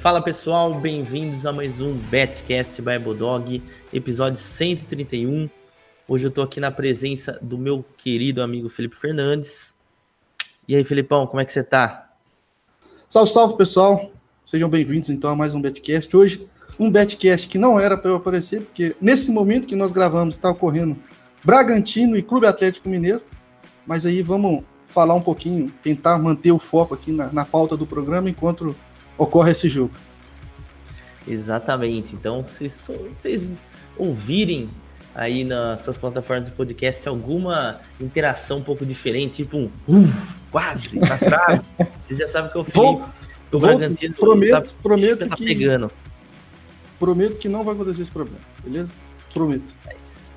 Fala pessoal, bem-vindos a mais um Betcast Bible Dog, episódio 131. Hoje eu tô aqui na presença do meu querido amigo Felipe Fernandes. E aí, Felipão, como é que você tá? Salve, salve pessoal, sejam bem-vindos então a mais um Betcast. Hoje, um Betcast que não era para eu aparecer, porque nesse momento que nós gravamos está ocorrendo Bragantino e Clube Atlético Mineiro. Mas aí vamos falar um pouquinho, tentar manter o foco aqui na, na pauta do programa enquanto ocorre esse jogo. Exatamente. Então, se vocês ouvirem aí nas suas plataformas de podcast alguma interação um pouco diferente, tipo um uf, quase, tá trave, vocês já sabem que eu vou, o Bragantino prometo, tá, prometo tá que pegando. Prometo que não vai acontecer esse problema, beleza? Prometo.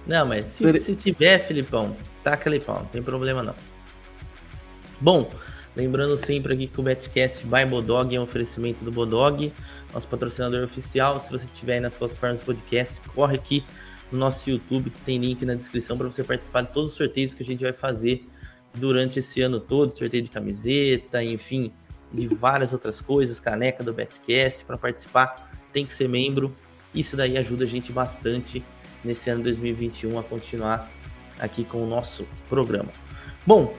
Não, mas se, se tiver, Filipão, taca ali pau, não tem problema não. Bom, lembrando sempre aqui que o Betcast by Bodog é um oferecimento do Bodog, nosso patrocinador oficial. Se você estiver aí nas plataformas do podcast, corre aqui no nosso YouTube, que tem link na descrição para você participar de todos os sorteios que a gente vai fazer durante esse ano todo, sorteio de camiseta, enfim, de várias outras coisas, caneca do Betcast, para participar tem que ser membro. Isso daí ajuda a gente bastante nesse ano 2021 a continuar aqui com o nosso programa. Bom,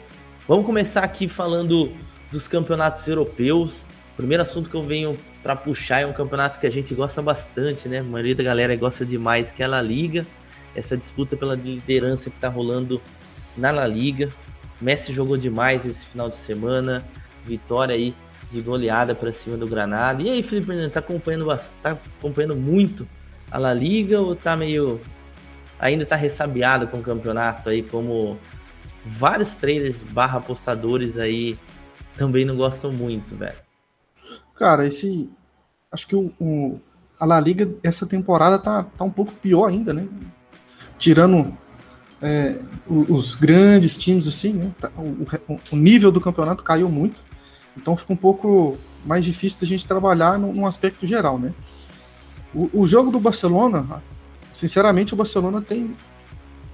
Vamos começar aqui falando dos campeonatos europeus. O primeiro assunto que eu venho para puxar é um campeonato que a gente gosta bastante, né? A maioria da galera gosta demais, que é a La Liga. Essa disputa pela liderança que está rolando na La Liga. Messi jogou demais esse final de semana. Vitória aí de goleada para cima do Granada. E aí, Felipe Fernandes, tá acompanhando, tá acompanhando muito a La Liga ou tá meio ainda tá ressabiado com o campeonato aí como vários traders barra apostadores aí também não gostam muito, velho. Cara, esse. Acho que o, o, a La Liga essa temporada tá, tá um pouco pior ainda, né? Tirando é, os grandes times, assim, né? Tá, o, o, nível do campeonato caiu muito. Então fica um pouco mais difícil da gente trabalhar num, aspecto geral, né? O, o jogo do Barcelona, sinceramente, o Barcelona tem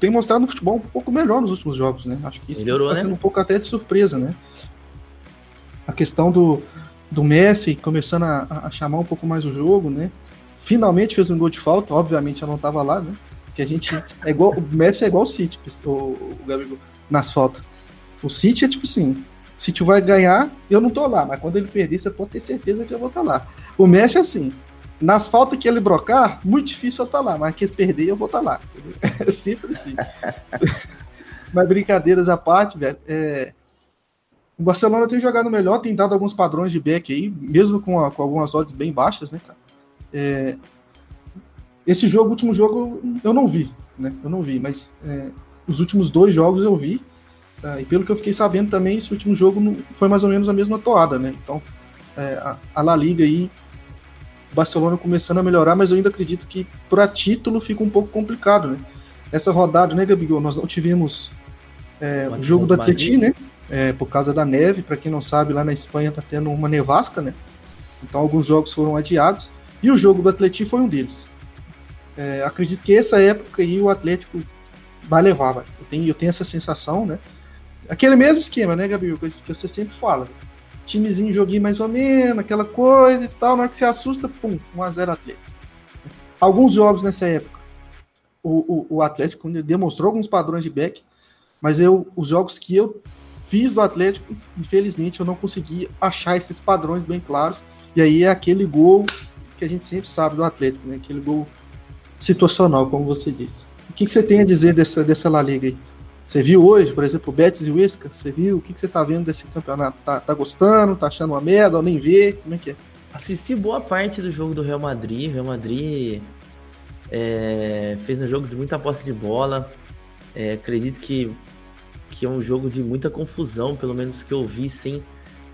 tem mostrado um futebol um pouco melhor nos últimos jogos, né? Acho que isso está sendo né? um pouco até de surpresa, né? A questão do, do Messi começando a, a, chamar um pouco mais o jogo, né? Finalmente fez um gol de falta, obviamente eu não estava lá, né? Que a gente é igual o Messi é igual o City, o, o Gabigol, nas faltas. O City é tipo assim, o City vai ganhar, eu não tô lá, mas quando ele perder, você pode ter certeza que eu vou estar tá lá. O Messi é assim, nas faltas que ele brocar, muito difícil eu estar tá lá, mas que eles perder, eu vou estar tá lá. É sempre assim. mas brincadeiras à parte, velho. É... O Barcelona tem jogado melhor, tem dado alguns padrões de back aí, mesmo com, a, com algumas odds bem baixas, né, cara? É... Esse jogo, o último jogo, eu não vi, né? Eu não vi, mas é... os últimos dois jogos eu vi. Tá? E pelo que eu fiquei sabendo também, esse último jogo foi mais ou menos a mesma toada, né? Então, é, a, a La Liga aí o Barcelona começando a melhorar, mas eu ainda acredito que para título fica um pouco complicado, né? Essa rodada, né, Gabigol? Nós não tivemos é, o jogo do Atleti, né? É, por causa da neve, para quem não sabe, lá na Espanha tá tendo uma nevasca, né? Então alguns jogos foram adiados e o jogo do Atleti foi um deles. É, acredito que essa época aí o Atlético vai levar, vai. Eu, tenho, eu tenho essa sensação, né? Aquele mesmo esquema, né, Gabriel? Que você sempre fala timezinho, joguinho mais ou menos, aquela coisa e tal, na hora que você assusta, pum, 1x0 Atlético. Alguns jogos nessa época, o, o, o Atlético demonstrou alguns padrões de back, mas eu, os jogos que eu fiz do Atlético, infelizmente eu não consegui achar esses padrões bem claros, e aí é aquele gol que a gente sempre sabe do Atlético, né? aquele gol situacional, como você disse. O que, que você tem a dizer dessa, dessa La Liga aí? Você viu hoje, por exemplo, Betis e o Isca? Você viu? O que, que você tá vendo desse campeonato? Tá, tá gostando? Tá achando uma merda ou nem vê? Como é que é? Assisti boa parte do jogo do Real Madrid. Real Madrid é, fez um jogo de muita posse de bola. É, acredito que, que é um jogo de muita confusão, pelo menos que eu vi sem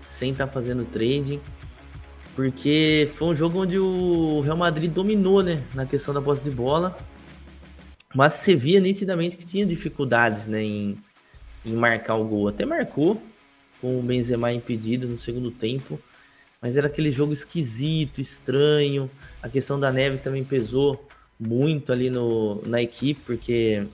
sem estar tá fazendo trading. Porque foi um jogo onde o Real Madrid dominou, né? Na questão da posse de bola. Mas você via nitidamente que tinha dificuldades né, em, em marcar o gol. Até marcou com o Benzema impedido no segundo tempo. Mas era aquele jogo esquisito, estranho. A questão da neve também pesou muito ali no, na equipe, porque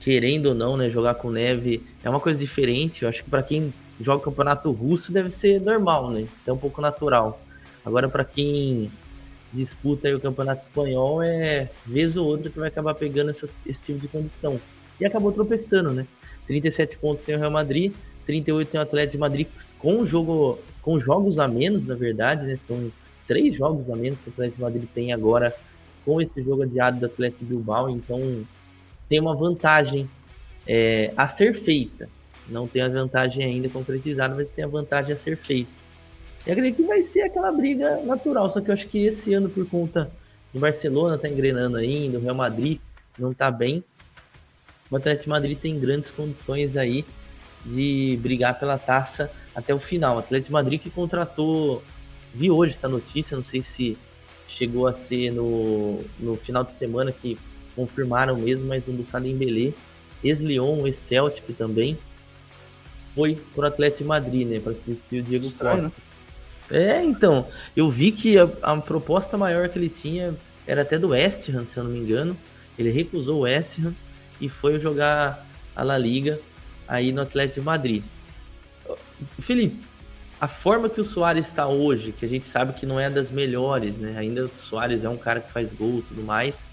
querendo ou não, né, jogar com neve é uma coisa diferente. Eu acho que para quem joga campeonato russo deve ser normal, né? É um pouco natural. Agora, para quem disputa o Campeonato Espanhol, é vez ou outra que vai acabar pegando essa, esse tipo de condição. E acabou tropeçando, né? 37 pontos tem o Real Madrid, 38 tem o Atlético de Madrid com jogo com jogos a menos, na verdade, né? São três jogos a menos que o Atlético de Madrid tem agora com esse jogo adiado do Atlético de Bilbao, então tem uma vantagem é, a ser feita. Não tem a vantagem ainda concretizada, mas tem a vantagem a ser feita. E acredito que vai ser aquela briga natural, só que eu acho que esse ano, por conta do Barcelona, tá engrenando ainda, o Real Madrid não tá bem. O Atlético Madrid tem grandes condições aí de brigar pela taça até o final. O Atlético Madrid que contratou, vi hoje essa notícia, não sei se chegou a ser no, no final de semana que confirmaram mesmo, mas o Moussa Dembélé, ex-Lyon, ex-Celtic também, foi pro Atlético Madrid, né, para substituir o Diego Estranho, Costa. Né? É, então, eu vi que a, a, proposta maior que ele tinha era até do West Ham, se eu não me engano. Ele recusou o West Ham e foi jogar a La Liga aí no Atlético de Madrid. Felipe, a forma que o Soares está hoje, que a gente sabe que não é das melhores, né? Ainda o Soares é um cara que faz gol e tudo mais,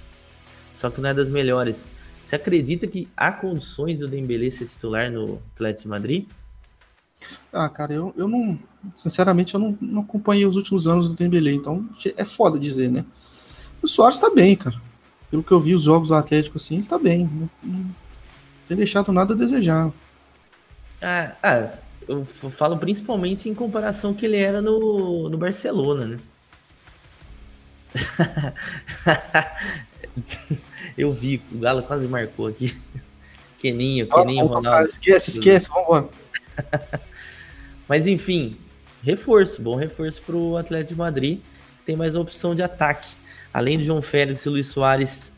só que não é das melhores. Você acredita que há condições do Dembélé ser titular no Atlético de Madrid? Ah, cara, eu, eu não. Sinceramente, eu não, não acompanhei os últimos anos do Dembélé, então é foda dizer, né? O Soares tá bem, cara. Pelo que eu vi os jogos do Atlético, assim, ele tá bem. Não, não tem deixado nada a desejar. Ah, ah, eu falo principalmente em comparação que ele era no, no Barcelona, né? eu vi, o Galo quase marcou aqui. Keninho, Keninho, Ronaldo. Esquece, esquece, vambora. Mas enfim, reforço, bom reforço para o Atlético de Madrid. Tem mais opção de ataque. Além de João Félix e Luiz Soares,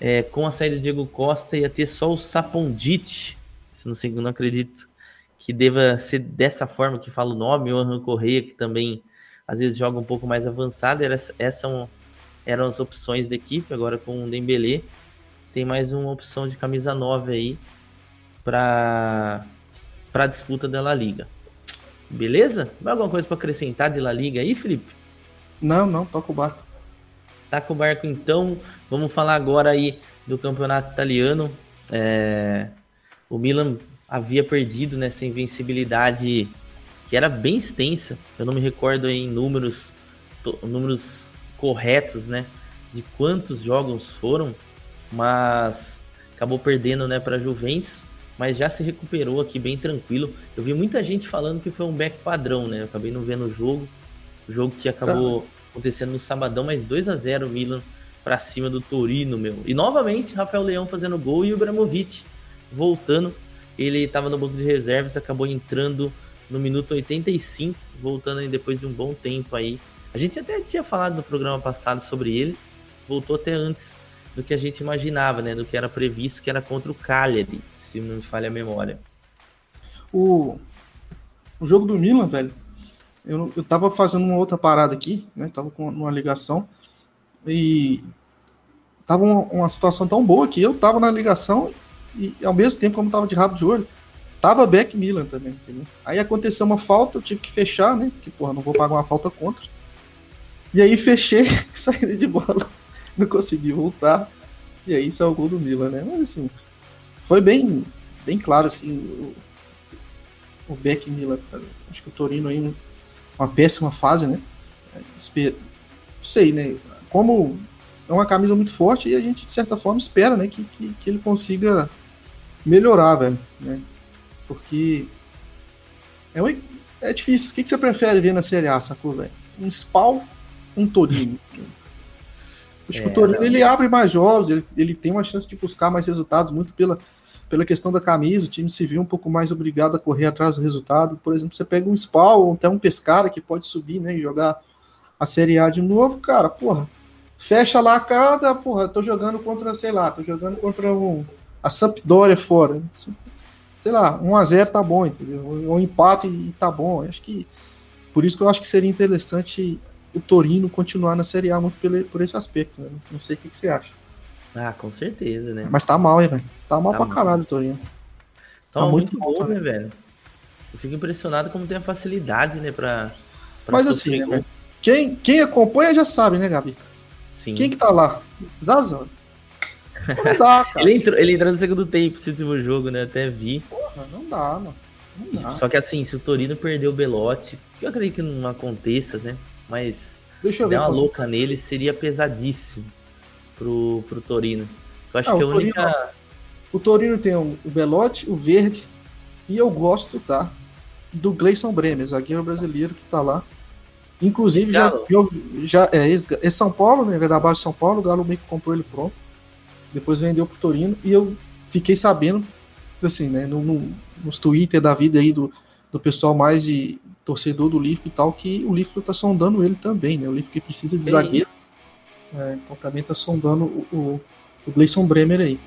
é, com a saída de Diego Costa, ia ter só o Sapondite. Se não sei, não acredito que deva ser dessa forma que fala o nome, o Anran Correia, que também às vezes joga um pouco mais avançado. Era, essa eram as opções da equipe, agora com o Dembélé. Tem mais uma opção de camisa 9 aí para a disputa da La Liga. Beleza? Mais alguma coisa para acrescentar de La Liga aí, Felipe? Não, não, toca o barco. Tá com o barco então. Vamos falar agora aí do campeonato italiano. É... O Milan havia perdido nessa invencibilidade que era bem extensa. Eu não me recordo em números, números corretos, né, de quantos jogos foram, mas acabou perdendo, né, para Juventus, mas já se recuperou aqui bem tranquilo. Eu vi muita gente falando que foi um back padrão, né? Eu acabei não vendo o jogo, o jogo que acabou acontecendo no sabadão, mas 2 a 0 Milan para cima do Torino, meu. E novamente Rafael Leão fazendo gol e o Ibrahimovic voltando ele estava no banco de reservas, acabou entrando no minuto 85, voltando aí depois de um bom tempo aí. A gente até tinha falado no programa passado sobre ele, voltou até antes do que a gente imaginava, né? Do que era previsto, que era contra o Cagliari, se não me falha a memória. O, o jogo do Milan, velho, eu, eu tava fazendo uma outra parada aqui, né? Tava com uma ligação e tava uma, uma situação tão boa que eu tava na ligação e ao mesmo tempo, como tava de rabo de olho, tava Beck Milan também, entendeu? Aí aconteceu uma falta, eu tive que fechar, né? Porque, porra, não vou pagar uma falta contra. E aí fechei, saí de bola, não consegui voltar. E aí é o gol do Milan, né? Mas assim, foi bem, bem claro, assim, o, o Beck Milan. Acho que o Torino aí, uma péssima fase, né? Espero, não sei, né? Como é uma camisa muito forte e a gente, de certa forma, espera né, que, que, que ele consiga melhorar, velho. Né? Porque é, um, é difícil. O que, que você prefere ver na Série A, sacou, velho? Um Spawn, um Torino. Acho é, que o Torino ele abre mais jogos, ele, ele tem uma chance de buscar mais resultados, muito pela, pela questão da camisa, o time se viu um pouco mais obrigado a correr atrás do resultado. Por exemplo, você pega um Spawn ou até um Pescara que pode subir né, e jogar a Série A de novo, cara, porra, fecha lá a casa, porra, tô jogando contra, sei lá, tô jogando contra um, a Sampdoria fora. Sei lá, 1x0 tá bom, entendeu? Um empate e tá bom. Acho que. Por isso que eu acho que seria interessante o Torino continuar na Série A muito por esse aspecto, né? Não sei o que, que, você acha. Ah, com certeza, né? Mas tá mal, hein, velho? Tá mal tá pra mal. caralho o Torino. Tá, tá muito, muito bom, né, velho? Eu fico impressionado como tem a facilidade, né, pra. pra Mas assim, né, velho? Quem, quem acompanha já sabe, né, Gabi? Sim. Quem que tá lá? Zaza. Não dá, cara. ele, entrou, ele entrou no segundo tempo, esse último jogo, né? Até vi. Porra, não dá, mano. Não dá. Só que assim, se o Torino perder o Belote, eu acredito que não aconteça, né? Mas Deixa eu ver. uma louca nele seria pesadíssimo pro, pro Torino. Eu acho ah, que a única. Torino, o Torino tem o Belote, o Verde, e eu gosto, tá? Do Gleison Bremer, zagueiro brasileiro que tá lá. Inclusive, já, já é, é São Paulo, né? Ele é da base de São Paulo, o Galo meio que comprou ele pronto. Depois vendeu pro Torino e eu fiquei sabendo, assim, né? No, no, nos Twitter da vida aí do, do pessoal mais de torcedor do Liverpool e tal, que o Liverpool tá sondando ele também, né? O Liverpool que precisa de zagueiro. É, então também tá sondando o, o, o Gleison Bremer aí.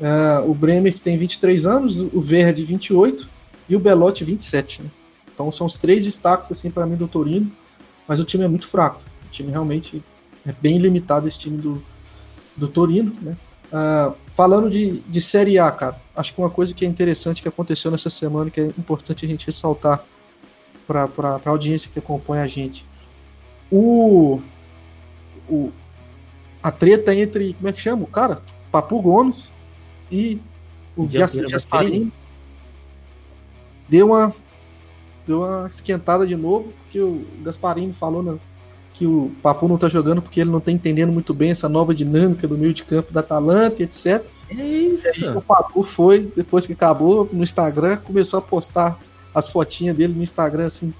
É, o Bremer que tem 23 anos, o Verde 28 e o Belotti 27. Né? Então são os três destaques assim para mim do Torino mas o time é muito fraco. O time realmente é bem limitado, esse time do, do Torino, né? Uh, falando de, de Série A, cara, acho que uma coisa que é interessante que aconteceu nessa semana, que é importante a gente ressaltar para a audiência que acompanha a gente. O, o, a treta entre, como é que chama o cara? Papu Gomes e o Gasparini deu uma deu uma esquentada de novo, porque o Gasparini falou na, que o Papu não tá jogando porque ele não tá entendendo muito bem essa nova dinâmica do meio de campo da Atalanta, etc. É isso. E o Papu foi, depois que acabou, no Instagram, começou a postar as fotinhas dele no Instagram, assim.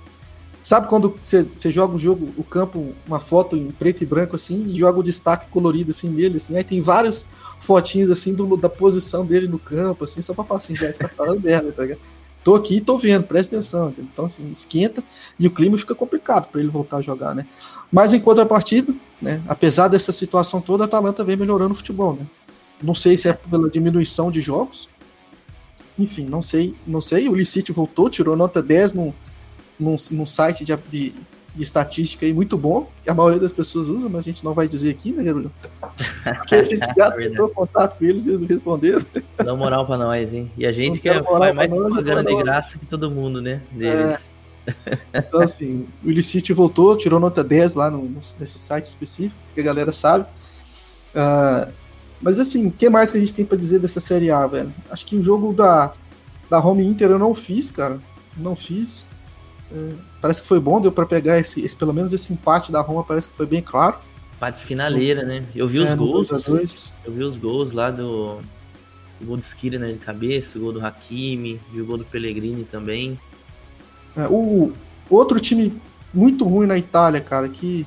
Sabe quando você, joga o jogo, o campo, uma foto em preto e branco, assim, e joga o destaque colorido, assim, nele, assim. Aí tem várias fotinhos, assim, do, da posição dele no campo, assim, só pra falar assim, já está falando merda, tá ligado? tô aqui e tô vendo, presta atenção. Então, assim, esquenta e o clima fica complicado para ele voltar a jogar, né? Mas em contrapartida, né, apesar dessa situação toda, a Atalanta vem melhorando o futebol, né? Não sei se é pela diminuição de jogos. Enfim, não sei, não sei. O Licite voltou, tirou nota 10 num, num, num site de, de, de estatística aí muito bom, que a maioria das pessoas usa, mas a gente não vai dizer aqui, né, Garulho? Porque a gente já é tentou contato com eles e eles não responderam. Dá moral pra nós, hein? E a gente que é, faz mais propaganda de graça que todo mundo, né? Deles. É. Então, assim, o Illicite voltou, tirou nota 10 lá no, nesse site específico, que a galera sabe. Uh, mas, assim, o que mais que a gente tem para dizer dessa Série A, velho? Acho que o jogo da, da Home Inter eu não fiz, cara. Não fiz. É, parece que foi bom, deu para pegar esse, esse, pelo menos esse empate da Roma, parece que foi bem claro. Empate finaleira, né? Eu vi é, os gols. Eu vi os gols lá do. O gol do Skira né, de cabeça, o gol do Hakimi, e o gol do Pellegrini também. É, o outro time muito ruim na Itália, cara, que,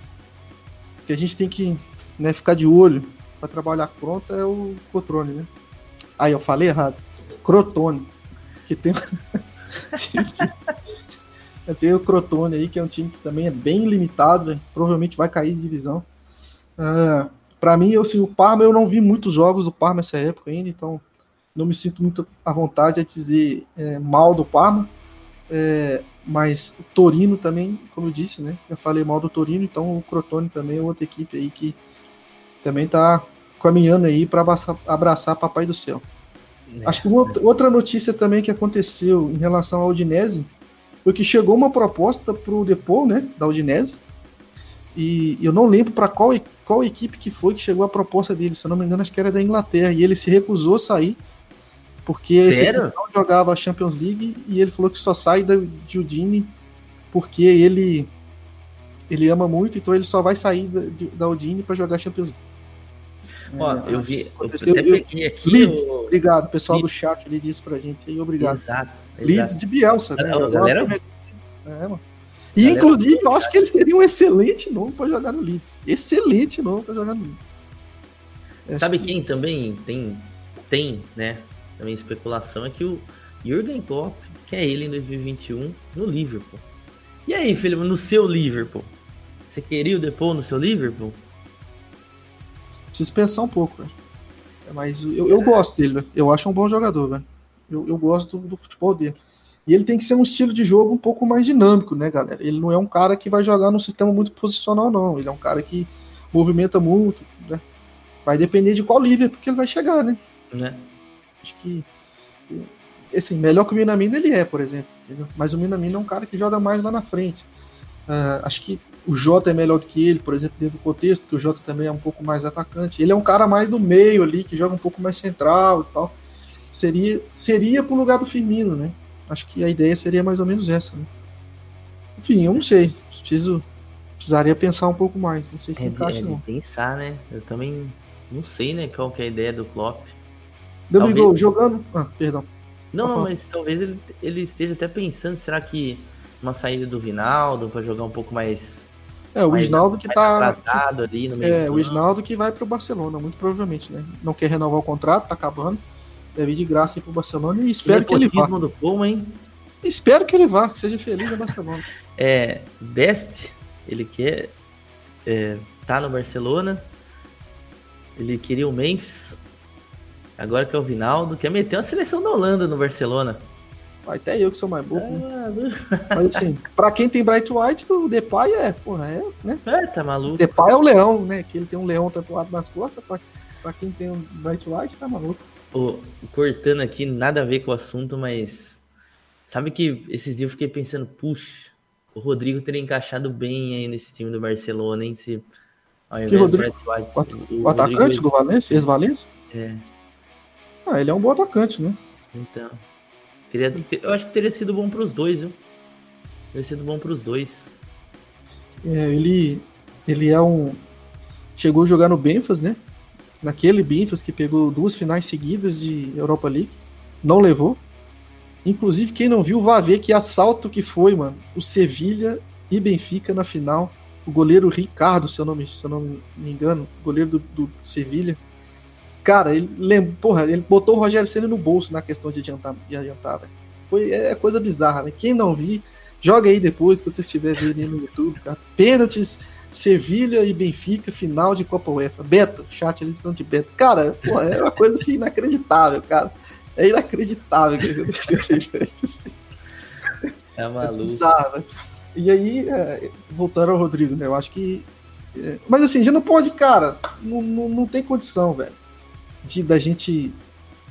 que a gente tem que né, ficar de olho para trabalhar pronto é o Cotrone, né? Aí eu falei errado. Crotone. Que tem. Tem o Crotone aí, que é um time que também é bem limitado, provavelmente vai cair de divisão. Uh, para mim, eu, assim, o Parma, eu não vi muitos jogos do Parma nessa época ainda, então não me sinto muito à vontade de dizer é, mal do Parma. É, mas o Torino também, como eu disse, né? Eu falei mal do Torino, então o Crotone também é outra equipe aí que também tá caminhando aí para abraçar, abraçar Papai do Céu. É, Acho que uma, outra notícia também que aconteceu em relação ao Udinese foi que chegou uma proposta para o Depô, né, da Udinese, e eu não lembro para qual, qual equipe que foi que chegou a proposta dele, se eu não me engano, acho que era da Inglaterra, e ele se recusou a sair, porque esse não jogava a Champions League, e ele falou que só sai da Udine porque ele ele ama muito, então ele só vai sair da, da Udine para jogar a Champions League. Ó, é, eu vi. Eu até peguei aqui. Leeds, o... obrigado, pessoal Leeds. do chat, ele disse pra gente aí, obrigado. Exato. Leeds de Bielsa, né? A galera... É, mano. E, galera... inclusive, eu acho que ele seria um excelente nome para jogar no Leeds. Excelente nome para jogar no Leeds. É Sabe quem também tem, tem, né? Também especulação é que o Jürgen Klopp quer ele em 2021 no Liverpool. E aí, Felipe, no seu Liverpool? Você queria o Depô no seu Liverpool? Preciso pensar um pouco, velho. Mas eu, eu gosto dele, velho. Eu acho um bom jogador, velho. Eu, eu gosto do, do, futebol dele. E ele tem que ser um estilo de jogo um pouco mais dinâmico, né, galera? Ele não é um cara que vai jogar num sistema muito posicional, não. Ele é um cara que movimenta muito, né? Vai depender de qual nível porque ele vai chegar, né? né? Acho que. Assim, melhor que o Minamino ele é, por exemplo. Entendeu? Mas o Minamino é um cara que joga mais lá na frente. Uh, acho que o Jota é melhor do que ele, por exemplo, dentro do contexto, que o Jota também é um pouco mais atacante. Ele é um cara mais do meio ali, que joga um pouco mais central e tal. Seria, seria pro lugar do Firmino, né? Acho que a ideia seria mais ou menos essa, né? Enfim, eu não sei. Preciso, precisaria pensar um pouco mais. Não sei se é encaixa, de, é não. de pensar, né? Eu também não sei, né, qual que é a ideia do Klopp. Gabigol talvez... jogando. Ah, perdão. Não, não, mas talvez ele, ele esteja até pensando, será que uma saída do Vinaldo para jogar um pouco mais. É, o Isnaldo que tá. Que, ali no meio é, o Isnaldo que vai pro Barcelona, muito provavelmente, né? Não quer renovar o contrato, tá acabando. Deve ir de graça ir pro Barcelona e espero que ele vá. do Puma, hein? Espero que ele vá, que seja feliz no Barcelona. é, Dest, ele quer. É, tá no Barcelona. Ele queria o Memphis. Agora que é o Vinaldo, quer meter uma seleção da Holanda no Barcelona. Até eu que sou mais burro. Né? Mas assim, pra quem tem Bright White, o Depay é, porra, é, né? É, tá maluco. Depay é o leão, né? Que ele tem um leão tatuado nas costas. Pra, pra quem tem um Bright White, tá maluco. Oh, cortando aqui, nada a ver com o assunto, mas sabe que esses dias eu fiquei pensando, puxa, o Rodrigo teria encaixado bem aí nesse time do Barcelona, hein? Se, ao que Rodrigo? White, o, o, o atacante Rodrigo... do Valência? Ex-Valência? É. Ah, ele é um bom atacante, né? Então. Teria, eu acho que teria sido bom para os dois, viu? Teria sido bom para os dois. É, ele, ele é um. Chegou a jogar no Benfas, né? Naquele Benfas que pegou duas finais seguidas de Europa League. Não levou. Inclusive, quem não viu, vá ver que assalto que foi, mano. O Sevilha e Benfica na final. O goleiro Ricardo, se eu não me, se eu não me engano, goleiro do, do Sevilha Cara, ele lembra, porra, ele botou o Rogério Senna no bolso na questão de adiantar, de adiantar, velho. Foi é coisa bizarra, né? Quem não vi, joga aí depois quando você estiver vendo no YouTube, cara. Pênaltis, Sevilha e Benfica, final de Copa UEFA. Beto, chat ali falando de Beto. Cara, é uma coisa assim inacreditável, cara. É inacreditável que ele assim. É maluco. É bizarro, E aí, é, voltando ao Rodrigo, né? Eu acho que. É, mas assim, já não pode, cara. Não, não, não tem condição, velho de da gente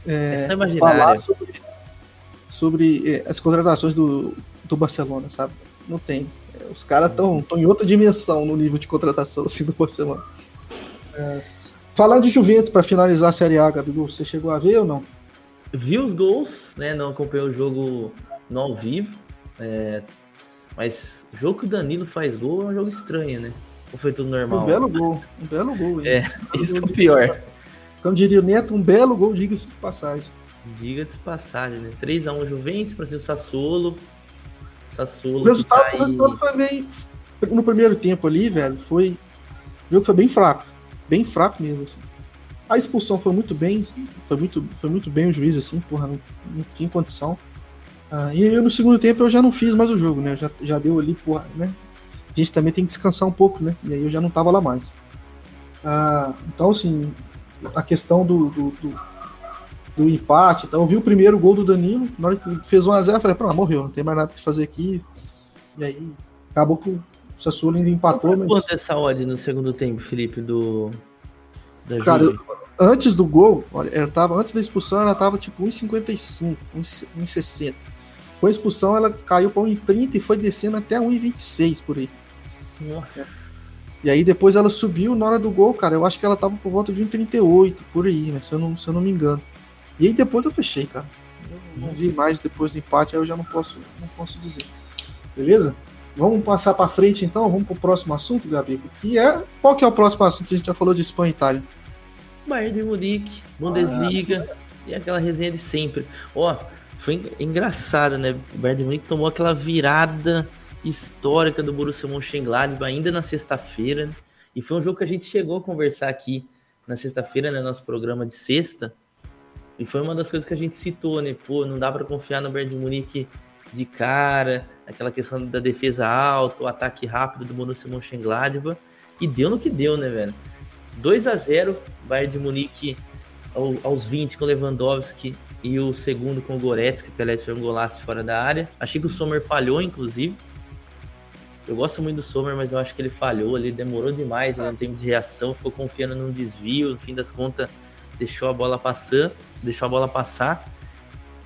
é, falar sobre, sobre é, as contratações do, do Barcelona, sabe? Não tem. É, os caras estão em outra dimensão no nível de contratação assim, do Barcelona. É, falando de Juventus, para finalizar a Série A, Gabigol, você chegou a ver ou não? Vi os gols, né? Não acompanhei o jogo no ao vivo. É, mas o jogo que o Danilo faz gol é um jogo estranho, né? Ou foi tudo normal? Um belo gol, um belo gol. É, isso é o pior. Como diria o Neto, um belo gol, diga-se de passagem. Diga-se de passagem, né? 3x1 Juventus para ser o Sassuolo. Sassuolo. O resultado, tá o resultado foi bem. No primeiro tempo ali, velho, foi. O jogo foi bem fraco. Bem fraco mesmo, assim. A expulsão foi muito bem, foi muito, foi muito bem o juiz, assim, porra, não, não tinha condição. Ah, e eu no segundo tempo eu já não fiz mais o jogo, né? Já, já deu ali, porra, né? A gente também tem que descansar um pouco, né? E aí eu já não tava lá mais. Ah, então, assim, a questão do, do, do, do, empate. Então, eu vi o primeiro gol do Danilo, na hora que fez 1x0, eu falei, pronto, morreu, não tem mais nada que fazer aqui. E aí, acabou que o Sassuolo ainda empatou. Mas... Quanto essa odd no segundo tempo, Felipe, do. Da Cara, eu, antes do gol, olha, ela tava, antes da expulsão, ela tava tipo 1,55, 1,60. Com a expulsão, ela caiu para 1,30 e foi descendo até 1,26 por aí. Nossa. É. E aí depois ela subiu na hora do gol, cara. Eu acho que ela tava por volta de 1,38, por aí, né? Se eu, não, se eu não me engano. E aí depois eu fechei, cara. Eu não vi mais depois do empate, aí eu já não posso, não posso dizer. Beleza? Vamos passar para frente então, vamos pro próximo assunto, Gabi. Que é. Qual que é o próximo assunto? A gente já falou de Espanha e Itália. Bayern de Munique, Bundesliga ah. e aquela resenha de sempre. Ó, foi engraçado, né? O Bayern de Munique tomou aquela virada histórica do Borussia Mönchengladbach ainda na sexta-feira. Né? E foi um jogo que a gente chegou a conversar aqui na sexta-feira, né, nosso programa de sexta. E foi uma das coisas que a gente citou, né? Pô, não dá para confiar no Bayern de Munique de cara, aquela questão da defesa alta, o ataque rápido do Borussia Mönchengladbach. E deu no que deu, né, velho? 2 a 0 Bayern de Munique aos 20 com Lewandowski e o segundo com o Goretzka, que aliás foi um golaço fora da área. Achei que o Sommer falhou, inclusive. Eu gosto muito do Sommer, mas eu acho que ele falhou, ele demorou demais no tempo de reação, ficou confiando num desvio, no fim das contas deixou a bola passar, deixou a bola passar.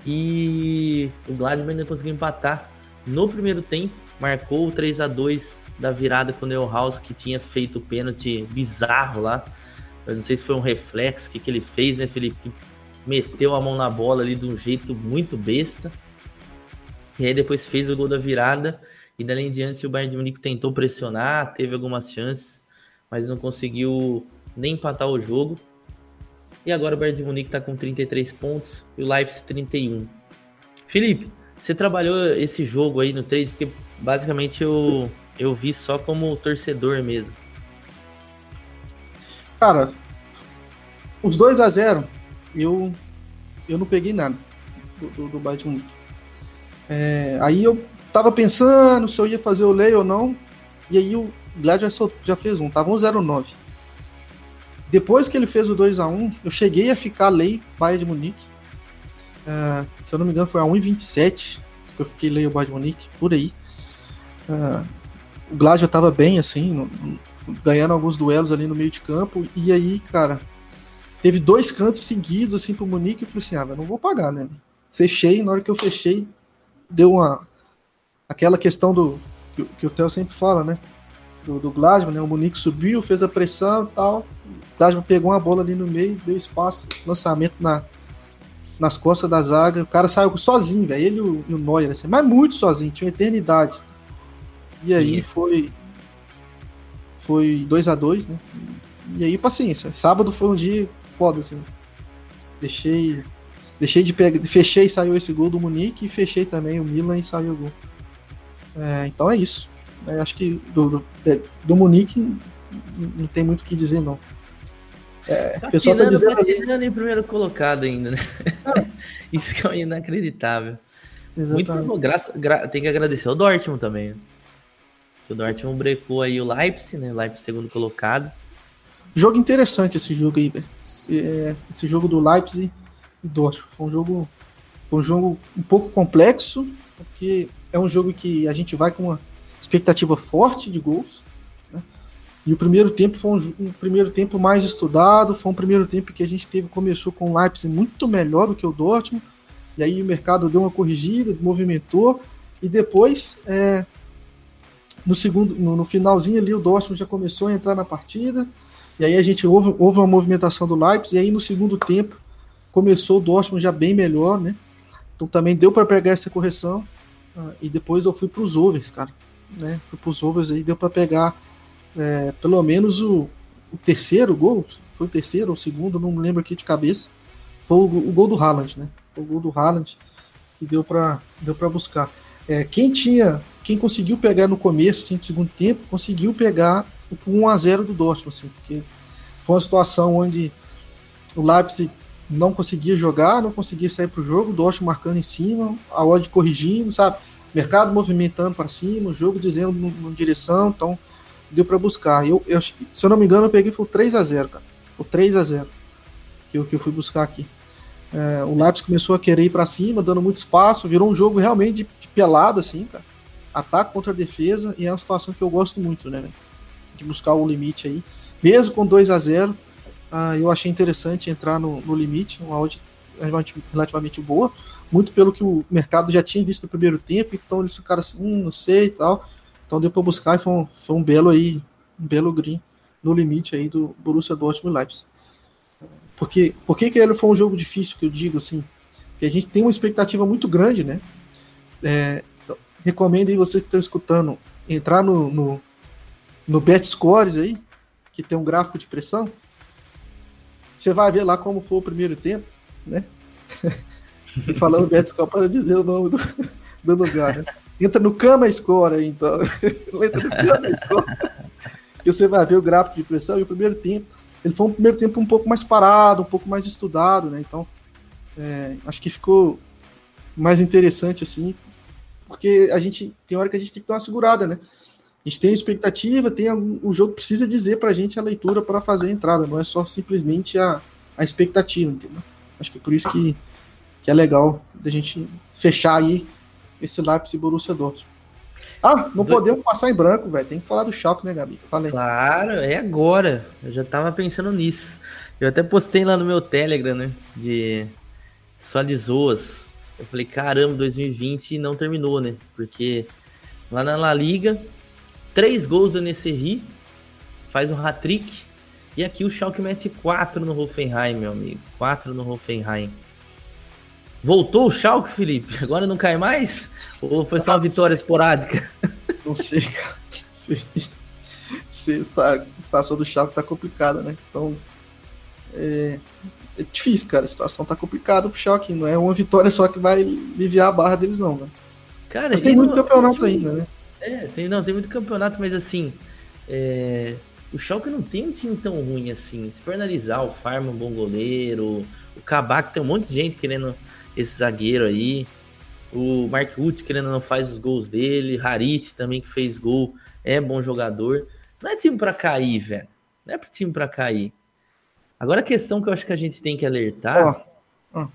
E o Gladbach ainda conseguiu empatar no primeiro tempo, marcou o 3 a 2 da virada com o Neuhaus, que tinha feito o pênalti bizarro lá. Eu não sei se foi um reflexo, o que, que ele fez, né, Felipe? Meteu a mão na bola ali de um jeito muito besta. E aí depois fez o gol da virada. E dali em diante o Bayern de Munique tentou pressionar, teve algumas chances, mas não conseguiu nem empatar o jogo. E agora o Bayern de Munique está com 33 pontos e o Leipzig 31. Felipe, você trabalhou esse jogo aí no trade, porque basicamente eu, eu vi só como torcedor mesmo. Cara, os 2 a 0 eu, eu não peguei nada do, do, do Bayern de Munique. É, aí eu tava pensando se eu ia fazer o lei ou não, e aí o Glad já, já fez um, tava um 0-9. Depois que ele fez o 2 a 1 eu cheguei a ficar lei Bayern de Munique. Uh, se eu não me engano, foi a 1,27 que eu fiquei lei o Bayern de Munique, por aí. Uh, o Gladio tava bem, assim, no, no, ganhando alguns duelos ali no meio de campo. E aí, cara, teve dois cantos seguidos, assim, pro Munique. Eu falei assim: ah, não vou pagar, né? Fechei, na hora que eu fechei, deu uma. Aquela questão do. que, que o Theo sempre fala, né? Do, do Glasman, né? O Munique subiu, fez a pressão e tal. O Glasman pegou uma bola ali no meio, deu espaço, lançamento na, nas costas da zaga. O cara saiu sozinho, velho. Ele e o, e o Neuer, assim, mas muito sozinho, tinha uma eternidade. E Sim. aí foi. Foi 2 a 2 né? E aí, paciência. Sábado foi um dia foda, assim. Deixei. Deixei de pegar. Fechei e saiu esse gol do Munique e fechei também o Milan e saiu o gol. É, então é isso. É, acho que do, do, é, do Munique não tem muito o que dizer, não. É, tá o pessoal tá dizendo ali... em primeiro colocado ainda, né? É. Isso que é inacreditável. Exatamente. Muito graça, gra, tem que agradecer ao Dortmund também. O Dortmund brecou aí o Leipzig, né? Leipzig segundo colocado. Jogo interessante esse jogo aí. Esse, esse, jogo do Leipzig e Dortmund. Foi um jogo, foi um jogo um pouco complexo, porque é um jogo que a gente vai com uma expectativa forte de gols. Né? E o primeiro tempo foi um, um, primeiro tempo mais estudado, foi um primeiro tempo que a gente teve começou com o Leipzig muito melhor do que o Dortmund. E aí o mercado deu uma corrigida, movimentou e depois é, no segundo, no, no, finalzinho ali, o Dortmund já começou a entrar na partida. E aí a gente houve, houve uma movimentação do Leipzig. E aí no segundo tempo começou o Dortmund já bem melhor, né? Então também deu para pegar essa correção. Uh, e depois eu fui para os overs, cara. Né? Fui para os overs aí, deu para pegar é, pelo menos o, o, terceiro gol. Foi o terceiro ou o segundo, não lembro aqui de cabeça. Foi o, o gol do Haaland, né? Foi o gol do Haaland que deu para deu buscar. É, quem tinha, quem conseguiu pegar no começo, assim, do segundo tempo, conseguiu pegar o 1 a 0 do Dortmund, assim, porque foi uma situação onde o Leipzig não conseguia jogar, não conseguia sair para o jogo, o Dortmund marcando em cima, a odd corrigindo, sabe? Mercado movimentando para cima, o jogo dizendo uma direção, então deu para buscar. Eu, eu, se eu não me engano, eu peguei foi 3 a 0 cara. Foi 3 a 0 que eu, que eu fui buscar aqui. É, o Leipzig começou a querer ir para cima, dando muito espaço, virou um jogo realmente de, de pelado, assim, cara. Ataque contra defesa, e é uma situação que eu gosto muito, né? De buscar o limite aí. Mesmo com 2 a 0 ah, eu achei interessante entrar no, no limite, uma odd relativamente boa, muito pelo que o mercado já tinha visto no primeiro tempo, então eles ficaram assim, hum, não sei e tal. Então deu para buscar e foi um, foi um belo aí, um belo green no limite aí do Borussia Dortmund e Leipzig. Porque, por que, que ele foi um jogo difícil, que eu digo assim? Porque a gente tem uma expectativa muito grande, né? É, então, recomendo aí você que está escutando entrar no, no, no Bet Scores aí, que tem um gráfico de pressão. Você vai ver lá como foi o primeiro tempo, né? Falando Bet Score para dizer o nome do, do lugar, né? Entra no Cama Score aí, então. Entra no Cama Score. que você vai ver o gráfico de pressão e o primeiro tempo ele foi um primeiro tempo um pouco mais parado, um pouco mais estudado, né? Então, é, acho que ficou mais interessante assim, porque a gente tem hora que a gente tem que dar uma segurada, né? A gente tem a expectativa, tem a, o jogo precisa dizer pra gente a leitura para fazer a entrada, não é só simplesmente a, a expectativa, entendeu? Acho que é por isso que, que é legal da gente fechar aí esse lápis Borussia Dortmund. Ah, não podemos passar em branco, velho. Tem que falar do choque, né, Gabi? Falei. Claro, é agora. Eu já tava pensando nisso. Eu até postei lá no meu Telegram, né? De só de zoas. Eu falei, caramba, 2020 não terminou, né? Porque lá na La Liga. Três gols do Nesserri, faz um hat-trick. E aqui o Schalke mete 4 no Hoffenheim, meu amigo. 4 no Hoffenheim. Voltou o Schalke, Felipe? Agora não cai mais? Ou foi só uma vitória esporádica? Não sei, cara. Não sei. Se está, a situação do Schalke tá complicada, né? Então, é, é difícil, cara. A situação tá complicada pro Schalke. Não é uma vitória só que vai aliviar a barra deles, não, né? Cara, mas tem muito não, campeonato ainda, né? É, tem, não, tem muito campeonato, mas assim, é, o Schalke não tem um time tão ruim assim. Se for analisar, o Farm é um bom goleiro, o Kabak tem um monte de gente querendo esse zagueiro aí. O Mark Woods querendo não faz os gols dele, Harit também que fez gol, é bom jogador. Não é time para cair, velho. Não é time para cair. Agora a questão que eu acho que a gente tem que alertar oh. Oh.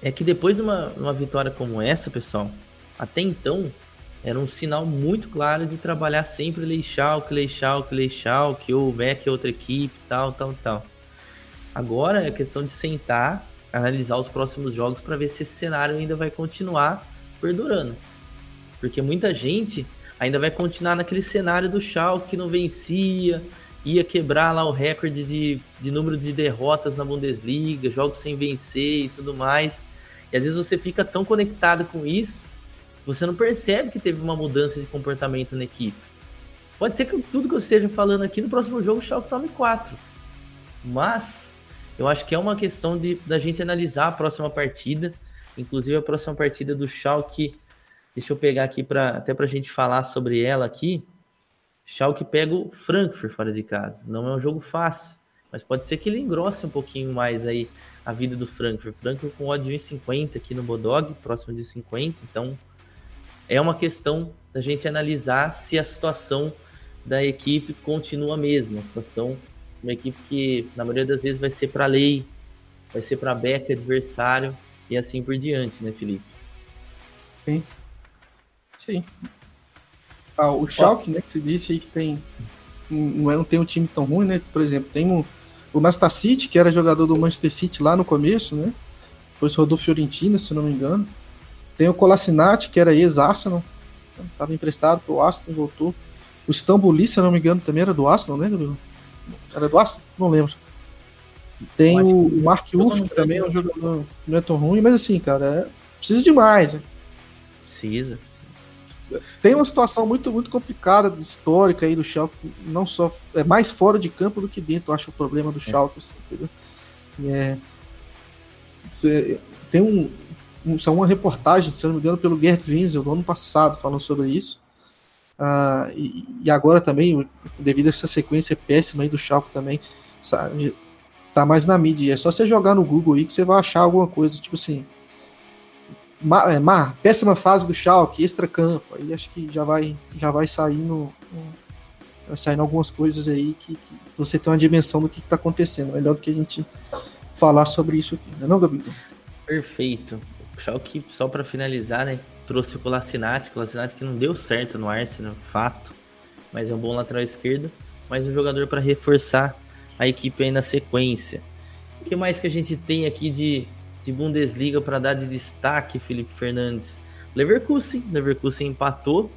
é que depois de uma, uma vitória como essa, pessoal, até então era um sinal muito claro de trabalhar sempre Leixalk, Leixalk, Leixalk, ou Mac é outra equipe, tal, tal, tal. Agora é questão de sentar, analisar os próximos jogos para ver se esse cenário ainda vai continuar perdurando. Porque muita gente ainda vai continuar naquele cenário do Schalke que não vencia, ia quebrar lá o recorde de, de número de derrotas na Bundesliga, jogos sem vencer e tudo mais. E às vezes você fica tão conectado com isso, você não percebe que teve uma mudança de comportamento na equipe. Pode ser que tudo que eu esteja falando aqui no próximo jogo o Schalke tome 4. Mas eu acho que é uma questão de da gente analisar a próxima partida, inclusive a próxima partida do Schalke. Deixa eu pegar aqui para até para a gente falar sobre ela aqui. Schalke pega o Frankfurt fora de casa. Não é um jogo fácil, mas pode ser que ele engrosse um pouquinho mais aí a vida do Frankfurt. Frankfurt com odd 1,50 aqui no Bodog, próximo de 50. Então é uma questão da gente analisar se a situação da equipe continua a mesma, a situação uma equipe que, na maioria das vezes, vai ser para lei, vai ser para back adversário e assim por diante, né, Felipe? Sim. Sim. Ah, o Schalke, né, que você disse aí que tem não, é, não tem um time tão ruim, né? Por exemplo, tem o, o Nastacite, que era jogador do Manchester City lá no começo, né? Depois rodou Fiorentina, se não me engano. Tem o Colasinati, que era ex-Arsenal, estava emprestado pro Aston, voltou. O Stambuli, se não me engano, também era do Arsenal, né, Gabriel? Era do Arsenal? Não lembro. Tem o Mark Uff, que também é um jogador não é tão ruim, mas assim, cara, é... precisa demais. Né? Precisa. Tem uma situação muito, muito complicada, histórica aí do Schalke, não só é mais fora de campo do que dentro, eu acho o problema do é. Schalke, assim, entendeu? É, tem um, são uma reportagem, se não me engano, pelo Gerd Winzel do ano passado, falando sobre isso. Uh, e, e, agora também, devido a essa sequência péssima aí do Schalke também, sabe, tá mais na mídia. É só você jogar no Google aí que você vai achar alguma coisa, tipo assim, ma, é, ma, péssima fase do Schalke, extra-campo. Aí acho que já vai, já vai saindo, vai saindo algumas coisas aí que, que você tem uma dimensão do que, está acontecendo. Melhor do que a gente falar sobre isso aqui, não é não? Perfeito. O Schalke, só para finalizar, né? trouxe o Colasinati, Colasinati que não deu certo no Arsenal, fato, mas é um bom lateral esquerdo, mas um jogador para reforçar a equipe aí na sequência. O que mais que a gente tem aqui de, de Bundesliga para dar de destaque, Felipe Fernandes? Leverkusen, Leverkusen empatou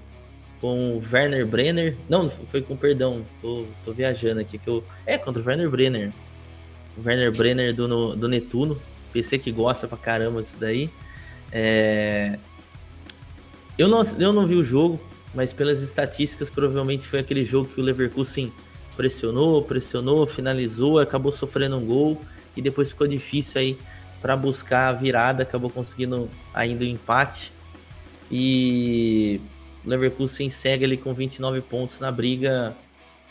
com o Werner Brenner, não, foi com perdão, tô, tô viajando aqui que eu é contra o Werner Brenner, o Werner Brenner do, do Netuno, PC que gosta pra caramba disso daí. É, eu não, eu não vi o jogo, mas pelas estatísticas, provavelmente foi aquele jogo que o Leverkusen pressionou, pressionou, finalizou, acabou sofrendo um gol e depois ficou difícil aí para buscar a virada, acabou conseguindo ainda o empate. E o Leverkusen segue ali com 29 pontos na briga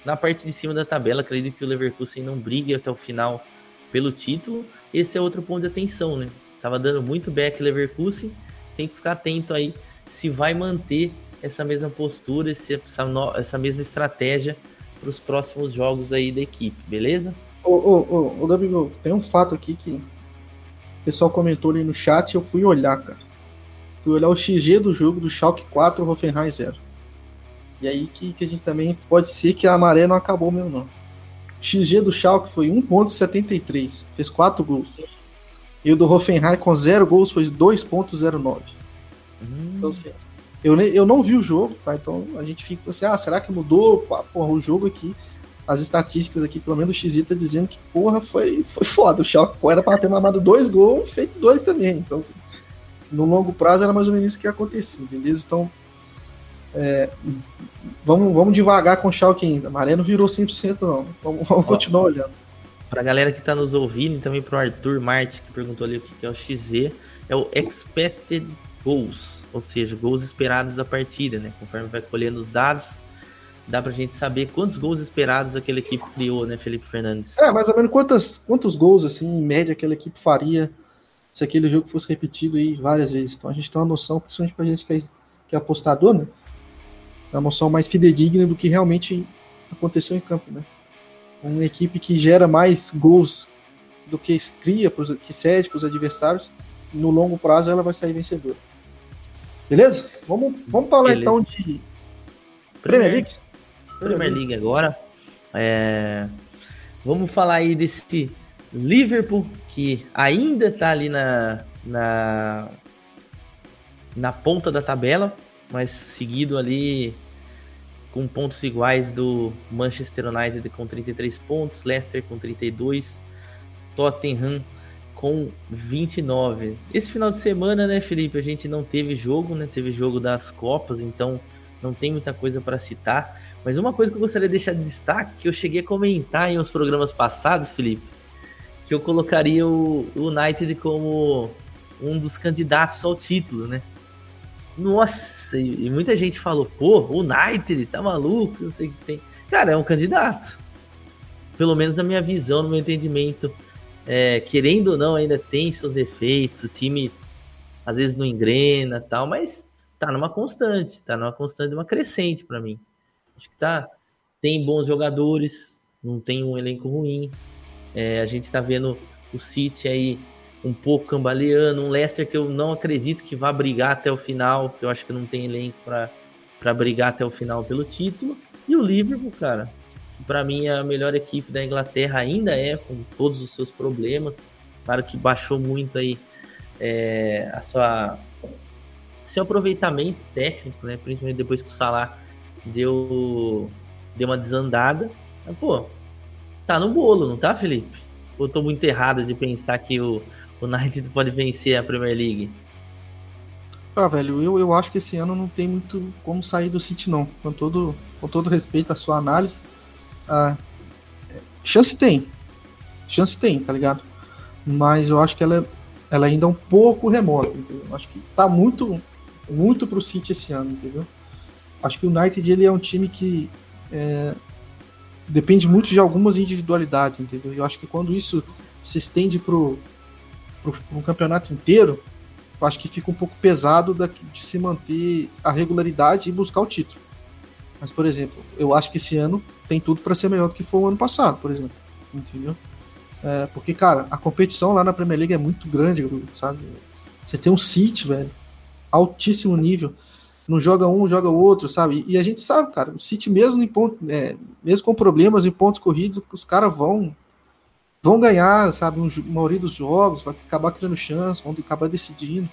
na parte de cima da tabela. Acredito que o Leverkusen não brigue até o final pelo título. Esse é outro ponto de atenção, né? Tava dando muito back Leverkusen, tem que ficar atento aí se vai manter essa mesma postura, essa, essa mesma estratégia para os próximos jogos aí da equipe, beleza? Ô, ô, ô, ô, Gabigol, tem um fato aqui que o pessoal comentou ali no chat eu fui olhar, cara. Fui olhar o XG do jogo do Schalke 4 Hoffenheim 0. E aí que, que a gente também pode ser que a maré não acabou mesmo, não. O XG do Schalke foi 1.73, fez 4 gols. E o do Hoffenheim com 0 gols foi 2.09. Hum. Então, assim, Eu, eu não vi o jogo, tá? Então a gente fica assim, ah, será que mudou porra, o jogo aqui? As estatísticas aqui, pelo menos o XI tá dizendo que, porra, foi, foi foda. O Schalke era para ter mamado dois gols, feito dois também. Então, assim, no longo prazo era mais ou menos isso que ia acontecer, beleza? Então, é, vamos, vamos devagar com o Schalke ainda. Maré não virou 100% não. Vamos, vamos continuar olhando. Pra galera que tá nos ouvindo e também pro Arthur Marte, que perguntou ali o que é o XZ, é o Expected Goals, ou seja, gols esperados da partida, né? Conforme vai colhendo os dados, dá pra gente saber quantos gols esperados aquela equipe criou, né, Felipe Fernandes? É, mais ou menos quantos, quantos gols, assim, em média, aquela equipe faria se aquele jogo fosse repetido aí várias vezes. Então a gente tem uma noção, principalmente pra gente que é, que é apostador, né? É uma noção mais fidedigna do que realmente aconteceu em campo, né? Uma equipe que gera mais gols do que cria, que cede para os adversários, no longo prazo ela vai sair vencedora. Beleza? Vamos, vamos falar Beleza. então de Premier League? Premier League agora. É... Vamos falar aí desse Liverpool que ainda está ali na, na, na ponta da tabela, mas seguido ali com pontos iguais do Manchester United com 33 pontos, Leicester com 32, Tottenham com 29. Esse final de semana, né, Felipe, a gente não teve jogo, né? Teve jogo das Copas, então não tem muita coisa para citar. Mas uma coisa que eu gostaria de deixar de destaque, que eu cheguei a comentar em uns programas passados, Felipe, que eu colocaria o United como um dos candidatos ao título, né? Nossa, e, e muita gente falou, pô, o United tá maluco, não sei o que tem. Cara, é um candidato. Pelo menos na minha visão, no meu entendimento. É, querendo ou não, ainda tem seus defeitos, o time às vezes não engrena tal, mas tá numa constante, tá numa constante, uma crescente para mim. Acho que tá, tem bons jogadores, não tem um elenco ruim. É, a gente tá vendo o City aí um pouco cambaleando, um Leicester que eu não acredito que vá brigar até o final, que eu acho que não tem elenco para brigar até o final pelo título. E o Liverpool, cara, que para mim é a melhor equipe da Inglaterra, ainda é, com todos os seus problemas. Claro que baixou muito aí é, a sua seu aproveitamento técnico, né? Principalmente depois que o Salah deu, deu uma desandada. Mas, pô, tá no bolo, não tá, Felipe? Ou tô muito errado de pensar que o, o United pode vencer a Premier League? Ah, velho, eu, eu acho que esse ano não tem muito como sair do City, não. Com todo, com todo respeito à sua análise. Ah, chance tem. Chance tem, tá ligado? Mas eu acho que ela, ela ainda é um pouco remota, entendeu? Eu acho que tá muito, muito pro City esse ano, entendeu? Acho que o United ele é um time que é, depende muito de algumas individualidades, entendeu? Eu acho que quando isso se estende pro, para um campeonato inteiro, acho que fica um pouco pesado de se manter a regularidade e buscar o título. Mas, por exemplo, eu acho que esse ano tem tudo para ser melhor do que foi o ano passado, por exemplo. Entendeu? É, porque, cara, a competição lá na Premier League é muito grande, sabe? Você tem um City, velho, altíssimo nível. Não joga um, joga o outro, sabe? E a gente sabe, cara, o City mesmo em ponto, é, mesmo com problemas em pontos corridos, os caras vão vão ganhar, sabe, um, a maioria dos jogos, vai acabar criando chance, vão acabar decidindo.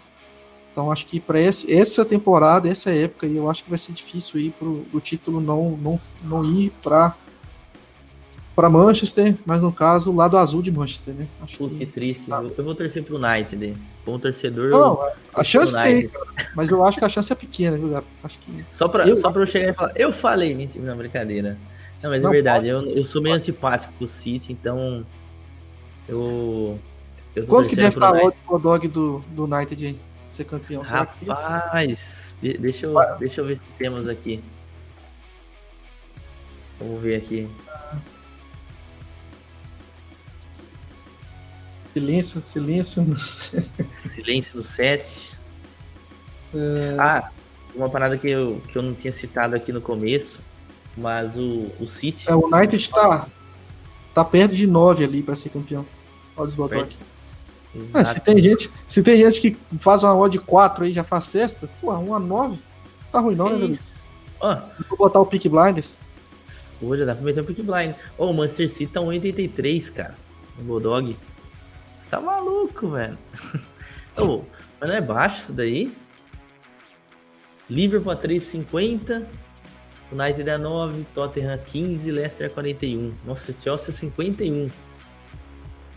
Então acho que para essa temporada, essa época, eu acho que vai ser difícil ir pro o título não, não, não ir para para Manchester, mas no caso, o lado azul de Manchester, né? Acho Pô, que, que triste. Ah. Eu vou torcer pro United. Como torcedor. Não, a chance tem, mas eu acho que a chance é pequena, viu, Acho que. Só pra eu, só pra eu chegar e falar, eu falei, mentira, não, brincadeira. Não, mas é não, é verdade, pode, eu, eu sou meio pode. antipático pro City, então eu. eu Quanto que deve estar o odds pro dog do, do United ser campeão? Rapaz, deixa eu, deixa eu ver se temos aqui. Vamos ver aqui. Silêncio, silêncio. silêncio no set. É... Ah, uma parada que eu, que eu não tinha citado aqui no começo, mas o, o City. É, o United está tá perto de 9 ali para ser campeão. Odds Botox. Ah, se, tem gente, se tem gente que faz uma odd 4 aí já faz festa, pô, uma 9 tá ruim não, né, velho? Vou botar o Pick Blinders. Hoje dá pra meter o Pick Blind. Ô, oh, o Manchester City tá 1,83, cara. O Bulldog. Tá maluco, velho. oh, mas não é baixo isso daí? Liverpool a 3,50. United a 9, Tottenham 15, Leicester a 41. Nossa, Chelsea 51.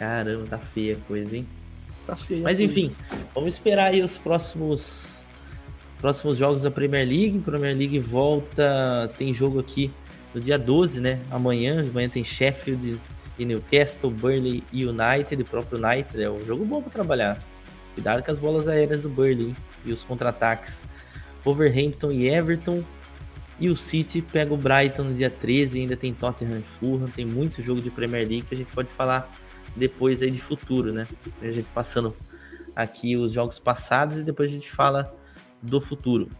Caramba, tá feia a coisa, hein? Tá feia. Mas enfim, vamos esperar aí os próximos próximos jogos da Premier League. Premier League volta, tem jogo aqui no dia 12, né? Amanhã, amanhã tem Sheffield e Newcastle, Burnley e United, o próprio United. É um jogo bom para trabalhar. Cuidado com as bolas aéreas do Burnley e os contra-ataques. Overhampton e Everton. E o City pega o Brighton no dia 13, ainda tem Tottenham e Fulham, tem muito jogo de Premier League que a gente pode falar depois aí de futuro, né? A gente passando aqui os jogos passados e depois a gente fala do futuro.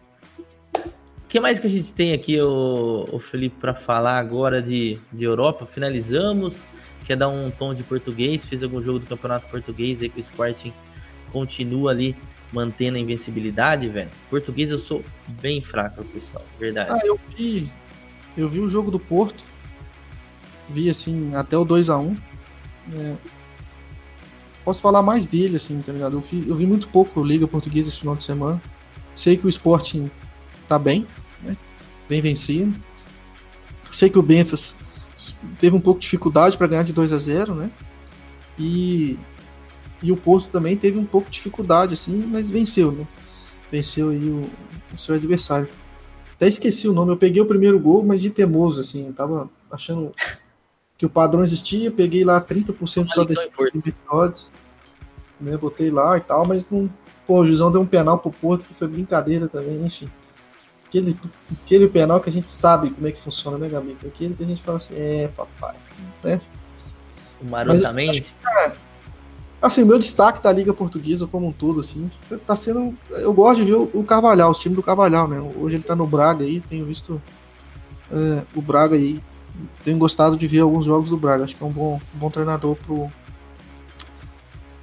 O que mais que a gente tem aqui, o, o Felipe, para falar agora de, de Europa? Finalizamos. Quer dar um tom de português? Fiz algum jogo do Campeonato Português aí que o Sporting continua ali mantendo a invencibilidade, velho. Português eu sou bem fraco, pessoal, verdade. Ah, eu vi. Eu vi o jogo do Porto. Vi assim, até o 2 a 1 é, Posso falar mais dele, assim, tá ligado? Eu vi, eu vi muito pouco Liga Portuguesa esse final de semana. Sei que o Sporting tá bem, né? Bem vencido. Sei que o Benfica teve um pouco de dificuldade para ganhar de 2 a 0 né? E e o Porto também teve um pouco de dificuldade, assim, mas venceu, né? Venceu aí o, o seu adversário. Até esqueci o nome, eu peguei o primeiro gol, mas de teimoso, assim, eu tava achando que o padrão existia, peguei lá 30% só desse episódios, né? Botei lá e tal, mas não. Pô, o Jusão deu um penal pro Porto que foi brincadeira também, enfim. Aquele, aquele penal que a gente sabe como é que funciona, né, Gabi? Aquele que a gente fala assim, é, papai, né? Marotamente? Mas, é, Assim, o meu destaque da Liga Portuguesa como um todo, assim, tá sendo. Eu gosto de ver o Carvalhal, os times do Carvalhal, né? Hoje ele tá no Braga aí, tenho visto é, o Braga aí. Tenho gostado de ver alguns jogos do Braga. Acho que é um bom, um bom treinador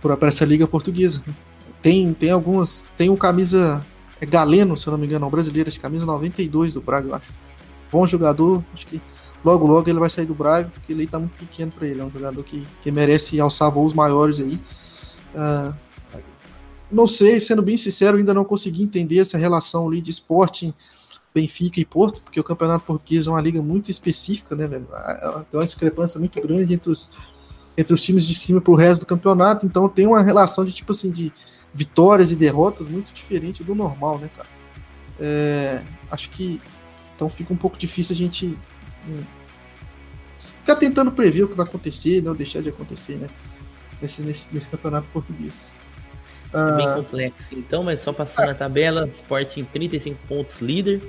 para essa Liga Portuguesa. Tem, tem algumas. Tem um camisa. É Galeno, se eu não me engano, é um brasileiro, de camisa 92 do Braga, eu acho. Bom jogador, acho que logo logo ele vai sair do Braga, porque ele tá muito pequeno para ele, é um jogador que, que merece alçar voos maiores aí. Uh, não sei, sendo bem sincero, ainda não consegui entender essa relação ali de esporte Benfica e Porto, porque o Campeonato Português é uma liga muito específica, né, velho? Tem uma discrepância muito grande entre os, entre os times de cima pro resto do campeonato, então tem uma relação de tipo assim, de vitórias e derrotas muito diferente do normal, né, cara? É, acho que então fica um pouco difícil a gente ficar tentando prever o que vai acontecer, não deixar de acontecer, né? Nesse, nesse, nesse campeonato português. É bem ah, complexo, então, mas só passando a tabela: Sporting 35 pontos líder,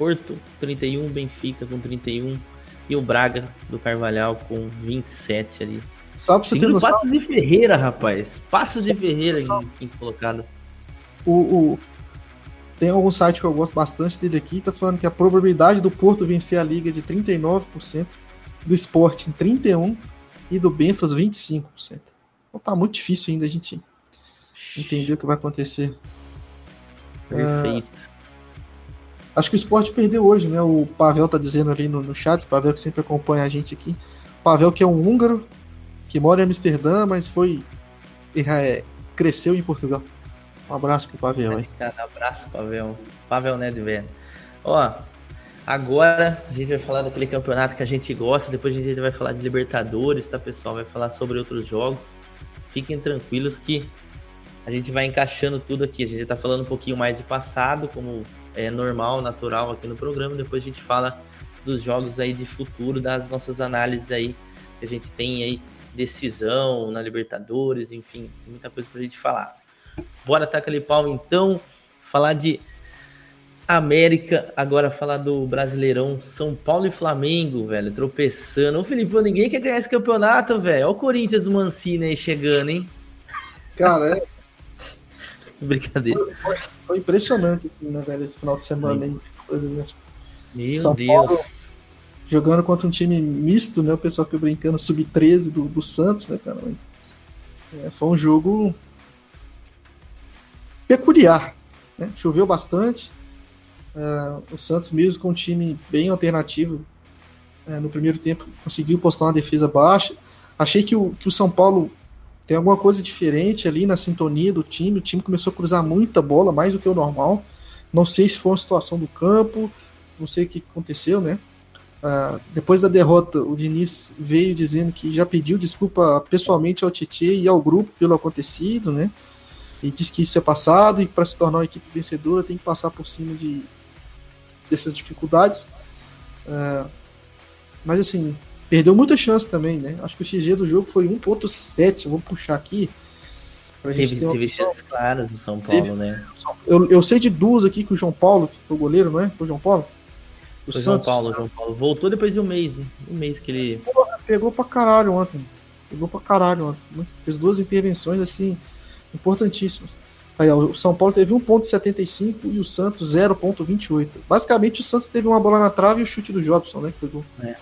Porto 31, Benfica com 31 e o Braga do Carvalhal com 27 ali. Só pra você Seguindo ter noção. Passos de Ferreira, rapaz. Passos de Ferreira em quinto colocado. O, o, tem algum site que eu gosto bastante dele aqui, tá falando que a probabilidade do Porto vencer a liga é de 39%, do Sporting 31% e do Benfas 25%. Então tá muito difícil ainda a gente entender o que vai acontecer. Perfeito. Acho que o Sport perdeu hoje, né? O Pavel tá dizendo ali no, no chat, o Pavel que sempre acompanha a gente aqui. Pavel que é um húngaro, que mora em Amsterdã, mas foi. É, cresceu em Portugal. Um abraço pro Pavel, hein? Cara, abraço, Pavel. Pavel Nedved. Ó, agora a gente vai falar daquele campeonato que a gente gosta, depois a gente vai falar de Libertadores, tá, pessoal? Vai falar sobre outros jogos. Fiquem tranquilos que a gente vai encaixando tudo aqui. A gente tá falando um pouquinho mais de passado, como é normal, natural aqui no programa. Depois a gente fala dos jogos aí de futuro, das nossas análises aí que a gente tem aí, decisão na Libertadores, enfim, muita coisa pra gente falar. Bora tacar ali pau então. Falar de América, agora falar do Brasileirão, São Paulo e Flamengo, velho, tropeçando. Ô Felipe, ninguém quer ganhar esse campeonato, velho. Olha o Corinthians do Mancini aí chegando, hein? Cara, é. Brincadeira. Foi, foi, impressionante, assim, né, velho, esse final de semana aí. Né? Meu São Deus. Paulo jogando contra um time misto, né? O pessoal fica brincando, sub-13 do, do Santos, né, cara? Mas é, foi um jogo peculiar. Né? Choveu bastante. Uh, o Santos, mesmo com um time bem alternativo, uh, no primeiro tempo conseguiu postar uma defesa baixa. Achei que o, que o São Paulo tem alguma coisa diferente ali na sintonia do time. O time começou a cruzar muita bola, mais do que o normal. Não sei se foi uma situação do campo, não sei o que aconteceu, né? Uh, depois da derrota, o Diniz veio dizendo que já pediu desculpa pessoalmente ao Tietchan e ao grupo pelo acontecido, né? E diz que isso é passado e para se tornar uma equipe vencedora tem que passar por cima de dessas dificuldades. Uh, mas assim, perdeu muita chance também, né? Acho que o XG do jogo foi 1.7, vou puxar aqui. Teve, teve chances claras do São Paulo, teve, né? Eu, eu sei de duas aqui que o João Paulo, que foi o goleiro, não é? Foi o João Paulo? O foi João Paulo, João Paulo. Voltou depois de um mês, né? Um mês que ele. Porra, pegou pra caralho ontem. Pegou pra caralho ontem. Fez duas intervenções, assim, importantíssimas. Aí, ó, o São Paulo teve 1,75 e o Santos 0,28. Basicamente, o Santos teve uma bola na trave e o chute do Jobson, né? Que foi gol. É.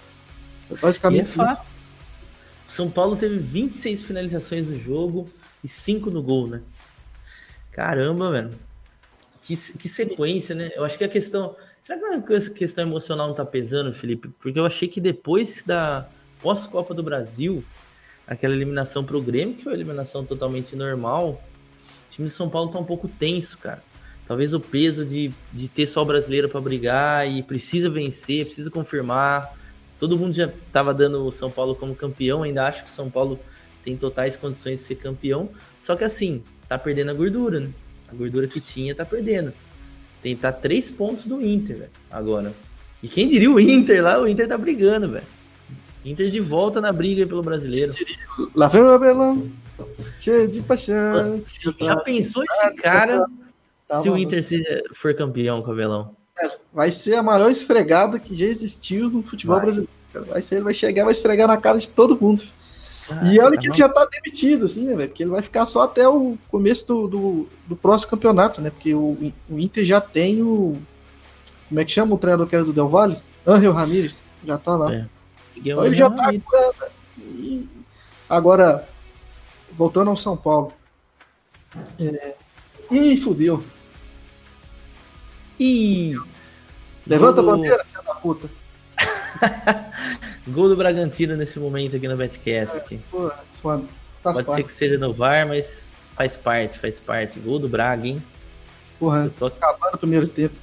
Basicamente. E é fato. São Paulo teve 26 finalizações no jogo e 5 no gol, né? Caramba, velho. Que, que sequência, né? Eu acho que a questão. Será que a questão emocional não tá pesando, Felipe? Porque eu achei que depois da pós-Copa do Brasil, aquela eliminação pro Grêmio, que foi uma eliminação totalmente normal, o time de São Paulo tá um pouco tenso, cara. Talvez o peso de, de ter só o brasileiro para brigar e precisa vencer, precisa confirmar. Todo mundo já estava dando o São Paulo como campeão, ainda acho que o São Paulo tem totais condições de ser campeão. Só que assim, tá perdendo a gordura, né? A gordura que tinha tá perdendo. Tem tá três pontos do Inter, velho, agora. E quem diria o Inter lá? O Inter tá brigando, velho. Inter de volta na briga pelo brasileiro. Lá vem o Abelão, cheio de paixão. Já pensou esse cara tá se o Inter for campeão, Cabelão? Vai ser a maior esfregada que já existiu no futebol vai. brasileiro. Vai ser, ele vai chegar, vai esfregar na cara de todo mundo. Ah, e olha tá que ele já tá demitido, assim, né, velho? Porque ele vai ficar só até o começo do, do, do, próximo campeonato, né? Porque o, o Inter já tem o. Como é que chama o treinador que era do Del Valle? Angel Ramírez. Já tá lá. É. Então ele já tá. E, agora, voltando ao São Paulo. É, Ih, fudeu. Ih! Levanta Gol... a bandeira, filha da puta. Gol do Bragantino nesse momento aqui no Betcast. É, porra, foda. Faz Pode parte. ser que seja no VAR, mas faz parte, faz parte. Gol do Braga, hein? Porra, tô... acabando o primeiro tempo.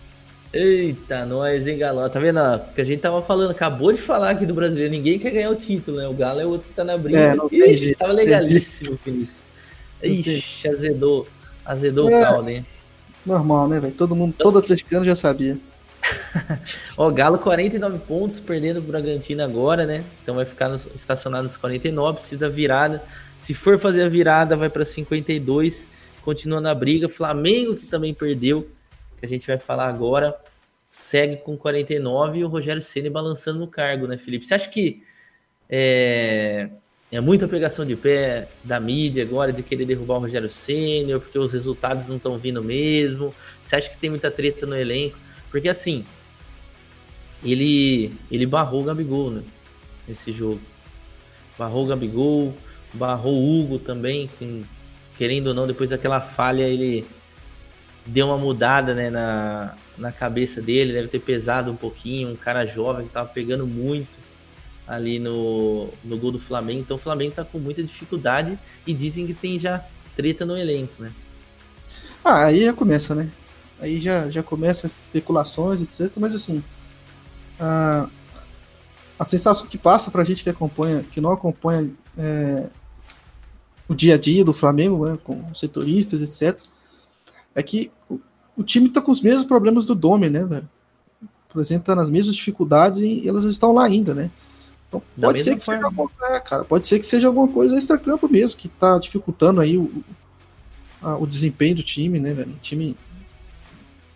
Eita, nós, hein, Galo? Tá vendo? Porque a gente tava falando, acabou de falar aqui do brasileiro, ninguém quer ganhar o título, né? O Galo é o outro que tá na briga. É, não Ixi, jeito, tava legalíssimo, Felipe. Ixi, azedou, azedou é, o caldo, hein? Normal, né, velho? Todo mundo, todo atleticano já sabia. Ó, Galo 49 pontos, perdendo o Bragantino agora, né? Então vai ficar estacionado nos 49, precisa da virada. Se for fazer a virada, vai para 52, continua na briga. Flamengo, que também perdeu, que a gente vai falar agora, segue com 49 e o Rogério Ceni balançando no cargo, né, Felipe? Você acha que é, é muita pegação de pé da mídia agora de querer derrubar o Rogério Ceni, porque os resultados não estão vindo mesmo? Você acha que tem muita treta no elenco? Porque assim, ele ele barrou o Gabigol, né? Nesse jogo. Barrou o Gabigol, barrou o Hugo também, que, querendo ou não, depois daquela falha ele deu uma mudada né, na, na cabeça dele, deve ter pesado um pouquinho, um cara jovem que tava pegando muito ali no, no gol do Flamengo, então o Flamengo tá com muita dificuldade e dizem que tem já treta no elenco, né? Ah, aí já começa, né? aí já, já começa as especulações, etc. Mas assim, a, a sensação que passa pra gente que acompanha, que não acompanha é, o dia a dia do Flamengo, né, com setoristas, etc., é que o, o time tá com os mesmos problemas do Dome, né, velho? Apresentando as mesmas dificuldades e elas estão lá ainda, né? Então, pode ser que forma. seja alguma, é, cara, pode ser que seja alguma coisa extra-campo mesmo, que tá dificultando aí o, a, o desempenho do time, né, velho? O time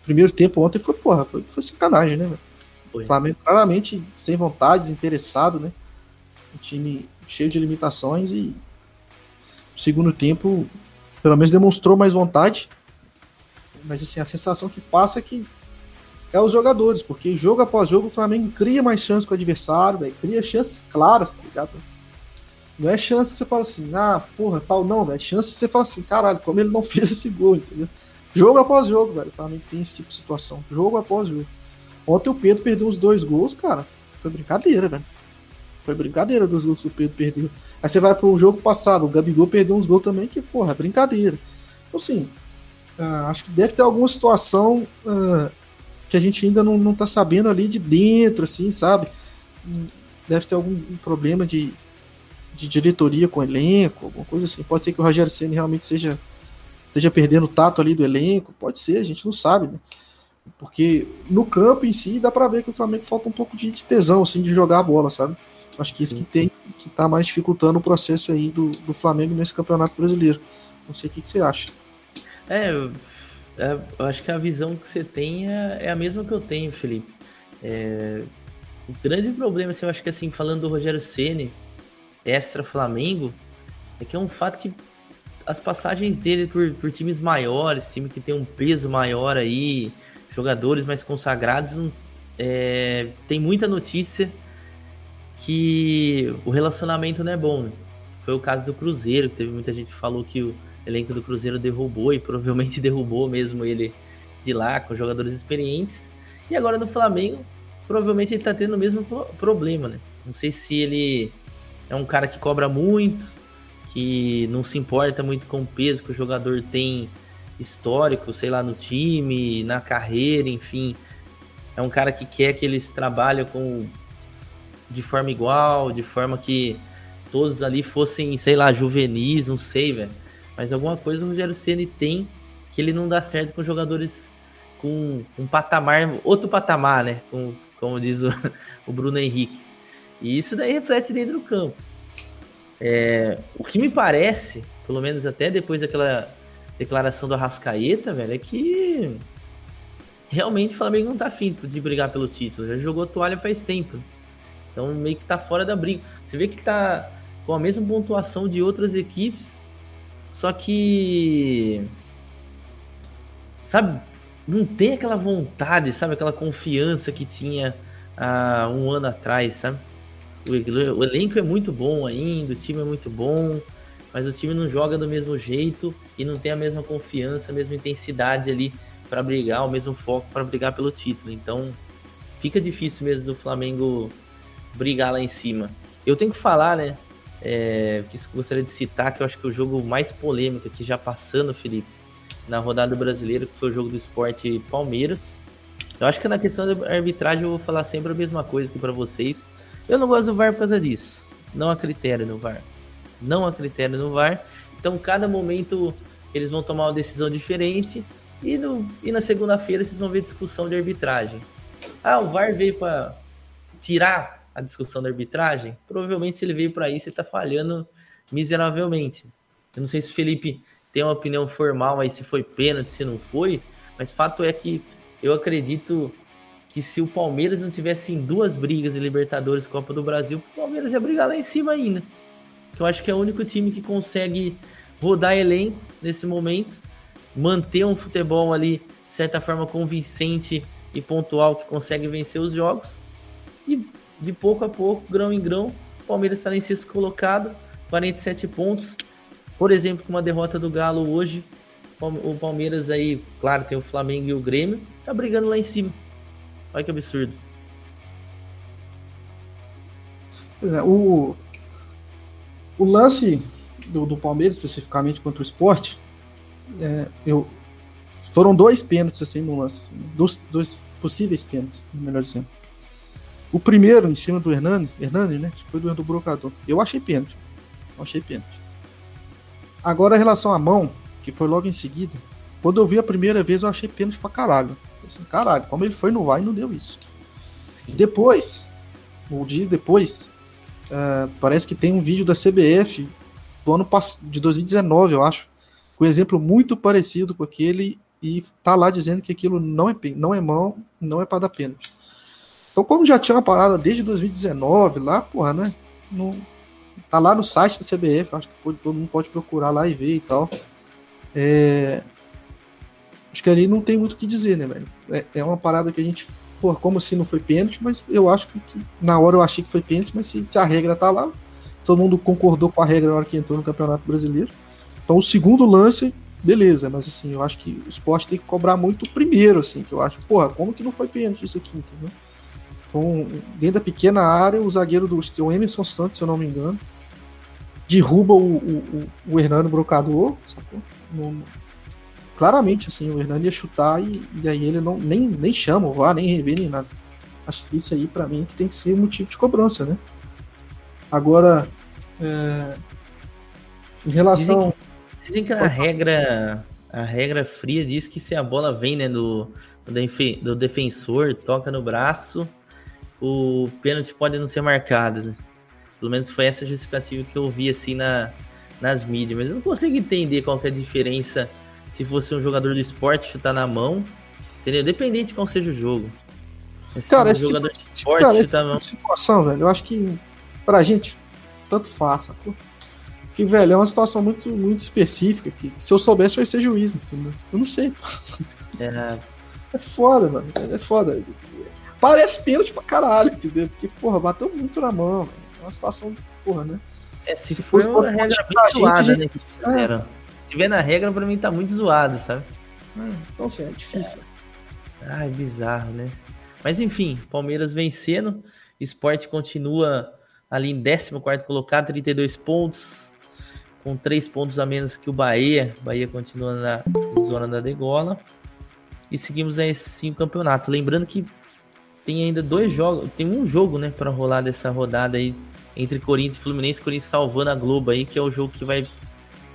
primeiro tempo ontem foi, porra, foi, foi sacanagem, né, velho? O Flamengo claramente sem vontade, desinteressado, né? Um time cheio de limitações e no segundo tempo, pelo menos demonstrou mais vontade. Mas assim, a sensação que passa é que é os jogadores, porque jogo após jogo o Flamengo cria mais chances com o adversário, velho, cria chances claras, tá ligado? Não é chance que você fala assim, ah, porra, tal, não, velho. É chance que você fala assim, caralho, como ele não fez esse gol, entendeu? Jogo após jogo, velho. O Flamengo tem esse tipo de situação. Jogo após jogo. Ontem o Pedro perdeu os dois gols, cara. Foi brincadeira, velho. Foi brincadeira dos gols que o Pedro perdeu. Aí você vai pro jogo passado, o Gabigol perdeu uns gols também, que, porra, é brincadeira. Então, assim, Uh, acho que deve ter alguma situação uh, que a gente ainda não, não tá sabendo ali de dentro, assim, sabe? Deve ter algum problema de, de diretoria com o elenco, alguma coisa assim. Pode ser que o Rogério Senna realmente seja esteja perdendo o tato ali do elenco, pode ser, a gente não sabe, né? Porque no campo em si dá para ver que o Flamengo falta um pouco de tesão, assim, de jogar a bola, sabe? Acho que Sim. isso que tem, que tá mais dificultando o processo aí do, do Flamengo nesse campeonato brasileiro. Não sei o que, que você acha. É, eu, acho que a visão que você tem é, é a mesma que eu tenho, Felipe. É, o grande problema, assim, eu acho que assim, falando do Rogério Ceni extra Flamengo, é que é um fato que as passagens dele por, por times maiores, time que tem um peso maior aí, jogadores mais consagrados, é, tem muita notícia que o relacionamento não é bom. Né? Foi o caso do Cruzeiro, que teve muita gente que falou que o elenco do Cruzeiro derrubou e provavelmente derrubou mesmo ele de lá, com jogadores experientes. E agora no Flamengo, provavelmente ele tá tendo o mesmo problema, né? Não sei se ele é um cara que cobra muito, que não se importa muito com o peso que o jogador tem histórico, sei lá, no time, na carreira, enfim. É um cara que quer que eles trabalhem com de forma igual, de forma que todos ali fossem, sei lá, juvenis, não sei, velho. Mas alguma coisa o Rogério Ceni tem que ele não dá certo com jogadores com um patamar, outro patamar, né? Com, como diz o, o Bruno Henrique. E isso daí reflete dentro do campo. É, o que me parece, pelo menos até depois daquela declaração do Arrascaeta, velho, é que realmente o Flamengo não tá afim de brigar pelo título. Já jogou toalha faz tempo. Então meio que tá fora da briga. Você vê que tá com a mesma pontuação de outras equipes, só que sabe, não tem aquela vontade, sabe, aquela confiança que tinha há um ano atrás, sabe? O, o elenco é muito bom ainda, o time é muito bom, mas o time não joga do mesmo jeito e não tem a mesma confiança, a mesma intensidade ali para brigar, o mesmo foco para brigar pelo título. Então fica difícil mesmo do Flamengo brigar lá em cima. Eu tenho que falar, né? É, que gostaria de citar que eu acho que o jogo mais polêmico aqui já passando, Felipe, na rodada brasileira, que foi o jogo do esporte Palmeiras. Eu acho que na questão da arbitragem eu vou falar sempre a mesma coisa aqui para vocês. Eu não gosto do VAR por causa disso. Não há critério no VAR. Não há critério no VAR. Então, cada momento eles vão tomar uma decisão diferente. E, no, e na segunda-feira vocês vão ver discussão de arbitragem. Ah, o VAR veio para tirar a discussão da arbitragem? Provavelmente, se ele veio para isso, ele está falhando miseravelmente. Eu não sei se o Felipe tem uma opinião formal aí se foi pênalti, se não foi, mas fato é que eu acredito que se o Palmeiras não tivesse em duas brigas de Libertadores Copa do Brasil, o Palmeiras ia brigar lá em cima ainda. Que eu acho que é o único time que consegue rodar elenco nesse momento, manter um futebol ali, de certa forma, convincente e pontual, que consegue vencer os jogos. E de pouco a pouco, grão em grão, o Palmeiras está em sexto colocado, 47 pontos. Por exemplo, com uma derrota do Galo hoje, o Palmeiras aí, claro, tem o Flamengo e o Grêmio, tá brigando lá em cima. Olha que absurdo. É, o, o lance do, do, Palmeiras, especificamente contra o esporte, é, eu, foram dois pênaltis assim no lance, assim, dois, dois possíveis pênaltis, melhor dizendo. O primeiro, em cima do Hernani, Hernani, né? Acho que foi do, do Brocador. Eu achei pênalti. Eu achei pênalti. Agora, em relação à mão, que foi logo em seguida, quando eu vi a primeira vez, eu achei pênalti pra caralho. Assim, caralho, como ele foi no vai, não deu isso. Sim. Depois, o dia depois, uh, parece que tem um vídeo da CBF do ano de 2019, eu acho, com um exemplo muito parecido com aquele e tá lá dizendo que aquilo não é não é mão, não é para dar pênalti. Então, como já tinha uma parada desde 2019 lá, porra, né? No, tá lá no site da CBF, acho que pode, todo mundo pode procurar lá e ver e tal. É, acho que ali não tem muito o que dizer, né, velho? É, é uma parada que a gente, pô, como assim não foi pênalti, mas eu acho que, que, na hora eu achei que foi pênalti, mas se, se, a regra tá lá, todo mundo concordou com a regra na hora que entrou no Campeonato Brasileiro. Então o segundo lance, beleza, mas assim, eu acho que o esporte tem que cobrar muito o primeiro, assim, que eu acho, porra, como que não foi pênalti isso aqui, entendeu? Foi um, dentro da pequena área, o zagueiro do o Emerson Santos, se eu não me engano, derruba o, o, o, o Hernando Brocador, sacou? No, claramente, assim, o Hernani ia chutar e, e aí ele não, nem, nem chama o VAR, nem revê, nem nada. Acho que isso aí, para mim, que tem que ser motivo de cobrança, né? Agora, é, em relação. Dizem, dizem que a regra, a regra fria diz que se a bola vem né, do, do, defensor, toca no braço, o pênalti pode não ser marcado. Né? Pelo menos foi essa justificativa que eu vi assim na, nas mídias. Mas eu não consigo entender qual que é a diferença se fosse um jogador do esporte chutar na mão, entendeu? Dependente de qual seja o jogo. Esse cara, um esse jogador tipo, de esporte cara, chutar na mão. situação, velho, eu acho que pra gente, tanto faça. Que, velho, é uma situação muito, muito específica que se eu soubesse eu ia ser juiz, entendeu? Eu não sei. É, é foda, mano. É foda. Parece pênalti pra caralho, entendeu? Porque, porra, bateu muito na mão. É uma situação, porra, né? É, se, se for uma regra bem zoada, gente, né, que fizeram. É. Se tiver na regra, pra mim tá muito zoado, sabe? É, então, assim, é difícil. É. Ai, bizarro, né? Mas enfim, Palmeiras vencendo. Esporte continua ali em 14 colocado, 32 pontos, com 3 pontos a menos que o Bahia. Bahia continua na zona da degola. E seguimos aí sim o campeonato. Lembrando que tem ainda dois jogos, tem um jogo, né, para rolar dessa rodada aí entre Corinthians e Fluminense, Corinthians salvando a Globo aí, que é o jogo que vai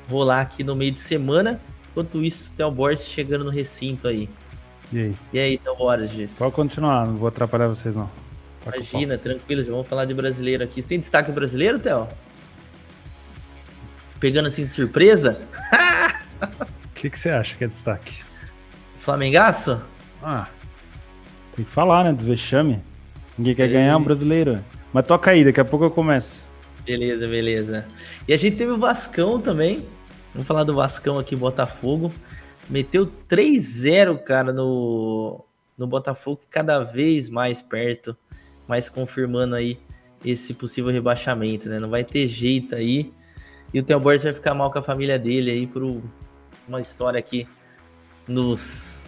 rolar aqui no meio de semana. Enquanto isso, Theo Borges chegando no recinto aí. E aí? E aí, Theo Borges? Pode continuar, não vou atrapalhar vocês não. Tá Imagina, tranquilo, já vamos falar de brasileiro aqui. Você tem destaque brasileiro, Theo? Pegando assim de surpresa? O que, que você acha que é destaque? Flamengaço? Ah, tem que falar, né? Do vexame. Ninguém quer ganhar um brasileiro. Mas toca aí, daqui a pouco eu começo. Beleza, beleza. E a gente teve o Vascão também. Vamos falar do Vascão aqui, Botafogo. Meteu 3-0, cara, no, no Botafogo, cada vez mais perto, mais confirmando aí esse possível rebaixamento, né? Não vai ter jeito aí. E o Theo Borges vai ficar mal com a família dele aí por uma história aqui nos,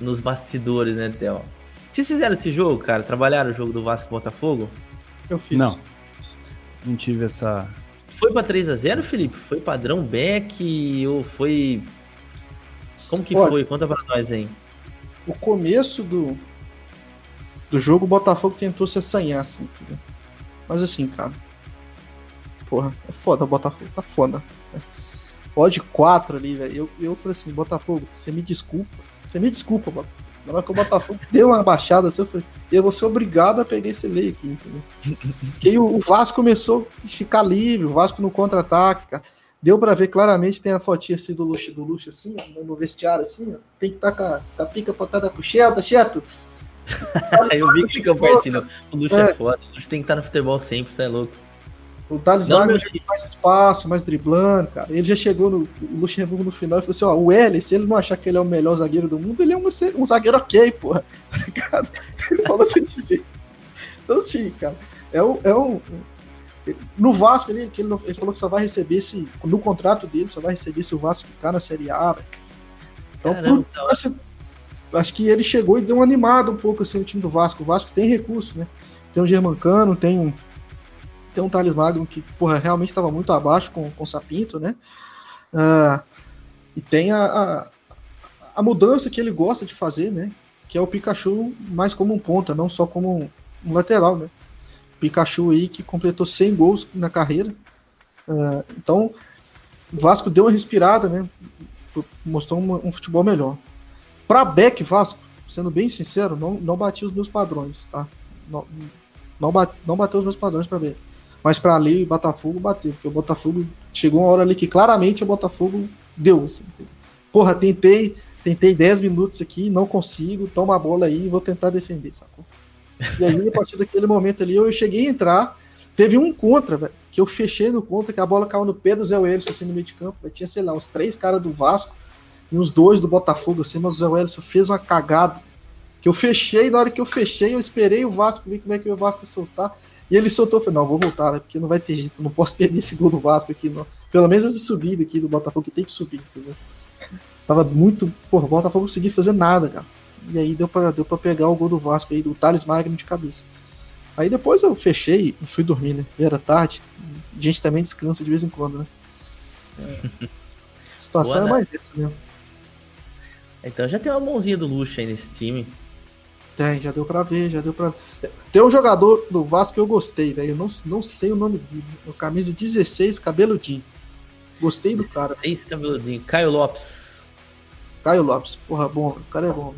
nos bastidores, né, Theo? Vocês fizeram esse jogo, cara? Trabalharam o jogo do Vasco Botafogo? Eu fiz. Não. Não tive essa. Foi pra 3x0, Felipe? Foi padrão Beck ou foi. Como que Olha, foi? Conta pra nós aí. O começo do, do jogo, o Botafogo tentou se assanhar, assim, entendeu? Mas assim, cara. Porra, é foda, o Botafogo tá foda. Odd 4 ali, velho. Eu, eu falei assim, Botafogo, você me desculpa. Você me desculpa, Botafogo. Na hora que o Botafogo deu uma baixada assim, eu falei, eu vou ser obrigado a pegar esse lei aqui, entendeu? Porque aí o, Vasco começou a ficar livre, o Vasco no contra-ataque, Deu pra ver claramente, tem a fotinha assim do Luxo, do Luxo assim, no vestiário assim, ó. Tem que estar tá com, a, com a pica apontada pro Shelta, Cheto. eu vi que ele compartilhou. O Luxo é. é foda, o Luxo tem que estar tá no futebol sempre, você é louco. O Thales Magno mais espaço, mais driblando, cara. Ele já chegou no Luxemburgo no final e falou assim: ó, o L, se ele não achar que ele é o melhor zagueiro do mundo, ele é um, um zagueiro ok, porra. Tá ligado? Ele falou desse jeito. Então, sim, cara. É um. É um no Vasco, ele, ele, ele, falou que só vai receber se. No contrato dele, só vai receber se o Vasco ficar na Série A. Então, Caramba, por, esse, acho que ele chegou e deu um animado um pouco assim o time do Vasco. O Vasco tem recurso, né? Tem o Germancano, tem um tem um Thales Magno que, porra, realmente estava muito abaixo com, com o Sapinto, né? Uh, e tem a, a, a, mudança que ele gosta de fazer, né? Que é o Pikachu mais como um ponta, não só como um, um lateral, né? Pikachu aí que completou 100 gols na carreira. Uh, então, o Vasco deu uma respirada, né? Mostrou um, futebol melhor. Para Beck Vasco, sendo bem sincero, não, não bati os meus padrões, tá? Não, não, bate, não bateu os meus padrões para Beck. Mas para ali, o Botafogo bateu, porque o Botafogo chegou uma hora ali que claramente o Botafogo deu. Assim, Porra, tentei, tentei 10 minutos aqui, não consigo, toma a bola aí e vou tentar defender, sacou? E aí, a partir daquele momento ali, eu cheguei a entrar. Teve um contra, véio, que eu fechei no contra, que a bola caiu no pé do Zé Welles, assim, no meio de campo. Véio. Tinha, sei lá, uns três caras do Vasco e uns dois do Botafogo, assim, mas o Zé Welles fez uma cagada. Que eu fechei, na hora que eu fechei, eu esperei o Vasco ver como é que o Vasco ia soltar. E ele soltou, falei, não, vou voltar, né, porque não vai ter jeito, não posso perder esse gol do Vasco aqui, não. Pelo menos essa subida aqui do Botafogo, que tem que subir, entendeu? Tava muito, porra, o Botafogo não conseguia fazer nada, cara. E aí deu pra, deu pra pegar o gol do Vasco aí, do Thales Magno de cabeça. Aí depois eu fechei e fui dormir, né? Era tarde. A gente também descansa de vez em quando, né? É. A situação Boa, é mais essa mesmo. Então já tem uma mãozinha do luxo aí nesse time. Tem, já deu pra ver, já deu pra Tem um jogador do Vasco que eu gostei, velho. Não, não sei o nome dele. O camisa 16, cabeludinho. Gostei do cara. 16, cabeludinho. Caio Lopes. Caio Lopes. Porra, bom. O cara é bom.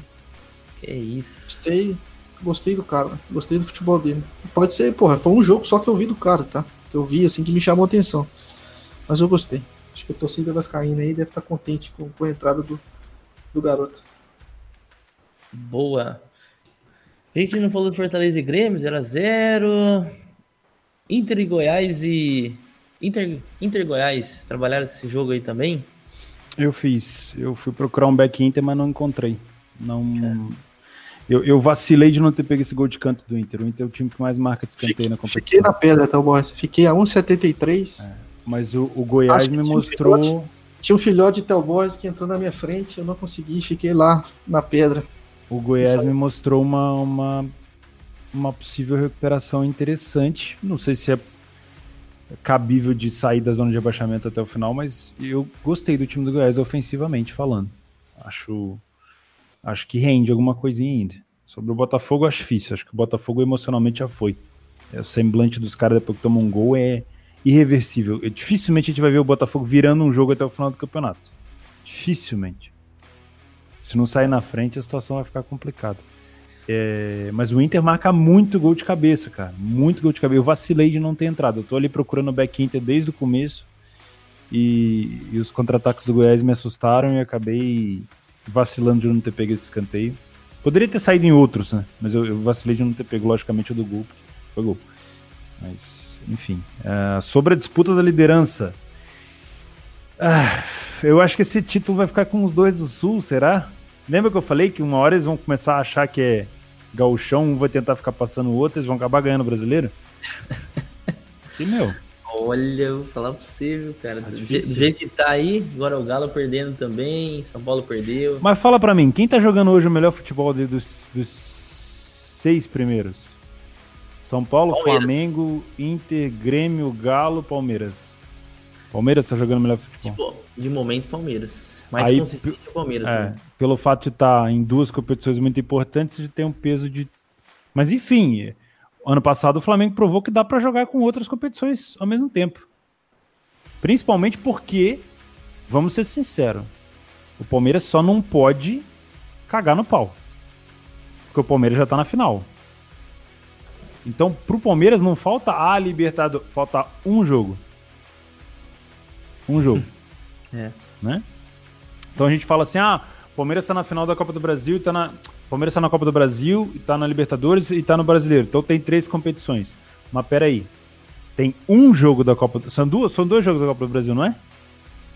Que isso. Gostei. Gostei do cara. Gostei do futebol dele. Pode ser, porra, foi um jogo só que eu vi do cara, tá? Que eu vi, assim, que me chamou a atenção. Mas eu gostei. Acho que a torcida vascaína aí deve estar contente com, com a entrada do, do garoto. Boa. A gente não falou de Fortaleza e Grêmio, 0x0. Inter e Goiás e. Inter, Inter Goiás trabalharam esse jogo aí também? Eu fiz. Eu fui procurar um back Inter, mas não encontrei. Não. Eu, eu, vacilei de não ter pego esse gol de canto do Inter. O Inter é o time que mais marca de escanteio na competição. Fiquei na pedra, tá bom? Fiquei a 1,73. É, mas o, o Goiás me mostrou. Um filhote, tinha um filhote de Telboys que entrou na minha frente, eu não consegui, fiquei lá na pedra. O Goiás me mostrou uma, uma, uma possível recuperação interessante. Não sei se é cabível de sair da zona de abaixamento até o final, mas eu gostei do time do Goiás ofensivamente falando. Acho, acho que rende alguma coisinha ainda. Sobre o Botafogo, acho difícil. Acho que o Botafogo emocionalmente já foi. É, o semblante dos caras depois que tomam um gol é irreversível. dificilmente a gente vai ver o Botafogo virando um jogo até o final do campeonato. Dificilmente. Se não sair na frente, a situação vai ficar complicada. É, mas o Inter marca muito gol de cabeça, cara. Muito gol de cabeça. Eu vacilei de não ter entrado. Eu tô ali procurando o back Inter desde o começo. E, e os contra-ataques do Goiás me assustaram e acabei vacilando de não ter pego esse escanteio. Poderia ter saído em outros, né? Mas eu, eu vacilei de não ter pego, logicamente, o do gol. Foi gol. Mas, enfim. Uh, sobre a disputa da liderança. Uh, eu acho que esse título vai ficar com os dois do Sul, será? Lembra que eu falei que uma hora eles vão começar a achar que é gauchão, um vai tentar ficar passando o outro, eles vão acabar ganhando o brasileiro? que meu. Olha, vou falar pra você, viu, cara. Tá do, jeito que tá aí, agora o Galo perdendo também, São Paulo perdeu. Mas fala pra mim, quem tá jogando hoje o melhor futebol dos, dos seis primeiros? São Paulo, Palmeiras. Flamengo, Inter, Grêmio, Galo, Palmeiras. Palmeiras tá jogando o melhor futebol. Tipo, de momento, Palmeiras. Mais Aí, consistente o Palmeiras. É, né? Pelo fato de estar tá em duas competições muito importantes, de ter um peso de. Mas enfim, ano passado o Flamengo provou que dá para jogar com outras competições ao mesmo tempo. Principalmente porque, vamos ser sinceros, o Palmeiras só não pode cagar no pau. Porque o Palmeiras já tá na final. Então, pro Palmeiras não falta a Libertadores, falta um jogo. Um jogo. é. Né? Então a gente fala assim: ah, Palmeiras está na final da Copa do Brasil, tá na. Palmeiras está na Copa do Brasil, está na Libertadores e está no Brasileiro. Então tem três competições. Mas peraí. Tem um jogo da Copa do São duas, são dois jogos da Copa do Brasil, não é?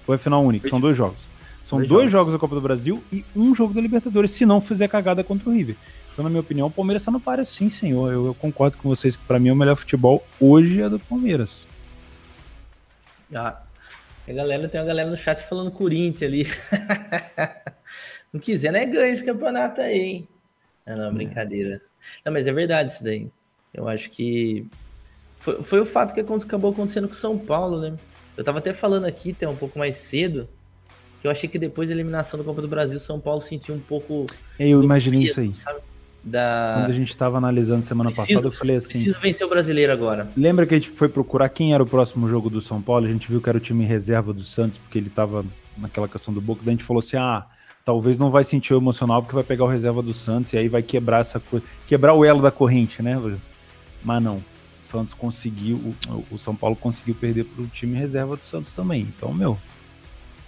Ou é final único? São dois jogos. São dois, dois jogos. jogos da Copa do Brasil e um jogo da Libertadores, se não fizer cagada contra o River. Então, na minha opinião, o Palmeiras está no páreo sim, senhor. Eu, eu, concordo com vocês que para mim o melhor futebol hoje é do Palmeiras. Ah, a galera tem uma galera no chat falando Corinthians ali. não quiser, né? Ganha esse campeonato aí, hein? Não, não, brincadeira. Não, mas é verdade isso daí. Eu acho que foi, foi o fato que acabou acontecendo com São Paulo, né? Eu tava até falando aqui, até um pouco mais cedo, que eu achei que depois da eliminação da Copa do Brasil, São Paulo sentiu um pouco. Eu imaginei isso aí. Sabe? Da. Quando a gente estava analisando semana preciso, passada, eu falei assim. Preciso vencer o brasileiro agora. Lembra que a gente foi procurar quem era o próximo jogo do São Paulo? A gente viu que era o time reserva do Santos, porque ele estava naquela questão do Boca. Daí a gente falou assim: ah, talvez não vai sentir o emocional, porque vai pegar o reserva do Santos e aí vai quebrar essa coisa. Quebrar o elo da corrente, né? Mas não. O Santos conseguiu, o, o São Paulo conseguiu perder para o time reserva do Santos também. Então, meu,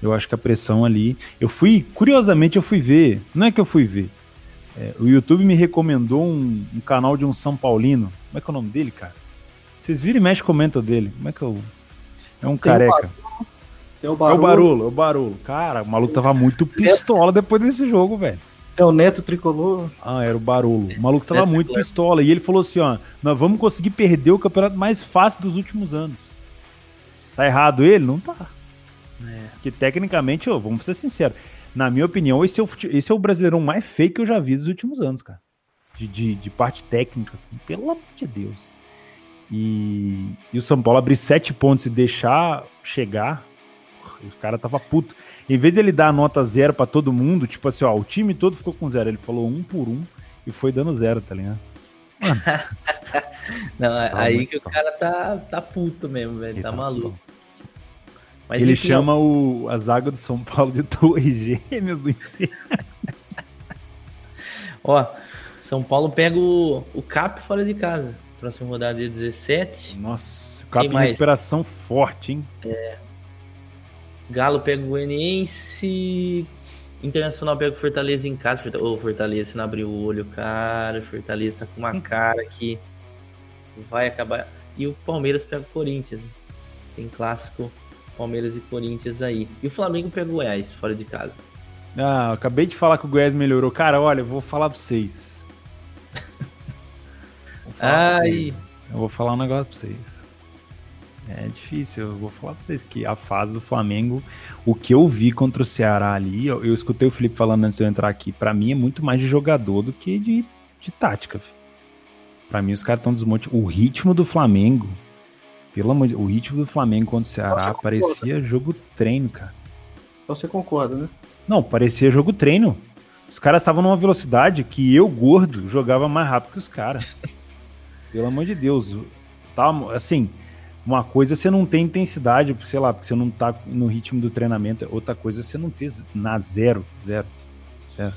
eu acho que a pressão ali. Eu fui, curiosamente, eu fui ver. Não é que eu fui ver. É, o YouTube me recomendou um, um, canal de um São Paulino. Como é que é o nome dele, cara? Vocês viram e mexem comentam dele. Como é que é o. É um Tem careca. É o Barolo. É o Barolo, é o Barolo. Cara, o maluco tava muito pistola depois desse jogo, velho. É o Neto Tricolor. Ah, era o Barolo. O maluco tava muito pistola. E ele falou assim: ó, nós vamos conseguir perder o campeonato mais fácil dos últimos anos. Tá errado ele? Não tá. É. Que tecnicamente, ó, vamos ser sinceros, na minha opinião, esse é o, esse é o brasileirão mais feio que eu já vi dos últimos anos, cara. De, de, de parte técnica, assim, pelo amor de Deus. E, e o São Paulo abrir sete pontos e deixar chegar, O cara tava puto. Em vez de ele dar a nota zero para todo mundo, tipo assim, ó, o time todo ficou com zero. Ele falou um por um e foi dando zero, tá ligado? Não, tá aí que o cara tá, tá puto mesmo, velho. Tá, tá maluco. Mas ele enfim, chama o, a zaga do São Paulo de Torres Gêmeas do Inferno. Ó, São Paulo pega o, o Cap fora de casa. Próxima rodada de 17. Nossa, o Cap em recuperação forte, hein? É. Galo pega o Goianiense. Internacional pega o Fortaleza em casa. Ô, oh, Fortaleza, não abrir o olho, cara. Fortaleza tá com uma hum. cara que vai acabar. E o Palmeiras pega o Corinthians. Tem clássico Palmeiras e Corinthians aí. E o Flamengo pega o Goiás, fora de casa. Ah, acabei de falar que o Goiás melhorou. Cara, olha, eu vou falar pra vocês. Falar Ai. Eu vou falar um negócio pra vocês. É difícil, eu vou falar pra vocês que a fase do Flamengo, o que eu vi contra o Ceará ali, eu, eu escutei o Felipe falando antes de eu entrar aqui, para mim é muito mais de jogador do que de, de tática. Para mim os caras estão desmontados. O ritmo do Flamengo, pelo amor de... o ritmo do Flamengo contra o Ceará parecia jogo treino, cara. Então você concorda, né? Não, parecia jogo treino. Os caras estavam numa velocidade que eu, gordo, jogava mais rápido que os caras. Pelo amor de Deus. Tá, assim, uma coisa é você não tem intensidade, sei lá, porque você não tá no ritmo do treinamento. Outra coisa é você não ter na zero, zero. zero.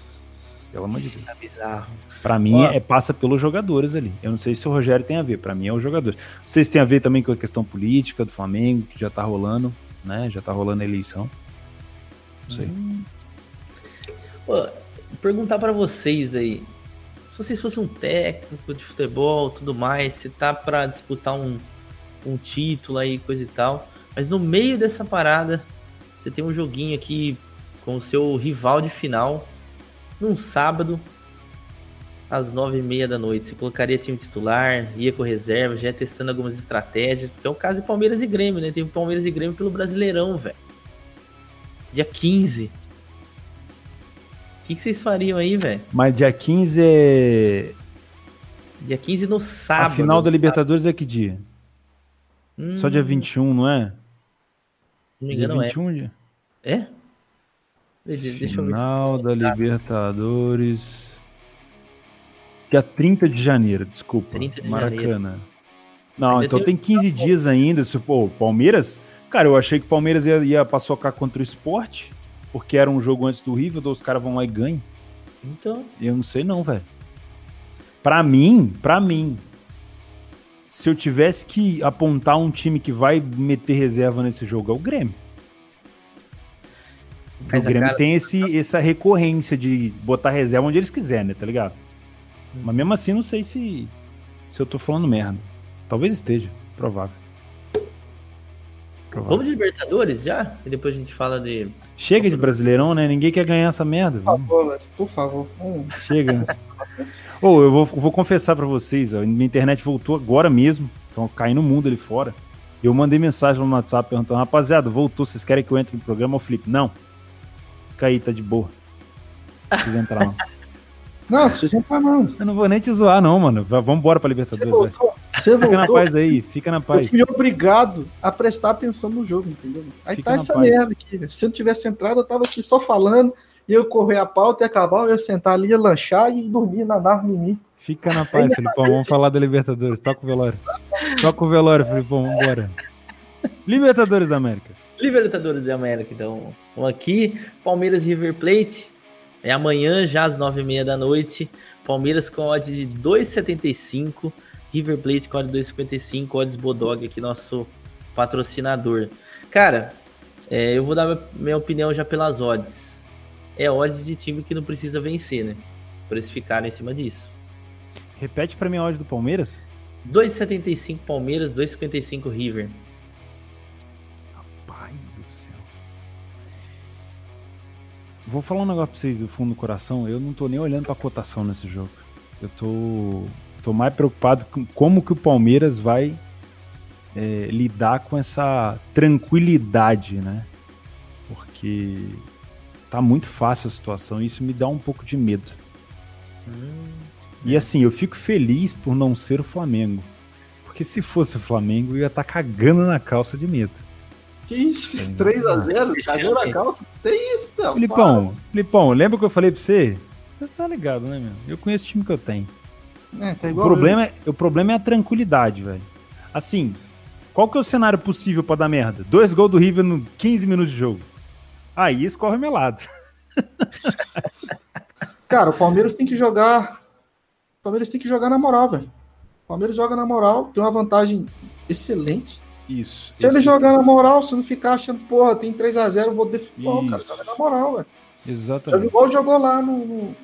Pelo amor de Deus. É bizarro. Pra mim, é, passa pelos jogadores ali. Eu não sei se o Rogério tem a ver. Pra mim, é os jogadores. Vocês têm a ver também com a questão política do Flamengo, que já tá rolando, né? Já tá rolando a eleição. Não sei. Hum. Pô, perguntar para vocês aí. Se vocês fossem um técnico de futebol tudo mais, você tá para disputar um, um título aí, coisa e tal. Mas no meio dessa parada, você tem um joguinho aqui com o seu rival de final, num sábado, às nove e meia da noite. Você colocaria time titular, ia com reserva, já ia testando algumas estratégias. Que é o caso de Palmeiras e Grêmio, né? Tem o Palmeiras e Grêmio pelo Brasileirão, velho. Dia 15. O que, que vocês fariam aí, velho? Mas dia 15 é. Dia 15 no sábado. A final da Libertadores sábado. é que dia? Hum... Só dia 21, não é? Se não me engano, dia 21, é. Dia? É? Final da Libertadores. Dia 30 de janeiro, desculpa. 30 de Maracanã. Janeiro. Não, ainda então tem 15 dias ainda. Se, pô, Palmeiras. Cara, eu achei que o Palmeiras ia, ia paçocar contra o esporte porque era um jogo antes do River, os caras vão lá e ganham. Então. Eu não sei não, velho. Pra mim, pra mim, se eu tivesse que apontar um time que vai meter reserva nesse jogo, é o Grêmio. Mas o Grêmio cara... tem esse, essa recorrência de botar reserva onde eles quiserem, né, tá ligado? Hum. Mas mesmo assim, não sei se, se eu tô falando merda. Talvez esteja, provável. Vamos de Libertadores já? E depois a gente fala de. Chega de Brasileirão, né? Ninguém quer ganhar essa merda. Por favor, por favor. Hum. Chega. Ou oh, eu vou, vou confessar para vocês, ó, minha internet voltou agora mesmo. Estão caindo o mundo ali fora. Eu mandei mensagem no WhatsApp perguntando, rapaziada, voltou, vocês querem que eu entre no programa? O Felipe, não. Fica aí, tá de boa. Não precisa entrar, não. Não, precisa entrar, não. Eu não vou nem te zoar, não, mano. Vamos embora pra Libertadores. Você voltou, você fica voltou, na paz aí, fica na paz. Eu fui obrigado a prestar atenção no jogo, entendeu? Aí fica tá essa paz. merda aqui. Se eu não tivesse entrado, eu tava aqui só falando, ia correr a pauta e acabar, eu ia sentar ali, ia lanchar e dormir, nadar no mim. Fica na paz, Felipão. Vamos falar da Libertadores. Toca o velório. Toca o velório, Felipão. Vambora. Libertadores da América. Libertadores da América, então. Vamos aqui. Palmeiras River Plate. É amanhã, já às nove e meia da noite. Palmeiras com odd de 2,75. River Plate com odd 2,55. Odds Bodog aqui, nosso patrocinador. Cara, é, eu vou dar minha opinião já pelas odds. É odds de time que não precisa vencer, né? Por eles ficarem em cima disso. Repete para mim a odd do Palmeiras. 2,75 Palmeiras, 2,55 River. Vou falar um negócio pra vocês do fundo do coração. Eu não tô nem olhando pra cotação nesse jogo. Eu tô, tô mais preocupado com como que o Palmeiras vai é, lidar com essa tranquilidade, né? Porque tá muito fácil a situação e isso me dá um pouco de medo. Hum, e é. assim, eu fico feliz por não ser o Flamengo. Porque se fosse o Flamengo, eu ia estar tá cagando na calça de medo. Que isso? 3x0? Cagou na calça? Tem isso, não. Filipão, para. Filipão, lembra que eu falei pra você? Você tá ligado, né, meu? Eu conheço o time que eu tenho. É, tá igual o, problema é, o problema é a tranquilidade, velho. Assim, qual que é o cenário possível para dar merda? Dois gols do River no 15 minutos de jogo. Aí escorre melado. Cara, o Palmeiras tem que jogar. O Palmeiras tem que jogar na moral, velho. O Palmeiras joga na moral, tem uma vantagem excelente. Isso. Se ele jogar na moral, se não ficar achando, porra, tem 3x0, vou defender. Pô, cara, joga na moral, velho. Exatamente. Joga igual jogou lá no, no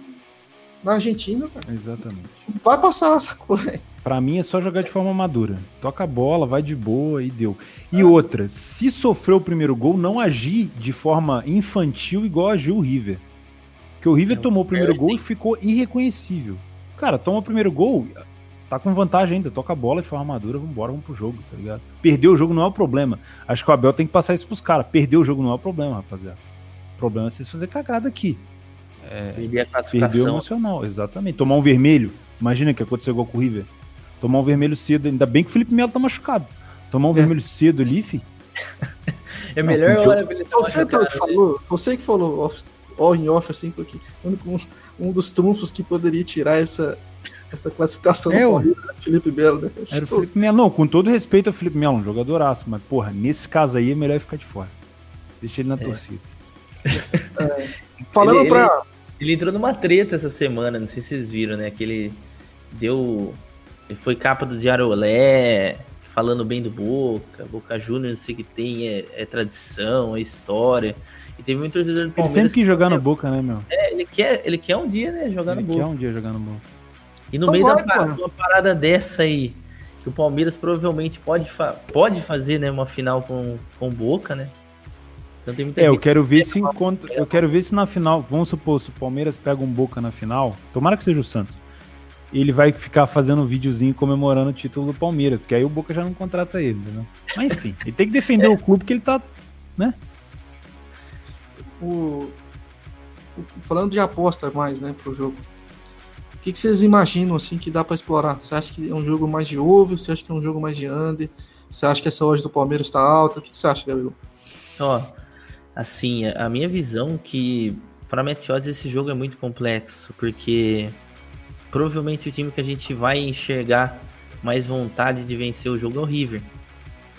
na Argentina, velho. Exatamente. Vai passar essa coisa. Pra mim é só jogar de forma madura. Toca a bola, vai de boa e deu. E outra, se sofreu o primeiro gol, não agir de forma infantil igual agiu o River. Porque o River tomou o primeiro gol e ficou irreconhecível. Cara, toma o primeiro gol, tá com vantagem ainda, toca a bola de forma madura, vambora, vamos pro jogo, tá ligado? Perder o jogo não é o problema. Acho que o Abel tem que passar isso pros caras. Perder o jogo não é o problema, rapaziada. O problema é vocês fazer cagada aqui. É, perder a classificação. Perder o emocional, exatamente. Tomar um vermelho. Imagina que aconteceu igual com o River. Tomar um vermelho cedo. Ainda bem que o Felipe Melo tá machucado. Tomar um é. vermelho cedo ali, fi. é melhor não, hora ele Você que falou, você que falou off, all in off, assim, porque um, um dos trunfos que poderia tirar essa, essa classificação é, do Palmeiras, né? Felipe Melo, né? Era o Felipe Melo. Não, com todo respeito ao Felipe Melo, um jogadoraço, mas, porra, nesse caso aí é melhor ficar de fora. Deixa ele na é. torcida. É. Falando ele, pra. Ele, ele, entrou numa treta essa semana, não sei se vocês viram, né? Que ele deu ele foi capa do Diário Olé, falando bem do Boca, Boca Juniors, sei que tem, é, é, tradição, é história. E teve muito torcedor do Palmeiras. Ele sempre quis jogar no Boca, né, meu? É, ele quer, ele quer um dia, né, jogar ele no Boca. Ele quer um dia jogar no Boca. E no então meio vai, da uma parada dessa aí, que o Palmeiras provavelmente pode, fa pode fazer, né, uma final com o Boca, né? Então é, eu quero ver se encontra, eu quero ver se na final, vamos supor, se o Palmeiras pega um Boca na final, tomara que seja o Santos ele vai ficar fazendo um videozinho comemorando o título do Palmeiras, porque aí o Boca já não contrata ele, né? Mas enfim, ele tem que defender é. o clube que ele tá, né? O, o, falando de aposta mais, né, pro jogo. O que, que vocês imaginam assim que dá para explorar? Você acha que é um jogo mais de over? Você acha que é um jogo mais de under? Você acha que essa hoje do Palmeiras está alta? O que, que você acha, Gabriel? Ó, assim, a minha visão que para Meteoros esse jogo é muito complexo, porque provavelmente o time que a gente vai enxergar mais vontade de vencer o jogo é o River.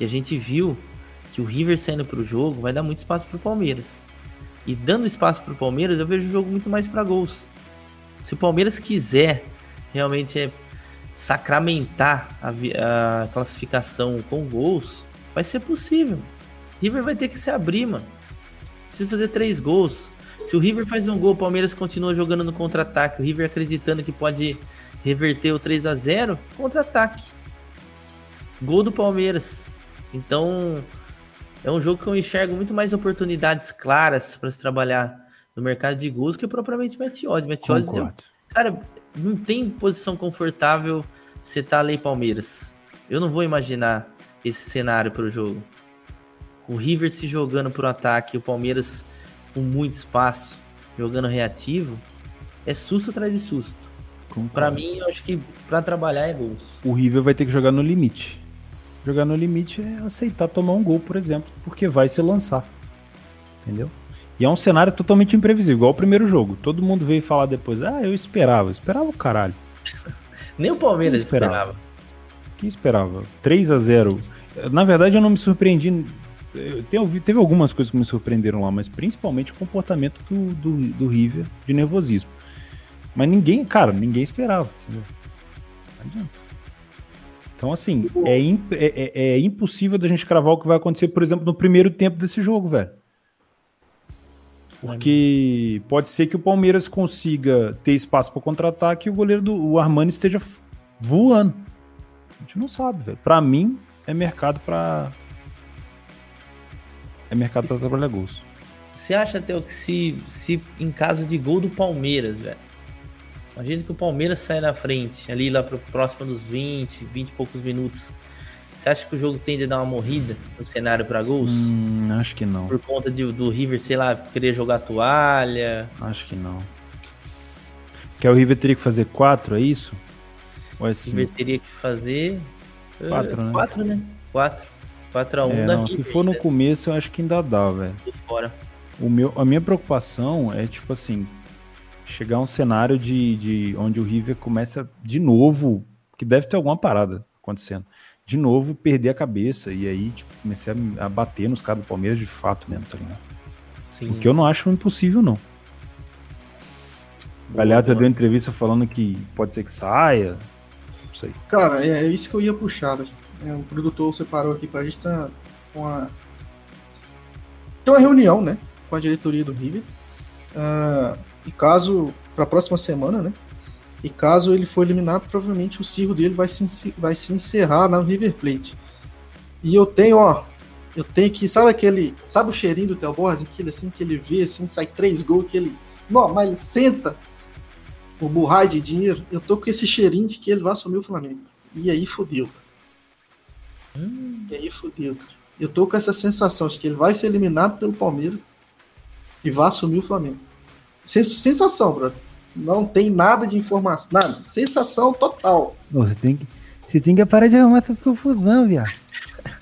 E a gente viu que o River saindo para o jogo vai dar muito espaço para o Palmeiras. E dando espaço para o Palmeiras, eu vejo o jogo muito mais para gols. Se o Palmeiras quiser realmente é sacramentar a, a, classificação com gols, vai ser possível. River vai ter que se abrir, mano. Precisa fazer três gols. Se o River faz um gol, o Palmeiras continua jogando no contra-ataque. O River acreditando que pode reverter o 3 a 0 contra-ataque. Gol do Palmeiras. Então, é um jogo que eu enxergo muito mais oportunidades claras para se trabalhar no mercado de gols que propriamente Metiose. Metiose, cara, não tem posição confortável você tá ali Palmeiras. Eu não vou imaginar esse cenário para o jogo. O River se jogando pro ataque, o Palmeiras com muito espaço, jogando reativo, é susto atrás de susto. Para mim, eu acho que para trabalhar é gols. O River vai ter que jogar no limite. Jogar no limite é aceitar tomar um gol, por exemplo, porque vai se lançar. Entendeu? E é um cenário totalmente imprevisível, igual o primeiro jogo. Todo mundo veio falar depois, ah, eu esperava. Esperava o caralho. Nem o Palmeiras esperava. esperava. Que esperava? 3 a 0 Na verdade, eu não me surpreendi teve algumas coisas que me surpreenderam lá, mas principalmente o comportamento do, do, do River de nervosismo. Mas ninguém, cara, ninguém esperava. Entendeu? Não adianta. Então, assim, é, imp, é, é, é, impossível da gente cravar o que vai acontecer, por exemplo, no primeiro tempo desse jogo, velho. Porque pode ser que o Palmeiras consiga ter espaço para contra-ataque e o goleiro do o Armani esteja voando. A gente não sabe, velho. Para mim, é mercado para é mercado para trabalhar gols. Você acha, Theo, que se, se em caso de gol do Palmeiras, velho, imagina que o Palmeiras sai na frente, ali lá pro próximo dos 20, 20 e poucos minutos. Você acha que o jogo tende a dar uma morrida no cenário para gols? Hum, acho que não. Por conta de, do River, sei lá, querer jogar toalha? Acho que não. Que o River teria que fazer quatro, é isso? Ou é o River teria que fazer. Quatro, uh, né? Quatro, né? Quatro. 4x1 é, da não, Se for no começo, eu acho que ainda dá, velho. Fora. O meu, a minha preocupação é, tipo assim, chegar a um cenário de, de onde o River começa de novo, que deve ter alguma parada acontecendo, de novo perder a cabeça e aí tipo, comecei a, a, bater nos caras do Palmeiras de fato mesmo, tá ligado? Sim. O que eu não acho impossível, não. O Galhardo deu entrevista falando que pode ser que saia, não sei. Cara, é, é isso que eu ia puxar. É, o produtor separou aqui pra gente tá com a... Tem uma reunião, né, com a diretoria do River. Uh, e caso, para a próxima semana, né? E caso ele for eliminado, provavelmente o circo dele vai se, vai se encerrar na River Plate. E eu tenho, ó, eu tenho que, sabe aquele, sabe o cheirinho do Theo Borges, aquele assim que ele vê assim, sai três gols, que ele, não, mas ele senta o burrai de dinheiro. Eu tô com esse cheirinho de que ele vai assumir o Flamengo. E aí fodeu. Hum. E aí fodeu. Eu tô com essa sensação de que ele vai ser eliminado pelo Palmeiras e vai assumir o Flamengo. Sensação, brother. Não tem nada de informação, nada. Sensação total. Você tem que, você tem que parar de arrumar essa confusão, viado.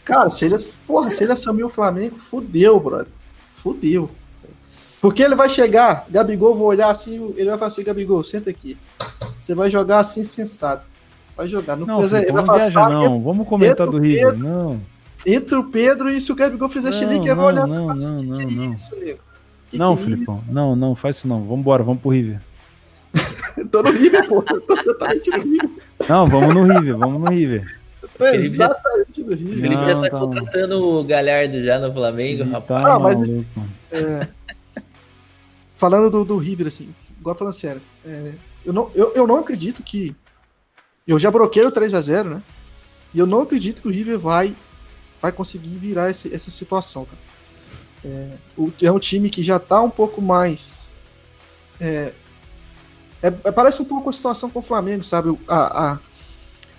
Cara, se ele, porra, se ele assumir o Flamengo, fudeu, brother. Fudeu. Porque ele vai chegar, Gabigol, vou olhar assim, ele vai falar assim, Gabigol, senta aqui. Você vai jogar assim, sensato. Vai jogar. Não, não precisa, ele vai passar, não. Vamos comentar do River, não. Entre o Pedro e se o Gabigol fizer xilique, ele vai olhar assim, não, não, não, que não. Isso, nego? Que não, que Filipão, isso? não, não, faz isso não. Vambora, vamos pro River. tô no River, pô. Eu tô totalmente no River. Não, vamos no River, vamos no River. Tô exatamente no River. O Felipe já tá, tá contratando o Galhardo já no Flamengo, Ele rapaz. Tá ah, mas, é, falando do, do River, assim, igual falando sério, é, eu, não, eu, eu não acredito que. Eu já broquei o 3x0, né? E eu não acredito que o River vai, vai conseguir virar esse, essa situação, cara. É, é um time que já está um pouco mais. É, é, é, parece um pouco a situação com o Flamengo, sabe? A, a,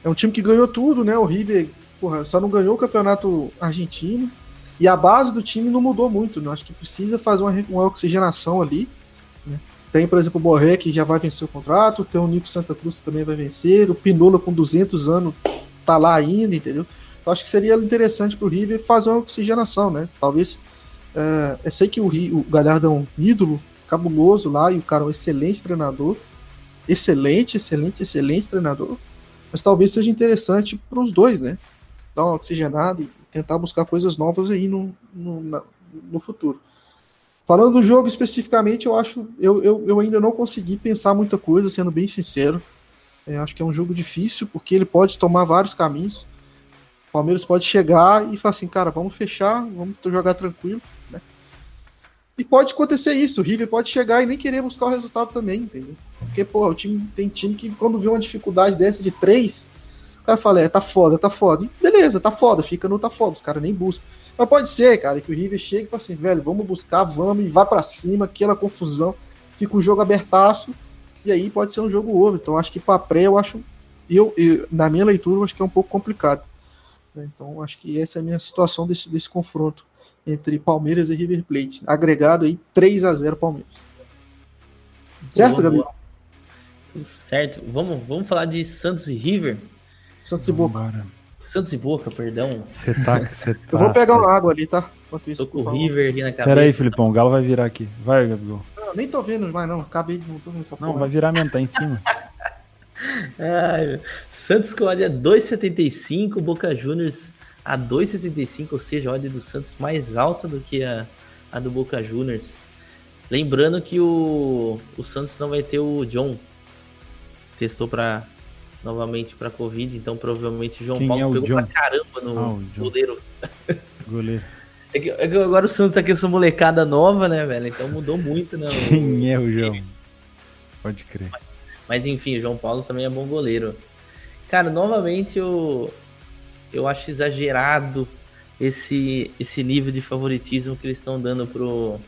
é um time que ganhou tudo, né? O River porra, só não ganhou o campeonato argentino. E a base do time não mudou muito, né? Acho que precisa fazer uma, uma oxigenação ali. Né? Tem, por exemplo, o Borré, que já vai vencer o contrato. Tem o Nico Santa Cruz, que também vai vencer. O Pinola, com 200 anos, tá lá ainda, entendeu? Eu acho que seria interessante para o River fazer uma oxigenação, né? Talvez é, eu sei que o, o Galhardo é um ídolo cabuloso lá e o cara é um excelente treinador. Excelente, excelente, excelente treinador. Mas talvez seja interessante para os dois, né? Dar uma oxigenada e tentar buscar coisas novas aí no, no, na, no futuro. Falando do jogo especificamente, eu acho. Eu, eu, eu ainda não consegui pensar muita coisa, sendo bem sincero. É, acho que é um jogo difícil, porque ele pode tomar vários caminhos. O Palmeiras pode chegar e falar assim, cara, vamos fechar, vamos jogar tranquilo. E pode acontecer isso, o River pode chegar e nem querer buscar o resultado também, entendeu? Porque, pô, o time tem time que quando vê uma dificuldade dessa de três, o cara fala, é, tá foda, tá foda. E beleza, tá foda, fica no tá foda, os caras nem buscam. Mas pode ser, cara, que o River chegue e fale assim, velho, vamos buscar, vamos, e vá para cima, aquela confusão, fica um jogo abertaço, e aí pode ser um jogo ovo. Então acho que pra pré, eu acho, eu, eu, na minha leitura, eu acho que é um pouco complicado. Então acho que essa é a minha situação desse, desse confronto entre Palmeiras e River Plate. Agregado aí 3 a 0 Palmeiras. Certo, Gabriel? Tudo certo. Vamos, vamos falar de Santos e River? Santos e Boca. Santos e Boca, perdão. Você tá, você tá. Eu vou pegar uma água ali, tá? Enquanto isso, tô com o River aqui na cabeça. Pera aí, Filipão, o Galo vai virar aqui. Vai, Gabriel. Não, nem tô vendo mais, não. Acabei de. Não, tô vendo essa não vai virar mesmo, tá em cima. Ai, Santos com a 2,75, Boca Juniors a 2,65, ou seja, a odd do Santos mais alta do que a, a do Boca Juniors. Lembrando que o, o Santos não vai ter o John. Testou para novamente para Covid, então provavelmente o João Quem Paulo é pegou John? pra caramba no ah, goleiro. Goleiro. É que, é que, agora o Santos tá com essa molecada nova, né, velho? Então mudou muito, né? Quem é o João? Pode crer. Mas, mas enfim, o João Paulo também é bom goleiro. Cara, novamente o, eu acho exagerado esse, esse nível de favoritismo que eles estão dando pro,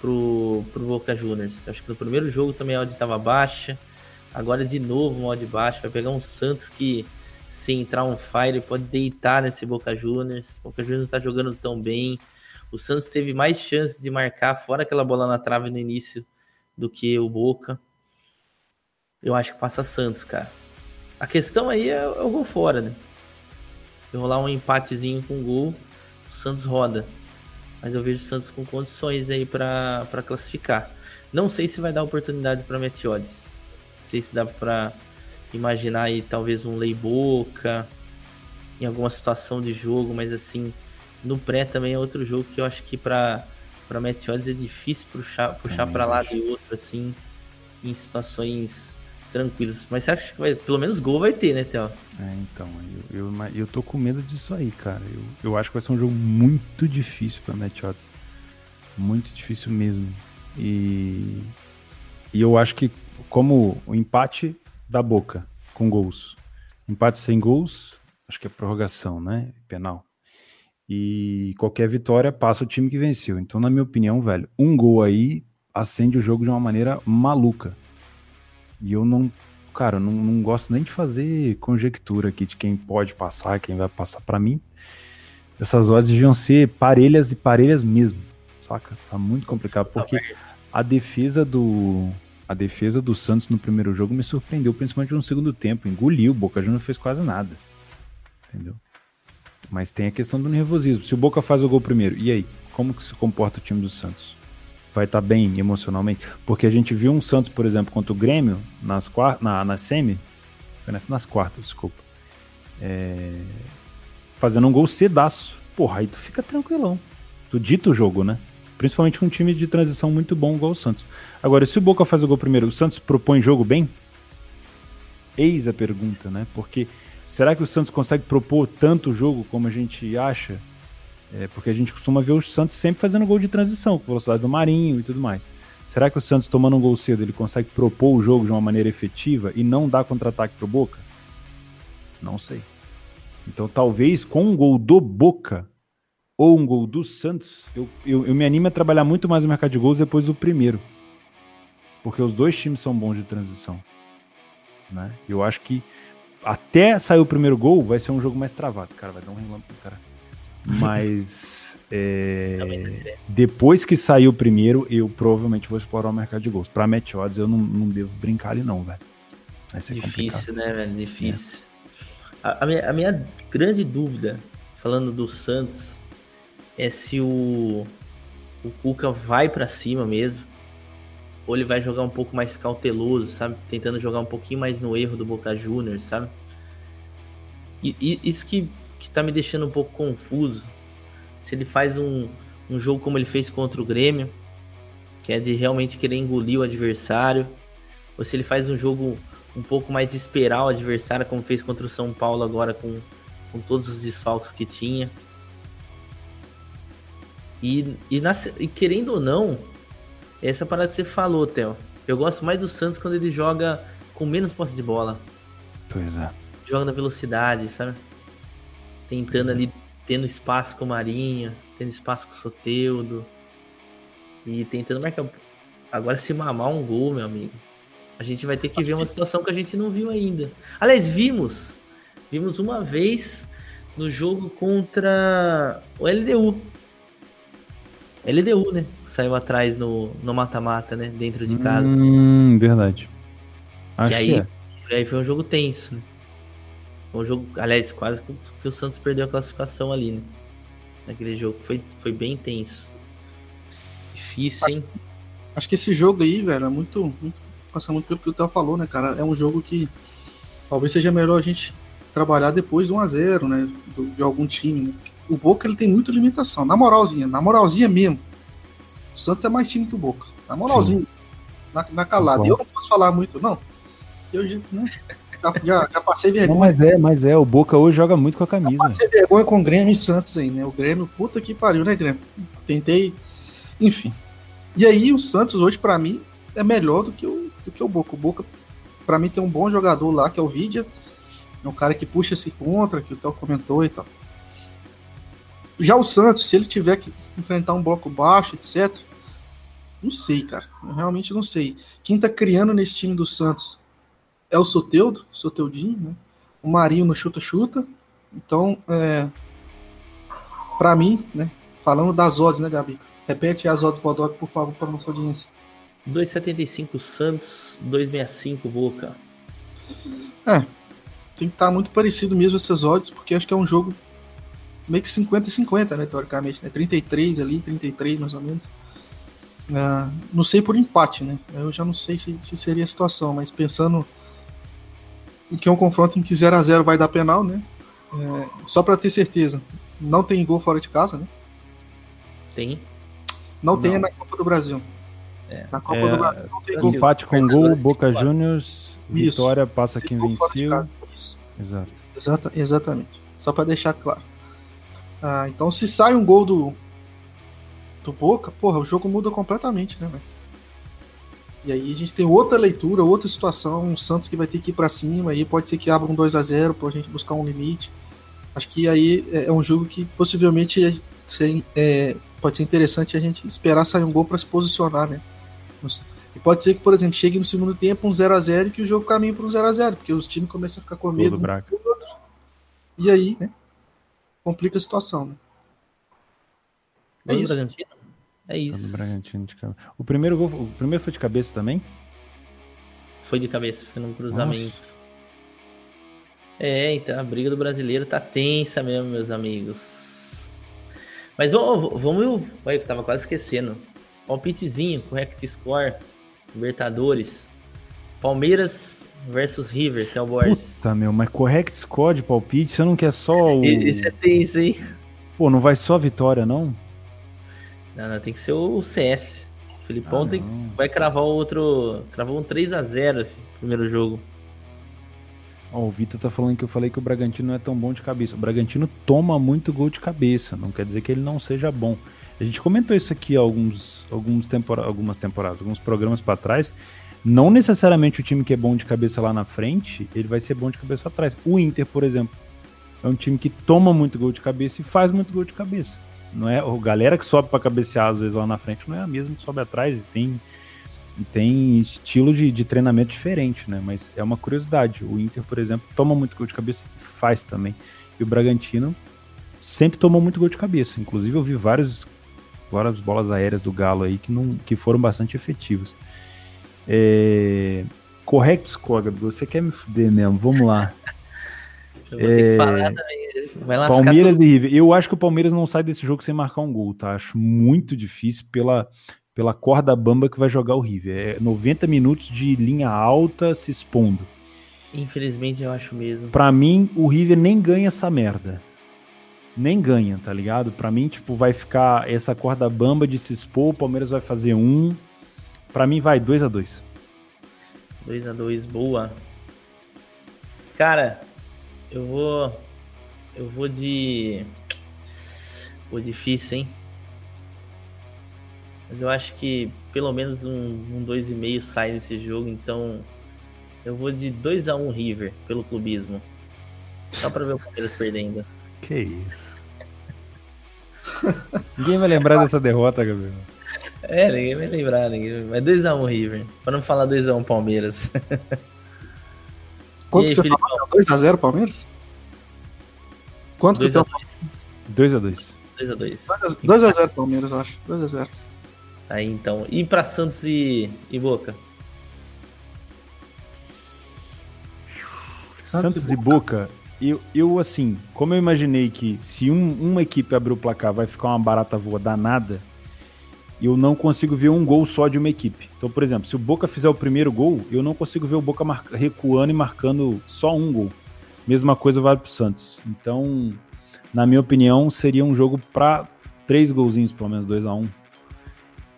pro, pro Boca Juniors. Acho que no primeiro jogo também a odd estava baixa, agora de novo uma odd baixa, vai pegar um Santos que se entrar um fire pode deitar nesse Boca Juniors. O Boca Juniors não está jogando tão bem. O Santos teve mais chances de marcar fora aquela bola na trave no início do que o Boca. Eu acho que passa Santos, cara. A questão aí é, é o gol fora, né? Se rolar um empatezinho com gol, o Santos roda. Mas eu vejo o Santos com condições aí para classificar. Não sei se vai dar oportunidade para Meteodes. Não sei se dá para imaginar aí talvez um lei boca em alguma situação de jogo, mas assim, no pré também é outro jogo que eu acho que para para Meteodes é difícil puxar puxar para lado e outro assim em situações tranquilas. Mas você acha que vai, pelo menos gol vai ter, né, Theo? É, então, eu, eu, eu tô com medo disso aí, cara. Eu, eu acho que vai ser um jogo muito difícil para Meteodes. Muito difícil mesmo. E, e eu acho que, como o empate da boca com gols, empate sem gols, acho que é prorrogação, né? Penal. E qualquer vitória passa o time que venceu. Então, na minha opinião, velho, um gol aí acende o jogo de uma maneira maluca. E eu não, cara, não, não gosto nem de fazer conjectura aqui de quem pode passar, quem vai passar. para mim, essas odds deviam ser parelhas e parelhas mesmo, saca? Tá muito complicado, porque a defesa do a defesa do Santos no primeiro jogo me surpreendeu, principalmente no segundo tempo. Engoliu, o Boca Juniors não fez quase nada. Entendeu? Mas tem a questão do nervosismo. Se o Boca faz o gol primeiro, e aí? Como que se comporta o time do Santos? Vai estar tá bem emocionalmente. Porque a gente viu um Santos, por exemplo, contra o Grêmio, nas na, na semi, nas, nas quartas, desculpa, é, fazendo um gol cedaço. Porra, aí tu fica tranquilão. Tu dita o jogo, né? Principalmente um time de transição muito bom igual o Santos. Agora, se o Boca faz o gol primeiro, o Santos propõe jogo bem? Eis a pergunta, né? Porque será que o Santos consegue propor tanto jogo como a gente acha? É, porque a gente costuma ver o Santos sempre fazendo gol de transição, com velocidade do Marinho e tudo mais. Será que o Santos tomando um gol cedo ele consegue propor o jogo de uma maneira efetiva e não dar contra-ataque pro Boca? Não sei. Então talvez com um gol do Boca ou um gol do Santos, eu, eu, eu me animo a trabalhar muito mais no mercado de gols depois do primeiro. Porque os dois times são bons de transição. Né? Eu acho que até sair o primeiro gol vai ser um jogo mais travado. Cara, vai dar um relâmpago, cara. Mas é, depois que sair o primeiro, eu provavelmente vou explorar o mercado de gols. Pra match odds, eu não, não devo brincar ali, não, velho. Difícil, complicado. né, velho? Difícil. É. A, a, minha, a minha grande dúvida, falando do Santos, é se o, o Cuca vai para cima mesmo. Ou ele vai jogar um pouco mais cauteloso, sabe? Tentando jogar um pouquinho mais no erro do Boca Juniors, sabe? E, e isso que que tá me deixando um pouco confuso. Se ele faz um, um jogo como ele fez contra o Grêmio, que é de realmente querer engolir o adversário, ou se ele faz um jogo um pouco mais esperar o adversário, como fez contra o São Paulo agora com, com todos os desfalques que tinha. E, e, na, e querendo ou não, essa parada que você falou, Theo. Eu gosto mais do Santos quando ele joga com menos posse de bola. Pois é. Joga na velocidade, sabe? Tentando ali, tendo espaço com o Marinho, tendo espaço com o Soteudo. E tentando marcar. Agora, se mamar um gol, meu amigo, a gente vai ter que ver uma situação que a gente não viu ainda. Aliás, vimos. Vimos uma vez no jogo contra o LDU. LDU, né? Saiu atrás no mata-mata, né? Dentro de casa. Hum, verdade. Acho que aí, que é. aí foi um jogo tenso, né? Um jogo, aliás, quase que o Santos perdeu a classificação ali, né? Naquele jogo. Foi, foi bem tenso. Difícil, hein? Acho, acho que esse jogo aí, velho, é muito. muito passa muito pelo que o Theo falou, né, cara? É um jogo que talvez seja melhor a gente trabalhar depois do 1x0, né? Do, de algum time. Né? O Boca ele tem muita limitação. Na moralzinha, na moralzinha mesmo. O Santos é mais time que o Boca. Na moralzinha. Na, na calada. Eu não posso falar muito, não. Eu, né? Já, já passei vergonha. Não, mas é, mas é, o Boca hoje joga muito com a camisa. Já passei vergonha com o Grêmio e Santos aí, né? O Grêmio, puta que pariu, né, Grêmio? Tentei, enfim. E aí o Santos hoje, para mim, é melhor do que o, do que o Boca. O Boca, para mim, tem um bom jogador lá, que é o Vidia. É um cara que puxa esse contra, que o Théo comentou e tal. Já o Santos, se ele tiver que enfrentar um bloco baixo, etc., não sei, cara. Eu realmente não sei. Quem tá criando nesse time do Santos é o Soteudo, Soteudinho, né? O Marinho no chuta-chuta. Então, é, para mim, né? Falando das odds, né, Gabi? Repete as odds Bodog, por favor, para nossa audiência. 2,75 Santos, 2,65 Boca. É, tem que estar tá muito parecido mesmo essas odds, porque acho que é um jogo meio que 50 e 50, né, teoricamente, né? 33 ali, 33 mais ou menos. Uh, não sei por empate, né? Eu já não sei se, se seria a situação, mas pensando que é um confronto em que 0 a 0 vai dar penal, né? É, só para ter certeza, não tem gol fora de casa, né? Tem. Não, não. tem é na Copa do Brasil. É. Na Copa é, do Brasil não tem gol. Empate com gol, Boca Juniors, Vitória passa quem venceu. Isso. Exato. Exata, exatamente. Só para deixar claro. Ah, então se sai um gol do, do Boca, porra, o jogo muda completamente, né, velho? E aí a gente tem outra leitura, outra situação, um Santos que vai ter que ir para cima, aí pode ser que abra um 2 a 0 pra gente buscar um limite. Acho que aí é, é um jogo que possivelmente é, é, pode ser interessante a gente esperar sair um gol para se posicionar, né? E pode ser que, por exemplo, chegue no segundo tempo um 0 a 0 e que o jogo caminhe para um 0 a 0 porque os times começam a ficar com medo um do outro. E aí, né? Complica a situação, né? É isso. É isso. Bragantino de cabeça. O primeiro gol, o primeiro foi de cabeça também? Foi de cabeça, foi num cruzamento. Nossa. É, então a briga do brasileiro tá tensa mesmo, meus amigos. Mas vamos, vamos, olha, eu tava quase esquecendo. Palpitezinho, correct score, Libertadores. Palmeiras versus River, que é o Boys. Puta, meu, mas correct score de palpite, você não quer só o. Esse é tenso, hein? Pô, não vai só a vitória, não? Não, não, tem que ser o CS. O Filipão ah, tem, vai cravar outro. Cravou um 3x0 primeiro jogo. Ó, o Vitor tá falando que eu falei que o Bragantino não é tão bom de cabeça. O Bragantino toma muito gol de cabeça, não quer dizer que ele não seja bom. A gente comentou isso aqui alguns, alguns tempora algumas temporadas, alguns programas para trás. Não necessariamente o time que é bom de cabeça lá na frente, ele vai ser bom de cabeça atrás. O Inter, por exemplo, é um time que toma muito gol de cabeça e faz muito gol de cabeça. Não é, a galera que sobe para cabecear às vezes lá na frente não é a mesma que sobe atrás e tem, tem estilo de, de treinamento diferente, né? Mas é uma curiosidade. O Inter, por exemplo, toma muito gol de cabeça e faz também. E o Bragantino sempre tomou muito gol de cabeça. Inclusive eu vi vários, várias bolas aéreas do Galo aí que, não, que foram bastante efetivas. É... Correto, Scoga, você quer me fuder mesmo? Vamos lá. Eu vou é... ter que falar também. Palmeiras tudo. e River. Eu acho que o Palmeiras não sai desse jogo sem marcar um gol, tá? Acho muito difícil pela, pela corda bamba que vai jogar o River. É 90 minutos de linha alta se expondo. Infelizmente eu acho mesmo. Para mim, o River nem ganha essa merda. Nem ganha, tá ligado? Para mim, tipo, vai ficar essa corda bamba de se expor, o Palmeiras vai fazer um. Para mim vai 2 a 2. 2 a 2, boa. Cara, eu vou eu vou de. Vou difícil, hein? Mas eu acho que pelo menos um 2,5 um sai nesse jogo, então eu vou de 2x1 um River pelo clubismo. Só pra ver o Palmeiras perdendo. Que isso. ninguém vai lembrar dessa derrota, Gabriel. É, ninguém vai lembrar, ninguém. Mas 2x1 um River. Pra não falar 2x1 um Palmeiras. Quanto aí, você falou? 2x0 Palmeiras? Quanto que tem? 2x2. 2x2. 2x0 Palmeiras, eu acho. 2x0. Aí então. E pra Santos e, e Boca? Santos e Boca, eu, eu assim, como eu imaginei que se um, uma equipe abrir o placar vai ficar uma barata voa danada, eu não consigo ver um gol só de uma equipe. Então, por exemplo, se o Boca fizer o primeiro gol, eu não consigo ver o Boca recuando e marcando só um gol. Mesma coisa vale para o Santos. Então, na minha opinião, seria um jogo para três golzinhos, pelo menos 2 a 1 um.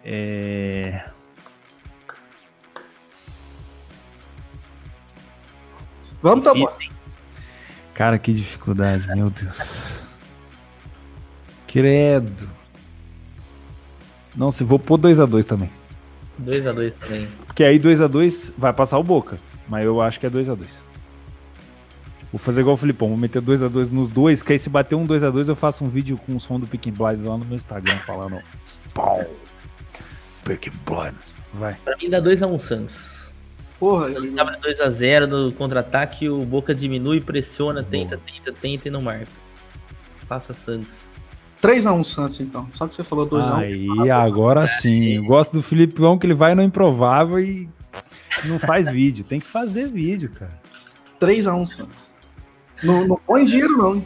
É... Vamos, tá bom. Cara, que dificuldade, meu Deus. Credo. Não, se vou pôr 2x2 também. 2x2 também. Porque aí 2x2 vai passar o Boca. Mas eu acho que é 2x2. Vou fazer igual o Filipão, vou meter 2x2 nos dois, que aí se bater um 2x2 eu faço um vídeo com o som do Picking Blind lá no meu Instagram falando pau, Picking Blind. Vai. Pra mim dá 2x1 um Santos. Porra, Santos abre 2x0 no contra-ataque, o Boca diminui, pressiona, tenta, tenta, tenta e não marca. Passa Santos. 3x1 Santos, então. Só que você falou 2x1. Aí, agora sim. Eu gosto do Filipão que ele vai no improvável e não faz vídeo. Tem que fazer vídeo, cara. 3x1 Santos. Não, não põe dinheiro, não.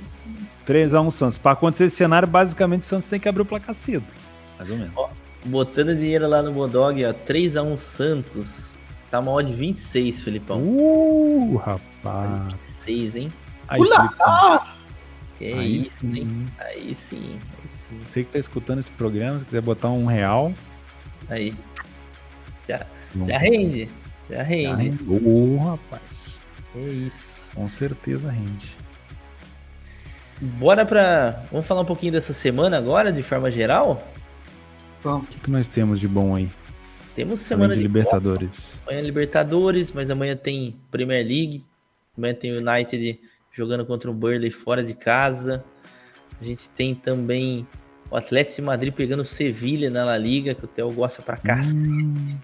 3x1 Santos. Para acontecer esse cenário, basicamente o Santos tem que abrir o placar cedo. Mais ou menos. Ó, botando dinheiro lá no Bodog, ó. 3x1 Santos. Tá uma odd 26, Felipão. Uh, rapaz. 26, hein? Aí, Felipão. Que aí isso, sim. hein? Aí sim, aí sim. Você que tá escutando esse programa, se quiser botar um real. Aí. Já, já rende. Já rende. Já rende. Ô, oh, rapaz. É isso. Com certeza rende. Bora pra. Vamos falar um pouquinho dessa semana agora, de forma geral? O que, que nós temos de bom aí? Temos semana de, de Libertadores. Copa, amanhã Libertadores, mas amanhã tem Premier League. Amanhã tem o United jogando contra o Burley fora de casa. A gente tem também o Atlético de Madrid pegando o Sevilha na La Liga, que o Theo gosta pra cacete. Hum.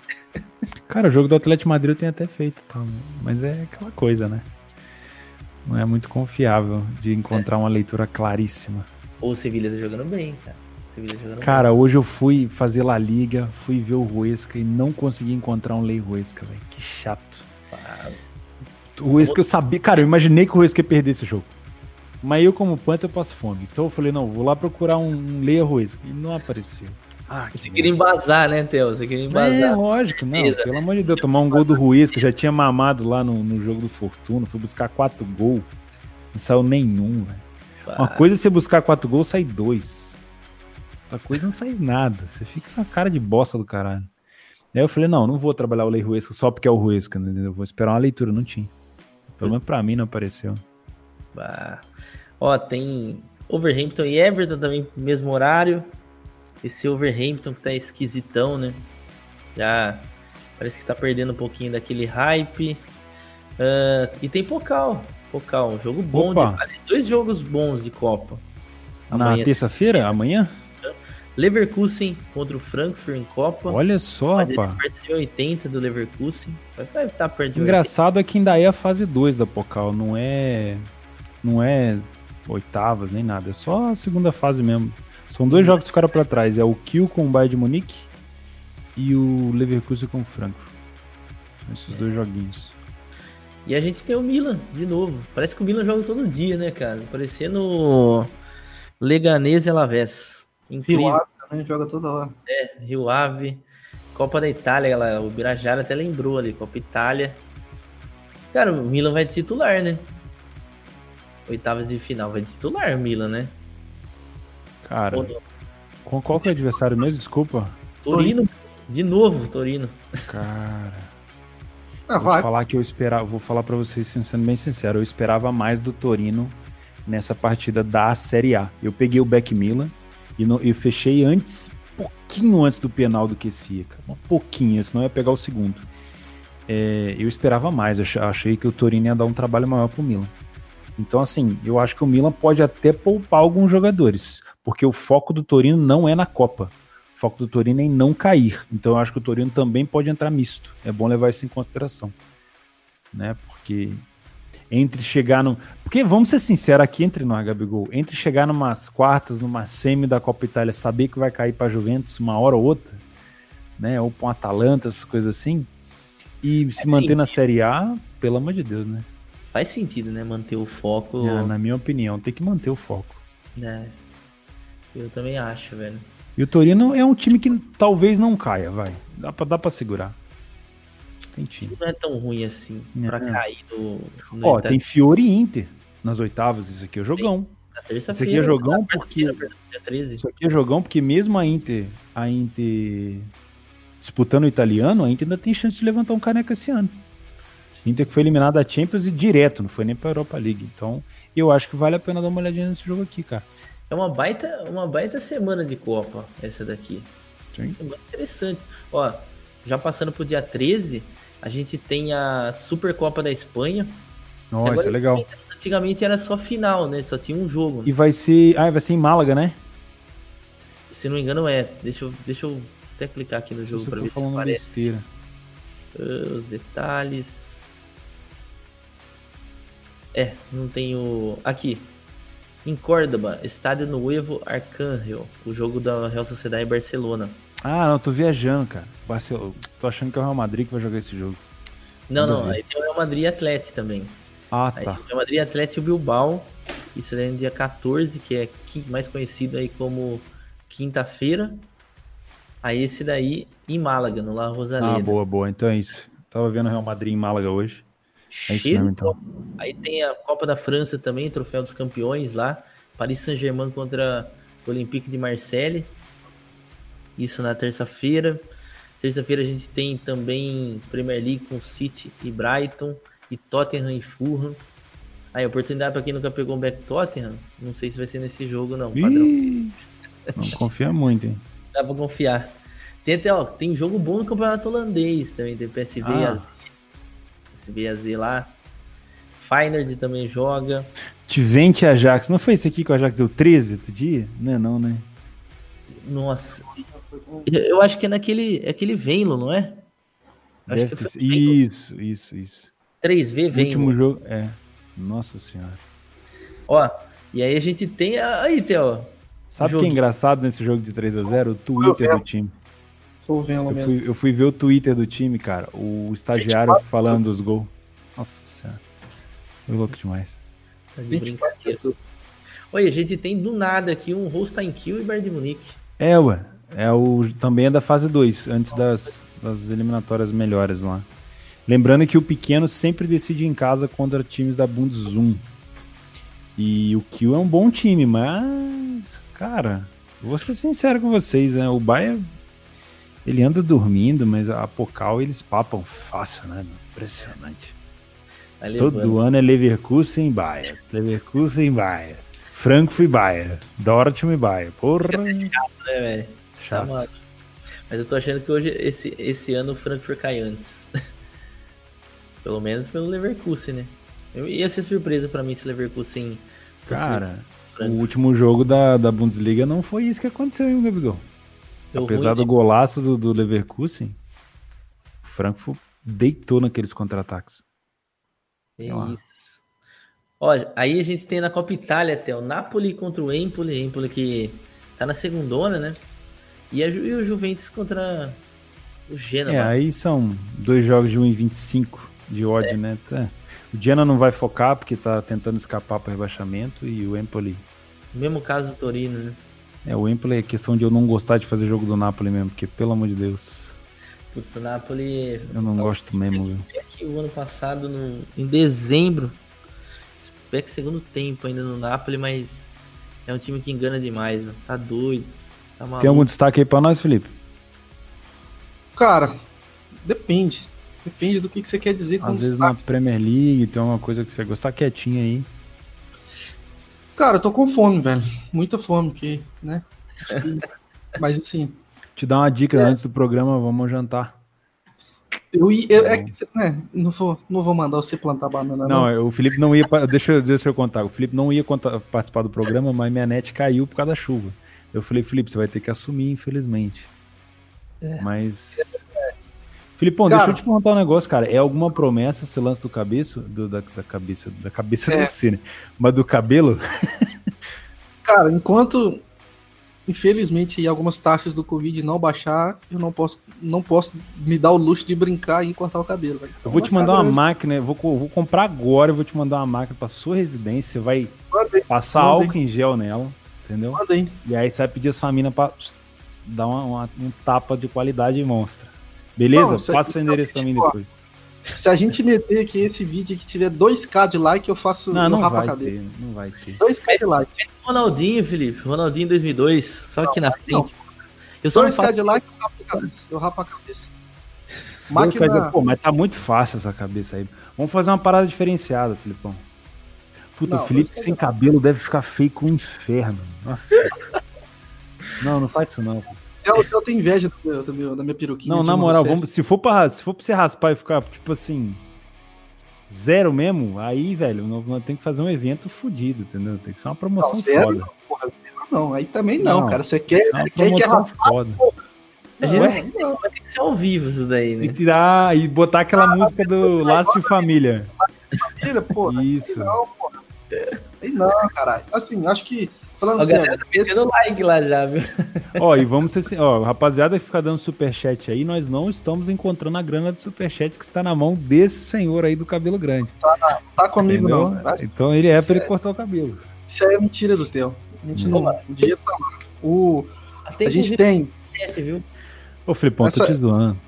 Cara, o jogo do Atlético de Madrid eu tenho até feito, tá? mas é aquela coisa, né? Não é muito confiável de encontrar é. uma leitura claríssima. Ou o Sevilha tá jogando bem, cara. Jogando cara, bem. hoje eu fui fazer La Liga, fui ver o Ruesca e não consegui encontrar um Lei Ruesca, velho. Que chato. O Ruesca eu sabia. Cara, eu imaginei que o Ruesca ia perder esse jogo. Mas eu, como Panther, eu passo fome. Então eu falei, não, vou lá procurar um, um Leia Ruesca. E não apareceu. Ah, você queria embasar, né, Theo? Você queria embasar. É, lógico, não. Pelo né? amor de Deus, tomar um gol do Ruiz, que já tinha mamado lá no, no jogo do Fortuna, fui buscar quatro gols. Não saiu nenhum, velho. Uma coisa é você buscar quatro gols, sai dois. Outra coisa não sai nada. Você fica com a cara de bosta do caralho. Aí eu falei, não, não vou trabalhar o Lei Ruesca só porque é o Ruesca, entendeu? Vou esperar uma leitura, não tinha. Pelo menos pra mim não apareceu. Bah. Ó, tem Overhampton e Everton também, mesmo horário. Esse Overhampton que tá esquisitão, né? Já parece que tá perdendo um pouquinho daquele hype. Uh, e tem Pocal. Pocal, um jogo bom de. Dois jogos bons de Copa. Na terça-feira? Amanhã? Leverkusen contra o Frankfurt em Copa. Olha só, rapaz. Perto de 80 do Leverkusen. Vai estar tá perto de Engraçado 80. é que ainda é a fase 2 da Pocal, não é. Não é oitavas nem nada, é só a segunda fase mesmo. São dois jogos que ficaram para trás. É o Kiel com o Bayern de Munique e o Leverkusen com o Frankfurt. São esses dois joguinhos. E a gente tem o Milan de novo. Parece que o Milan joga todo dia, né, cara? Parecendo Leganese e Alavés. Incrível. Rio Ave também joga toda hora. É, Rio Ave. Copa da Itália, galera. O Birajara até lembrou ali. Copa Itália. Cara, o Milan vai de titular, né? Oitavas de final. Vai de titular o Milan, né? Cara, com qual que é o adversário mesmo? Desculpa. Torino. De novo, Torino. Cara. Ah, vou falar que eu esperava, vou falar para vocês sendo bem sincero, eu esperava mais do Torino nessa partida da Série A. Eu peguei o Beck Milan e no, eu fechei antes, pouquinho antes do penal do esse, cara. Um pouquinho, senão ia pegar o segundo. É, eu esperava mais, achei que o Torino ia dar um trabalho maior pro Milan. Então, assim, eu acho que o Milan pode até poupar alguns jogadores porque o foco do Torino não é na Copa. O foco do Torino é em não cair. Então eu acho que o Torino também pode entrar misto. É bom levar isso em consideração. Né? Porque entre chegar no. Porque vamos ser sinceros aqui entre nós, Gabigol. Entre chegar numas quartas, numa semi da Copa Itália, saber que vai cair para Juventus uma hora ou outra, né? Ou para um Atalanta, essas coisas assim. E se manter na Série A, pelo amor de Deus, né? Faz sentido, né? Manter o foco. É, na minha opinião, tem que manter o foco. É. Eu também acho, velho. E o Torino é um time que talvez não caia, vai. Dá pra, dá pra segurar. Não é tão ruim assim é. pra cair no. no Ó, tem Fiore e Inter nas oitavas. Isso aqui é jogão. Isso aqui é jogão porque. Isso aqui é jogão porque mesmo a Inter, a Inter disputando o italiano, a Inter ainda tem chance de levantar um caneca esse ano. Inter que foi eliminado da Champions e direto, não foi nem pra Europa League. Então, eu acho que vale a pena dar uma olhadinha nesse jogo aqui, cara. É uma baita, uma baita semana de Copa, essa daqui. Sim. Semana interessante. Ó, já passando pro dia 13, a gente tem a Supercopa da Espanha. Nossa, isso é legal. Antigamente era só final, né? Só tinha um jogo. E vai ser. Ah, vai ser em Málaga, né? Se não me engano, é. Deixa eu, deixa eu até clicar aqui no jogo para ver se aparece. Besteira. Uh, os detalhes. É, não tenho. Aqui, em Córdoba, Estádio Nuevo Arcángel, o jogo da Real Sociedade em Barcelona. Ah, não, tô viajando, cara. Barcelona. Tô achando que é o Real Madrid que vai jogar esse jogo. Não, não, aí tem o Real Madrid e Atlético também. Ah, tá. Aí, o Real Madrid, Atlético e o Bilbao. Isso é no dia 14, que é mais conhecido aí como quinta-feira. Aí esse daí em Málaga, no La Rosaleda. Ah, boa, boa. Então é isso. Tava vendo o Real Madrid em Málaga hoje. É isso mesmo, então. Aí tem a Copa da França também, Troféu dos Campeões lá. Paris Saint-Germain contra o Olympique de Marseille. Isso na terça-feira. Terça-feira a gente tem também Premier League com City e Brighton e Tottenham e Fulham. Aí, oportunidade para quem nunca pegou um back Tottenham, não sei se vai ser nesse jogo não, padrão. não confia muito, hein? Dá para confiar. Tem até, ó, tem jogo bom no campeonato holandês também, tem PSV ah. AZ. PSV AZ lá. Feyenoord também joga. Tivente Ajax, não foi esse aqui que o Ajax deu 13 outro dia? Não é não, né? Nossa. Eu acho que é naquele é aquele Venlo, não é? Acho que foi isso, isso, isso. 3V Venlo. Último jogo, é. Nossa senhora. Ó, e aí a gente tem aí, Theo. Sabe o que é engraçado nesse jogo de 3 a 0 O Twitter do time. Tô vendo eu mesmo. Fui, eu fui ver o Twitter do time, cara. O estagiário 24, falando dos gols. Nossa senhora. Foi louco demais. Tá de brincadeira. Oi, a gente tem do nada aqui um Holstein Kill e Bayern de Munique. É, ué. É o, também é da fase 2, antes das, das eliminatórias melhores lá. Lembrando que o pequeno sempre decide em casa contra times da Bundesum. E o Kiel é um bom time, mas, cara, vou ser sincero com vocês, né? O Bayern, ele anda dormindo, mas a Pocal eles papam fácil, né? Impressionante. Tá Todo ano é Leverkusen e Bayern. Leverkusen e Bayern. Frankfurt e Bayern. Dortmund e Bayern. Porra. É né, velho? Chato. Tá, mas eu tô achando que hoje, esse, esse ano, o Frankfurt cai antes. Pelo menos pelo Leverkusen, né? Eu ia ser surpresa para mim se Leverkusen. Cara, o último jogo da, da Bundesliga não foi isso que aconteceu, hein, Gabigol? Deu Apesar ruim, do né? golaço do, do Leverkusen, o Frankfurt deitou naqueles contra-ataques. É isso. Olha, aí a gente tem na Copa Itália até o Napoli contra o Empoli, Empoli que tá na segundona, né? E, a, e o Juventus contra o Genoa. É, aí são dois jogos de 1,25 de ódio, é. né? Tá. O Diana não vai focar porque tá tentando escapar para rebaixamento e o Empoli. Mesmo caso do Torino, né? É, o Empoli é questão de eu não gostar de fazer jogo do Napoli mesmo, porque pelo amor de Deus. Puta, o Napoli. Eu não gosto mesmo, viu? que o ano passado, no, em dezembro, que segundo tempo ainda no Napoli, mas é um time que engana demais, mano. Tá doido. Tá Tem algum destaque aí pra nós, Felipe? Cara, depende. Depende do que, que você quer dizer com Às vezes destaque. na Premier League tem uma coisa que você gostar quietinho aí. Cara, eu tô com fome, velho. Muita fome, que, né? Que... Mas assim. Te dar uma dica é. antes do programa, vamos jantar. Eu, eu é que, né, não, vou, não vou mandar você plantar banana. Não, não. o Felipe não ia. Deixa, deixa eu contar. O Felipe não ia contar, participar do programa, mas minha net caiu por causa da chuva. Eu falei, Felipe, você vai ter que assumir, infelizmente. É. Mas. Filipão, cara, deixa eu te perguntar um negócio, cara. É alguma promessa esse lance do cabeço? Do, da, da, cabeça, da cabeça é. do Cine, mas do cabelo? cara, enquanto infelizmente algumas taxas do Covid não baixar, eu não posso, não posso me dar o luxo de brincar e cortar o cabelo. Véio. eu vou te mandar uma máquina, eu vou, vou comprar agora, eu vou te mandar uma máquina para sua residência, você vai Mandei. passar Mandei. álcool em gel nela, entendeu? Mandei. E aí você vai pedir as famílias para dar uma, uma, um tapa de qualidade monstra. Beleza? Não, Passa o endereço pra mim depois. Se a gente meter aqui esse vídeo que tiver 2k de like, eu faço não, não vai ter, não vai ter. 2k de like. Ronaldinho, Felipe. Ronaldinho 2002, só aqui na frente. Não. Eu só 2k faço... de like, eu rapo a cabeça. Eu rapo a cabeça. Máquina... Pô, mas tá muito fácil essa cabeça aí. Vamos fazer uma parada diferenciada, Filipão. Puta, não, o Felipe sem cabelo deve ficar feio com o inferno. Nossa. não, não faz isso não. Eu, eu tenho inveja do meu, do meu, da minha peruquinha. Não, na moral, vamos, se, for pra, se for pra você raspar e ficar, tipo assim, zero mesmo, aí, velho, nós, nós temos que fazer um evento fodido, entendeu? Tem que ser uma promoção não, zero, foda. Não, porra, zero não, aí também não, não cara. Você quer, é você quer que raspar, foda. A gente vai ter que ser ao vivo isso daí, né? E tirar e botar aquela ah, música do Laço de Família. Família, porra. Isso. Não, porra. Aí não, caralho. Assim, acho que Falando sério. Tá esse... like lá já, viu? Ó, e vamos ser assim, ó, rapaziada que fica dando superchat aí, nós não estamos encontrando a grana do superchat que está na mão desse senhor aí do cabelo grande. Tá, tá comigo Entendeu? não. Então ele é para ele cortar o cabelo. Isso aí é mentira do Theo. A gente não. O dinheiro tá lá. O, a gente tem. Viu? Ô, Filipão, essa, tô te zoando.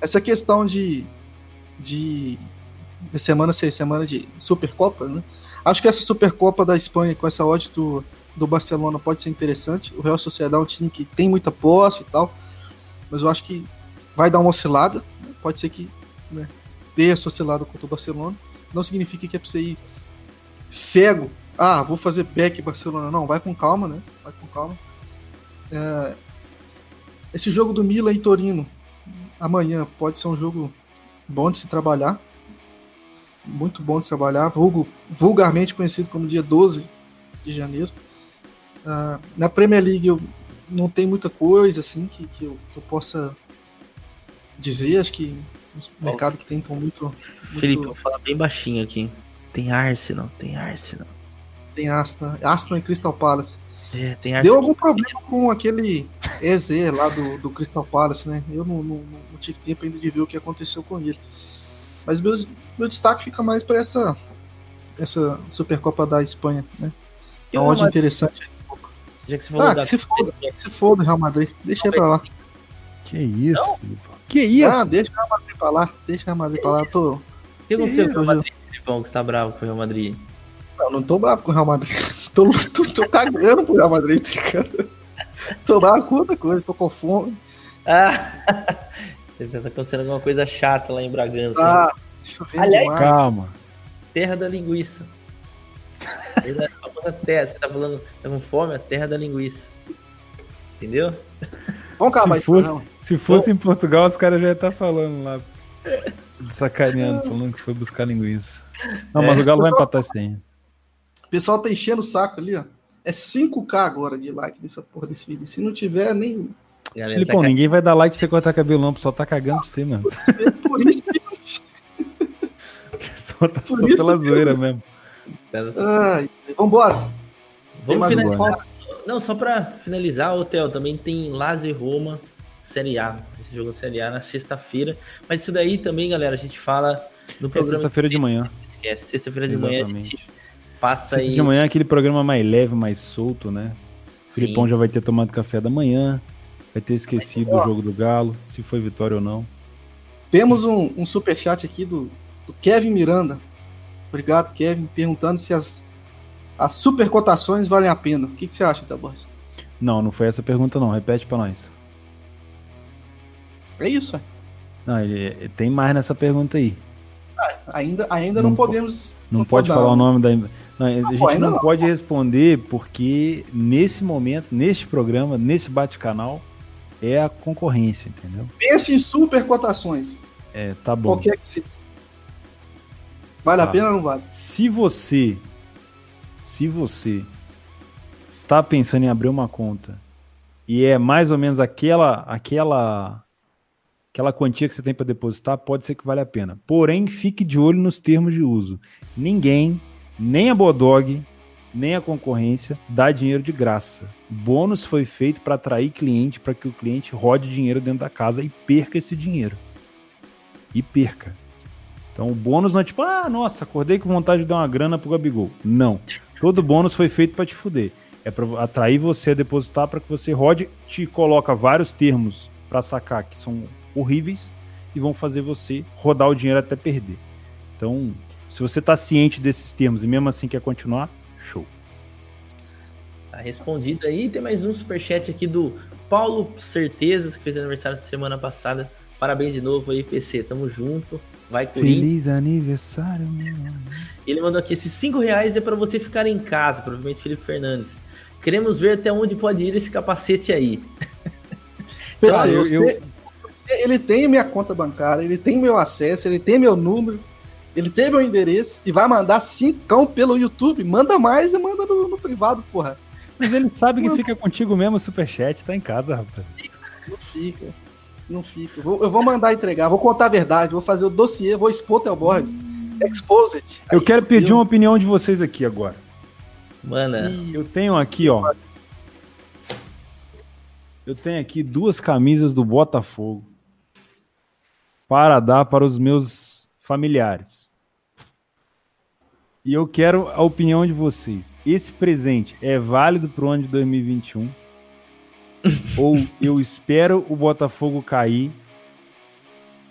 Essa questão de. de. de semana ser semana de Supercopa, né? Acho que essa Supercopa da Espanha com essa odd do, do Barcelona pode ser interessante. O Real Sociedade é um time que tem muita posse e tal. Mas eu acho que vai dar uma oscilada. Pode ser que né, dê essa oscilada contra o Barcelona. Não significa que é pra você ir cego. Ah, vou fazer back Barcelona. Não, vai com calma, né? Vai com calma. É, esse jogo do Milan e Torino amanhã pode ser um jogo bom de se trabalhar. Muito bom de trabalhar. Vulgo, vulgarmente conhecido como dia 12 de janeiro. Uh, na Premier League eu não tem muita coisa assim que, que, eu, que eu possa dizer. Acho que o mercado que tem estão muito, muito. Felipe, vou falar bem baixinho aqui. Tem Arsenal, tem Arsenal. Tem Arsenal, Arsenal e Crystal Palace. É, tem Deu algum problema com aquele EZ lá do, do Crystal Palace, né? Eu não, não, não, tive tempo ainda de ver o que aconteceu com ele. Mas meu, meu destaque fica mais para essa, essa Supercopa da Espanha, né? É onde interessante. Já que você falou ah, da... que se foda, que se foda Real Madrid. Deixa ele pra lá. Que isso, Felipe. Que isso? Ah, deixa o Real Madrid pra lá. Deixa o Real Madrid que pra lá. Tô... O que aconteceu com o Real Madrid, Filipão, que você tá bravo com o Real Madrid? Não, não tô bravo com o Real Madrid. tô, tô, tô cagando pro Real Madrid, tá Tô bravo com outra coisa, tô com fome. Ah, tá acontecendo alguma coisa chata lá em Bragança. Ah, Aliás, demais. calma. Terra da linguiça. a terra, você tá falando, tá com fome? A terra da linguiça. Entendeu? Vamos acabar se fosse, se fosse em Portugal, os caras já iam estar tá falando lá. Sacaneando, falando que foi buscar linguiça. Não, mas é, o Galo vai empatar isso aí. O pessoal tá enchendo o saco ali, ó. É 5k agora de like nessa porra desse vídeo. Se não tiver, nem. Filipão, tá ninguém vai dar like pra você cortar cabelo, não. O pessoal tá cagando pra você, mano. Por isso que. Tá só pela zoeira mesmo. Ai, vambora. Vamos finalizar. Não, só para finalizar, o Theo, também tem Lazio Roma Série A. Esse jogo Série A na sexta-feira. Mas isso daí também, galera, a gente fala no é programa. É sexta-feira de, manhã. É, sexta-feira de manhã a gente passa aí. de manhã é aquele programa mais leve, mais solto, né? O Filipão já vai ter tomado café da manhã, vai ter esquecido Mas, ó, o jogo do Galo, se foi vitória ou não. Temos um, um superchat aqui do, do Kevin Miranda. Obrigado, Kevin, perguntando se as, as supercotações valem a pena. O que, que você acha, Taborges? Não, não foi essa pergunta não. Repete para nós. É isso. Não, ele, ele, tem mais nessa pergunta aí. Ah, ainda ainda não, não podemos. Não, não pode falar o nome da. Não, a gente não, não pode responder porque nesse momento, neste programa, nesse bate-canal, é a concorrência, entendeu? Pense em super cotações. É, tá bom. Qualquer que seja. Vale tá. a pena ou não vale? Se você, se você está pensando em abrir uma conta e é mais ou menos aquela, aquela, aquela quantia que você tem para depositar, pode ser que vale a pena. Porém, fique de olho nos termos de uso. Ninguém, nem a Bodog, nem a concorrência dá dinheiro de graça. O bônus foi feito para atrair cliente, para que o cliente rode dinheiro dentro da casa e perca esse dinheiro. E perca. Então o bônus não é tipo, ah, nossa, acordei com vontade de dar uma grana pro Gabigol. Não. Todo bônus foi feito para te fuder. É para atrair você a depositar para que você rode, te coloca vários termos para sacar que são horríveis e vão fazer você rodar o dinheiro até perder. Então, se você está ciente desses termos e mesmo assim quer continuar, show. Tá respondido aí. Tem mais um superchat aqui do Paulo Certezas, que fez aniversário semana passada. Parabéns de novo aí, PC. Tamo junto. Vai Corinthians. Feliz aniversário, meu Ele mandou aqui: esses 5 reais é para você ficar em casa, provavelmente Felipe Fernandes. Queremos ver até onde pode ir esse capacete aí. Pessoal, eu, eu... ele tem minha conta bancária, ele tem meu acesso, ele tem meu número, ele tem meu endereço e vai mandar cincão pelo YouTube. Manda mais e manda no, no privado, porra. Mas ele sabe que fica contigo mesmo o superchat, tá em casa, rapaz. Não fica. Não fica. Eu vou, eu vou mandar entregar, vou contar a verdade, vou fazer o dossiê, vou expor Theo Borges. Expose it. Eu quero pedir uma opinião de vocês aqui agora. Mano. Eu tenho aqui, ó. Eu tenho aqui duas camisas do Botafogo para dar para os meus familiares. E eu quero a opinião de vocês. Esse presente é válido para o ano de 2021? Ou eu espero o Botafogo cair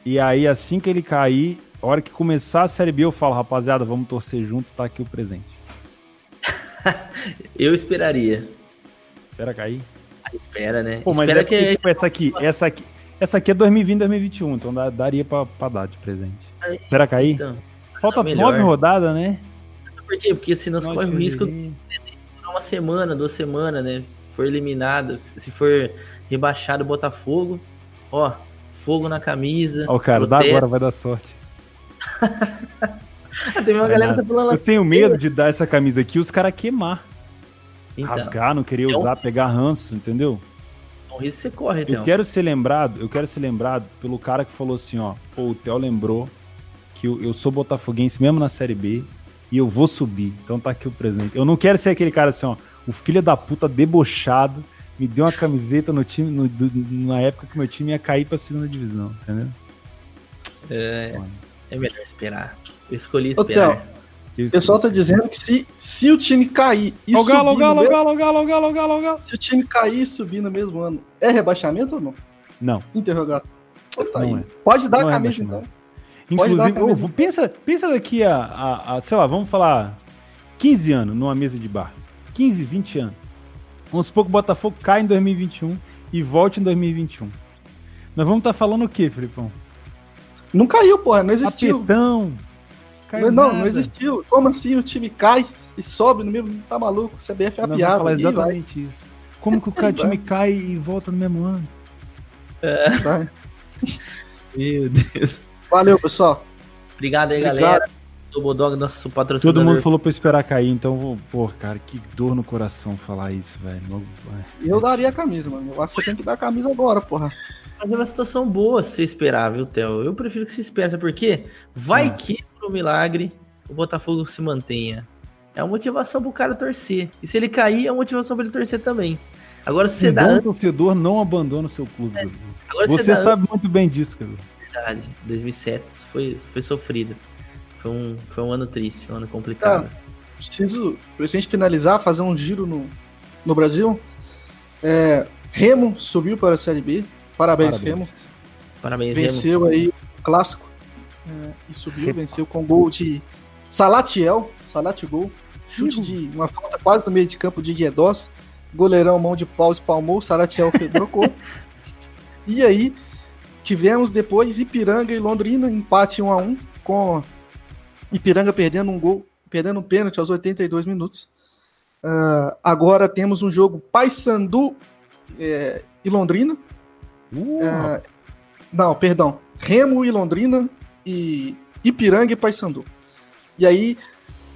e aí assim que ele cair, a hora que começar a Série B eu falo, rapaziada, vamos torcer junto, tá aqui o presente. eu esperaria. Espera cair? Ah, espera, né? Pô, mas espera é que, tipo, essa aqui, essa aqui, essa aqui é 2020, 2021, então dá, daria pra, pra dar de presente. Aí, Espera cair? Então, Falta nove rodadas, né? Por quê? Porque senão você corre o risco de uma semana, duas semanas, né? For eliminado, se for rebaixado o Botafogo, ó, fogo na camisa. Ó, cara, dá agora, vai dar sorte. Tem uma galera que tá falando Eu assim, tenho medo de dar essa camisa aqui e os caras queimar. Então, rasgar, não querer usar, pegar ranço, entendeu? É um risco você corre, então. Eu quero ser lembrado, eu quero ser lembrado pelo cara que falou assim, ó, pô, o Theo lembrou que eu, eu sou botafoguense mesmo na Série B e eu vou subir. Então tá aqui o presente. Eu não quero ser aquele cara assim, ó, o filho da puta debochado me deu uma camiseta no time no, do, na época que meu time ia cair pra segunda divisão, entendeu? É, é melhor esperar. Eu escolhi esperar. O pessoal tá dizendo que se, se o time cair e o galo, subir. Galo, mesmo, galo, galo, galo, galo, galo. Se o time cair e subir no mesmo ano, é rebaixamento ou não? Não. Interrogação. Tá não é. Pode dar não a é camisa é então. Inclusive, oh, pensa, pensa daqui a, a, a, sei lá, vamos falar 15 anos numa mesa de bar. 15, 20 anos. Vamos supor que o Botafogo cai em 2021 e volte em 2021. Nós vamos estar tá falando o quê, Felipão? Não caiu, porra, não existiu. Apetão. Caiu não, nada. não existiu. Como assim o time cai e sobe no mesmo. Tá maluco? O CBF é a piada. Falar exatamente vai. isso. Como que o time cai e volta no mesmo ano? É. Meu Deus. Valeu, pessoal. Obrigado aí, Obrigado. galera. Nosso patrocinador. Todo mundo falou pra esperar cair, então, pô, cara, que dor no coração falar isso, velho. Eu daria a camisa, mano. Eu acho que você tem que dar a camisa agora, porra. Mas é uma situação boa se esperar, viu, Theo? Eu prefiro que se espere, sabe por quê? Vai ah. que, por um milagre, o Botafogo se mantenha. É uma motivação pro cara torcer. E se ele cair, é uma motivação pra ele torcer também. Agora, se você dá. O torcedor não abandona o seu clube. É. Agora, você, você sabe muito bem disso, cara verdade. 2007 foi, foi sofrido. Foi um, foi um ano triste, um ano complicado. Ah, preciso, pra gente finalizar, fazer um giro no, no Brasil. É, Remo subiu para a Série B. Parabéns, Parabéns. Remo. Parabéns, Venceu Remo. aí o clássico. É, e subiu, venceu com gol de Salatiel. Salat gol. Chute uhum. de uma falta quase no meio de campo de Guedos. Goleirão, mão de pau, espalmou. Salatiel trocou. e aí, Tivemos depois Ipiranga e Londrina, empate 1 a 1 com Ipiranga perdendo um gol, perdendo um pênalti aos 82 minutos. Uh, agora temos um jogo Paysandu é, e Londrina. Uh. Uh, não, perdão. Remo e Londrina e Ipiranga e Paysandu. E aí,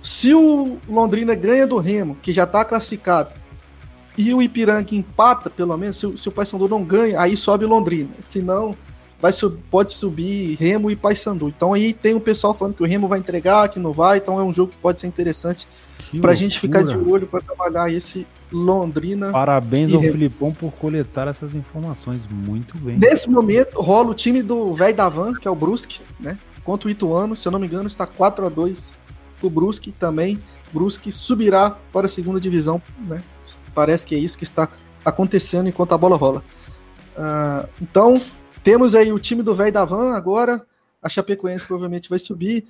se o Londrina ganha do Remo, que já está classificado, e o Ipiranga empata, pelo menos, se, se o Paysandu não ganha, aí sobe Londrina. Se não, vai sub, pode subir Remo e Paysandu. Então aí tem o pessoal falando que o Remo vai entregar, que não vai, então é um jogo que pode ser interessante para a gente ficar de olho para trabalhar esse Londrina. Parabéns ao Remo. Filipão por coletar essas informações, muito bem. Nesse momento rola o time do velho da Van, que é o Brusque, né? Contra o Ituano, se eu não me engano, está 4 a 2 o Brusque também. Brusque subirá para a segunda divisão, né? Parece que é isso que está acontecendo enquanto a bola rola. Uh, então, temos aí o time do velho da van agora. A Chapecoense provavelmente vai subir.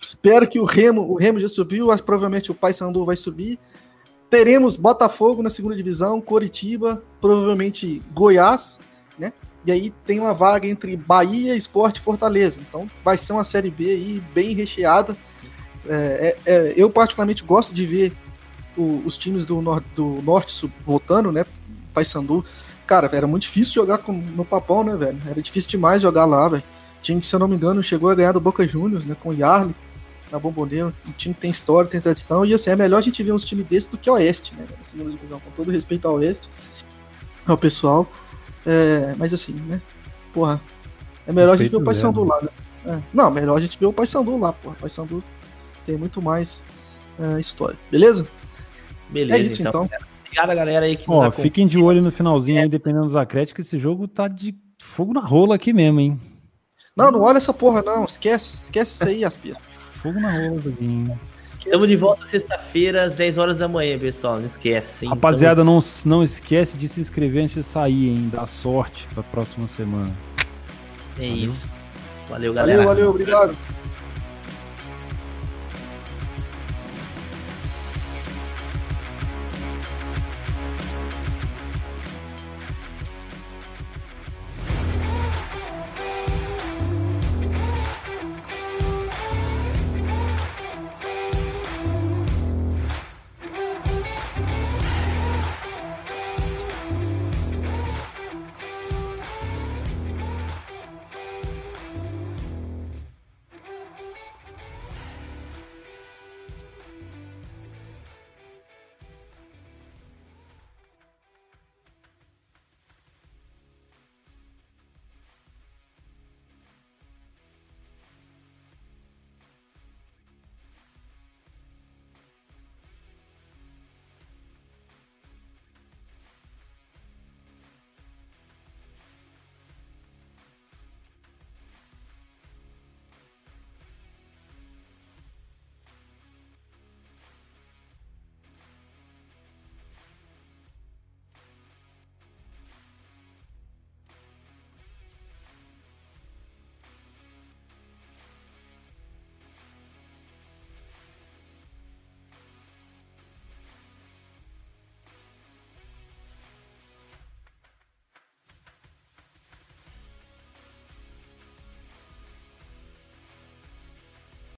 Espero que o Remo, o Remo já subiu, provavelmente o Paysandu vai subir. Teremos Botafogo na segunda divisão, Coritiba, provavelmente Goiás, né? E aí tem uma vaga entre Bahia, Esporte e Fortaleza. Então vai ser uma série B aí bem recheada. É, é, é eu particularmente gosto de ver o, os times do, nor do norte voltando, né? Paysandu cara, era muito difícil jogar com, no Papão, né, velho? Era difícil demais jogar lá, velho. Time que, se eu não me engano, chegou a ganhar do Boca Juniors, né, com o Yarley na Bomboneira. Um time que tem história, tem tradição, e assim, é melhor a gente ver uns times desses do que o Oeste, né, divisão, com todo respeito ao Oeste, ao pessoal. É, mas assim, né, porra, é melhor respeito a gente ver o Paysandu lá, né? É, não, melhor a gente ver o Paysandu lá, porra. O Paysandu tem muito mais é, história, beleza? Beleza, é isso, então. então. Obrigado galera aí que Ó, nos fiquem de olho no finalzinho é. aí, dependendo dos acreditos, que esse jogo tá de fogo na rola aqui mesmo, hein? Não, não olha essa porra, não. Esquece, esquece isso aí, Aspira. fogo na rola, Doguinho. Estamos de volta sexta-feira, às 10 horas da manhã, pessoal. Não esquece, hein? Rapaziada, não, não esquece de se inscrever antes de sair, hein? Dá sorte pra próxima semana. É valeu. isso. Valeu, galera. Valeu, valeu, obrigado.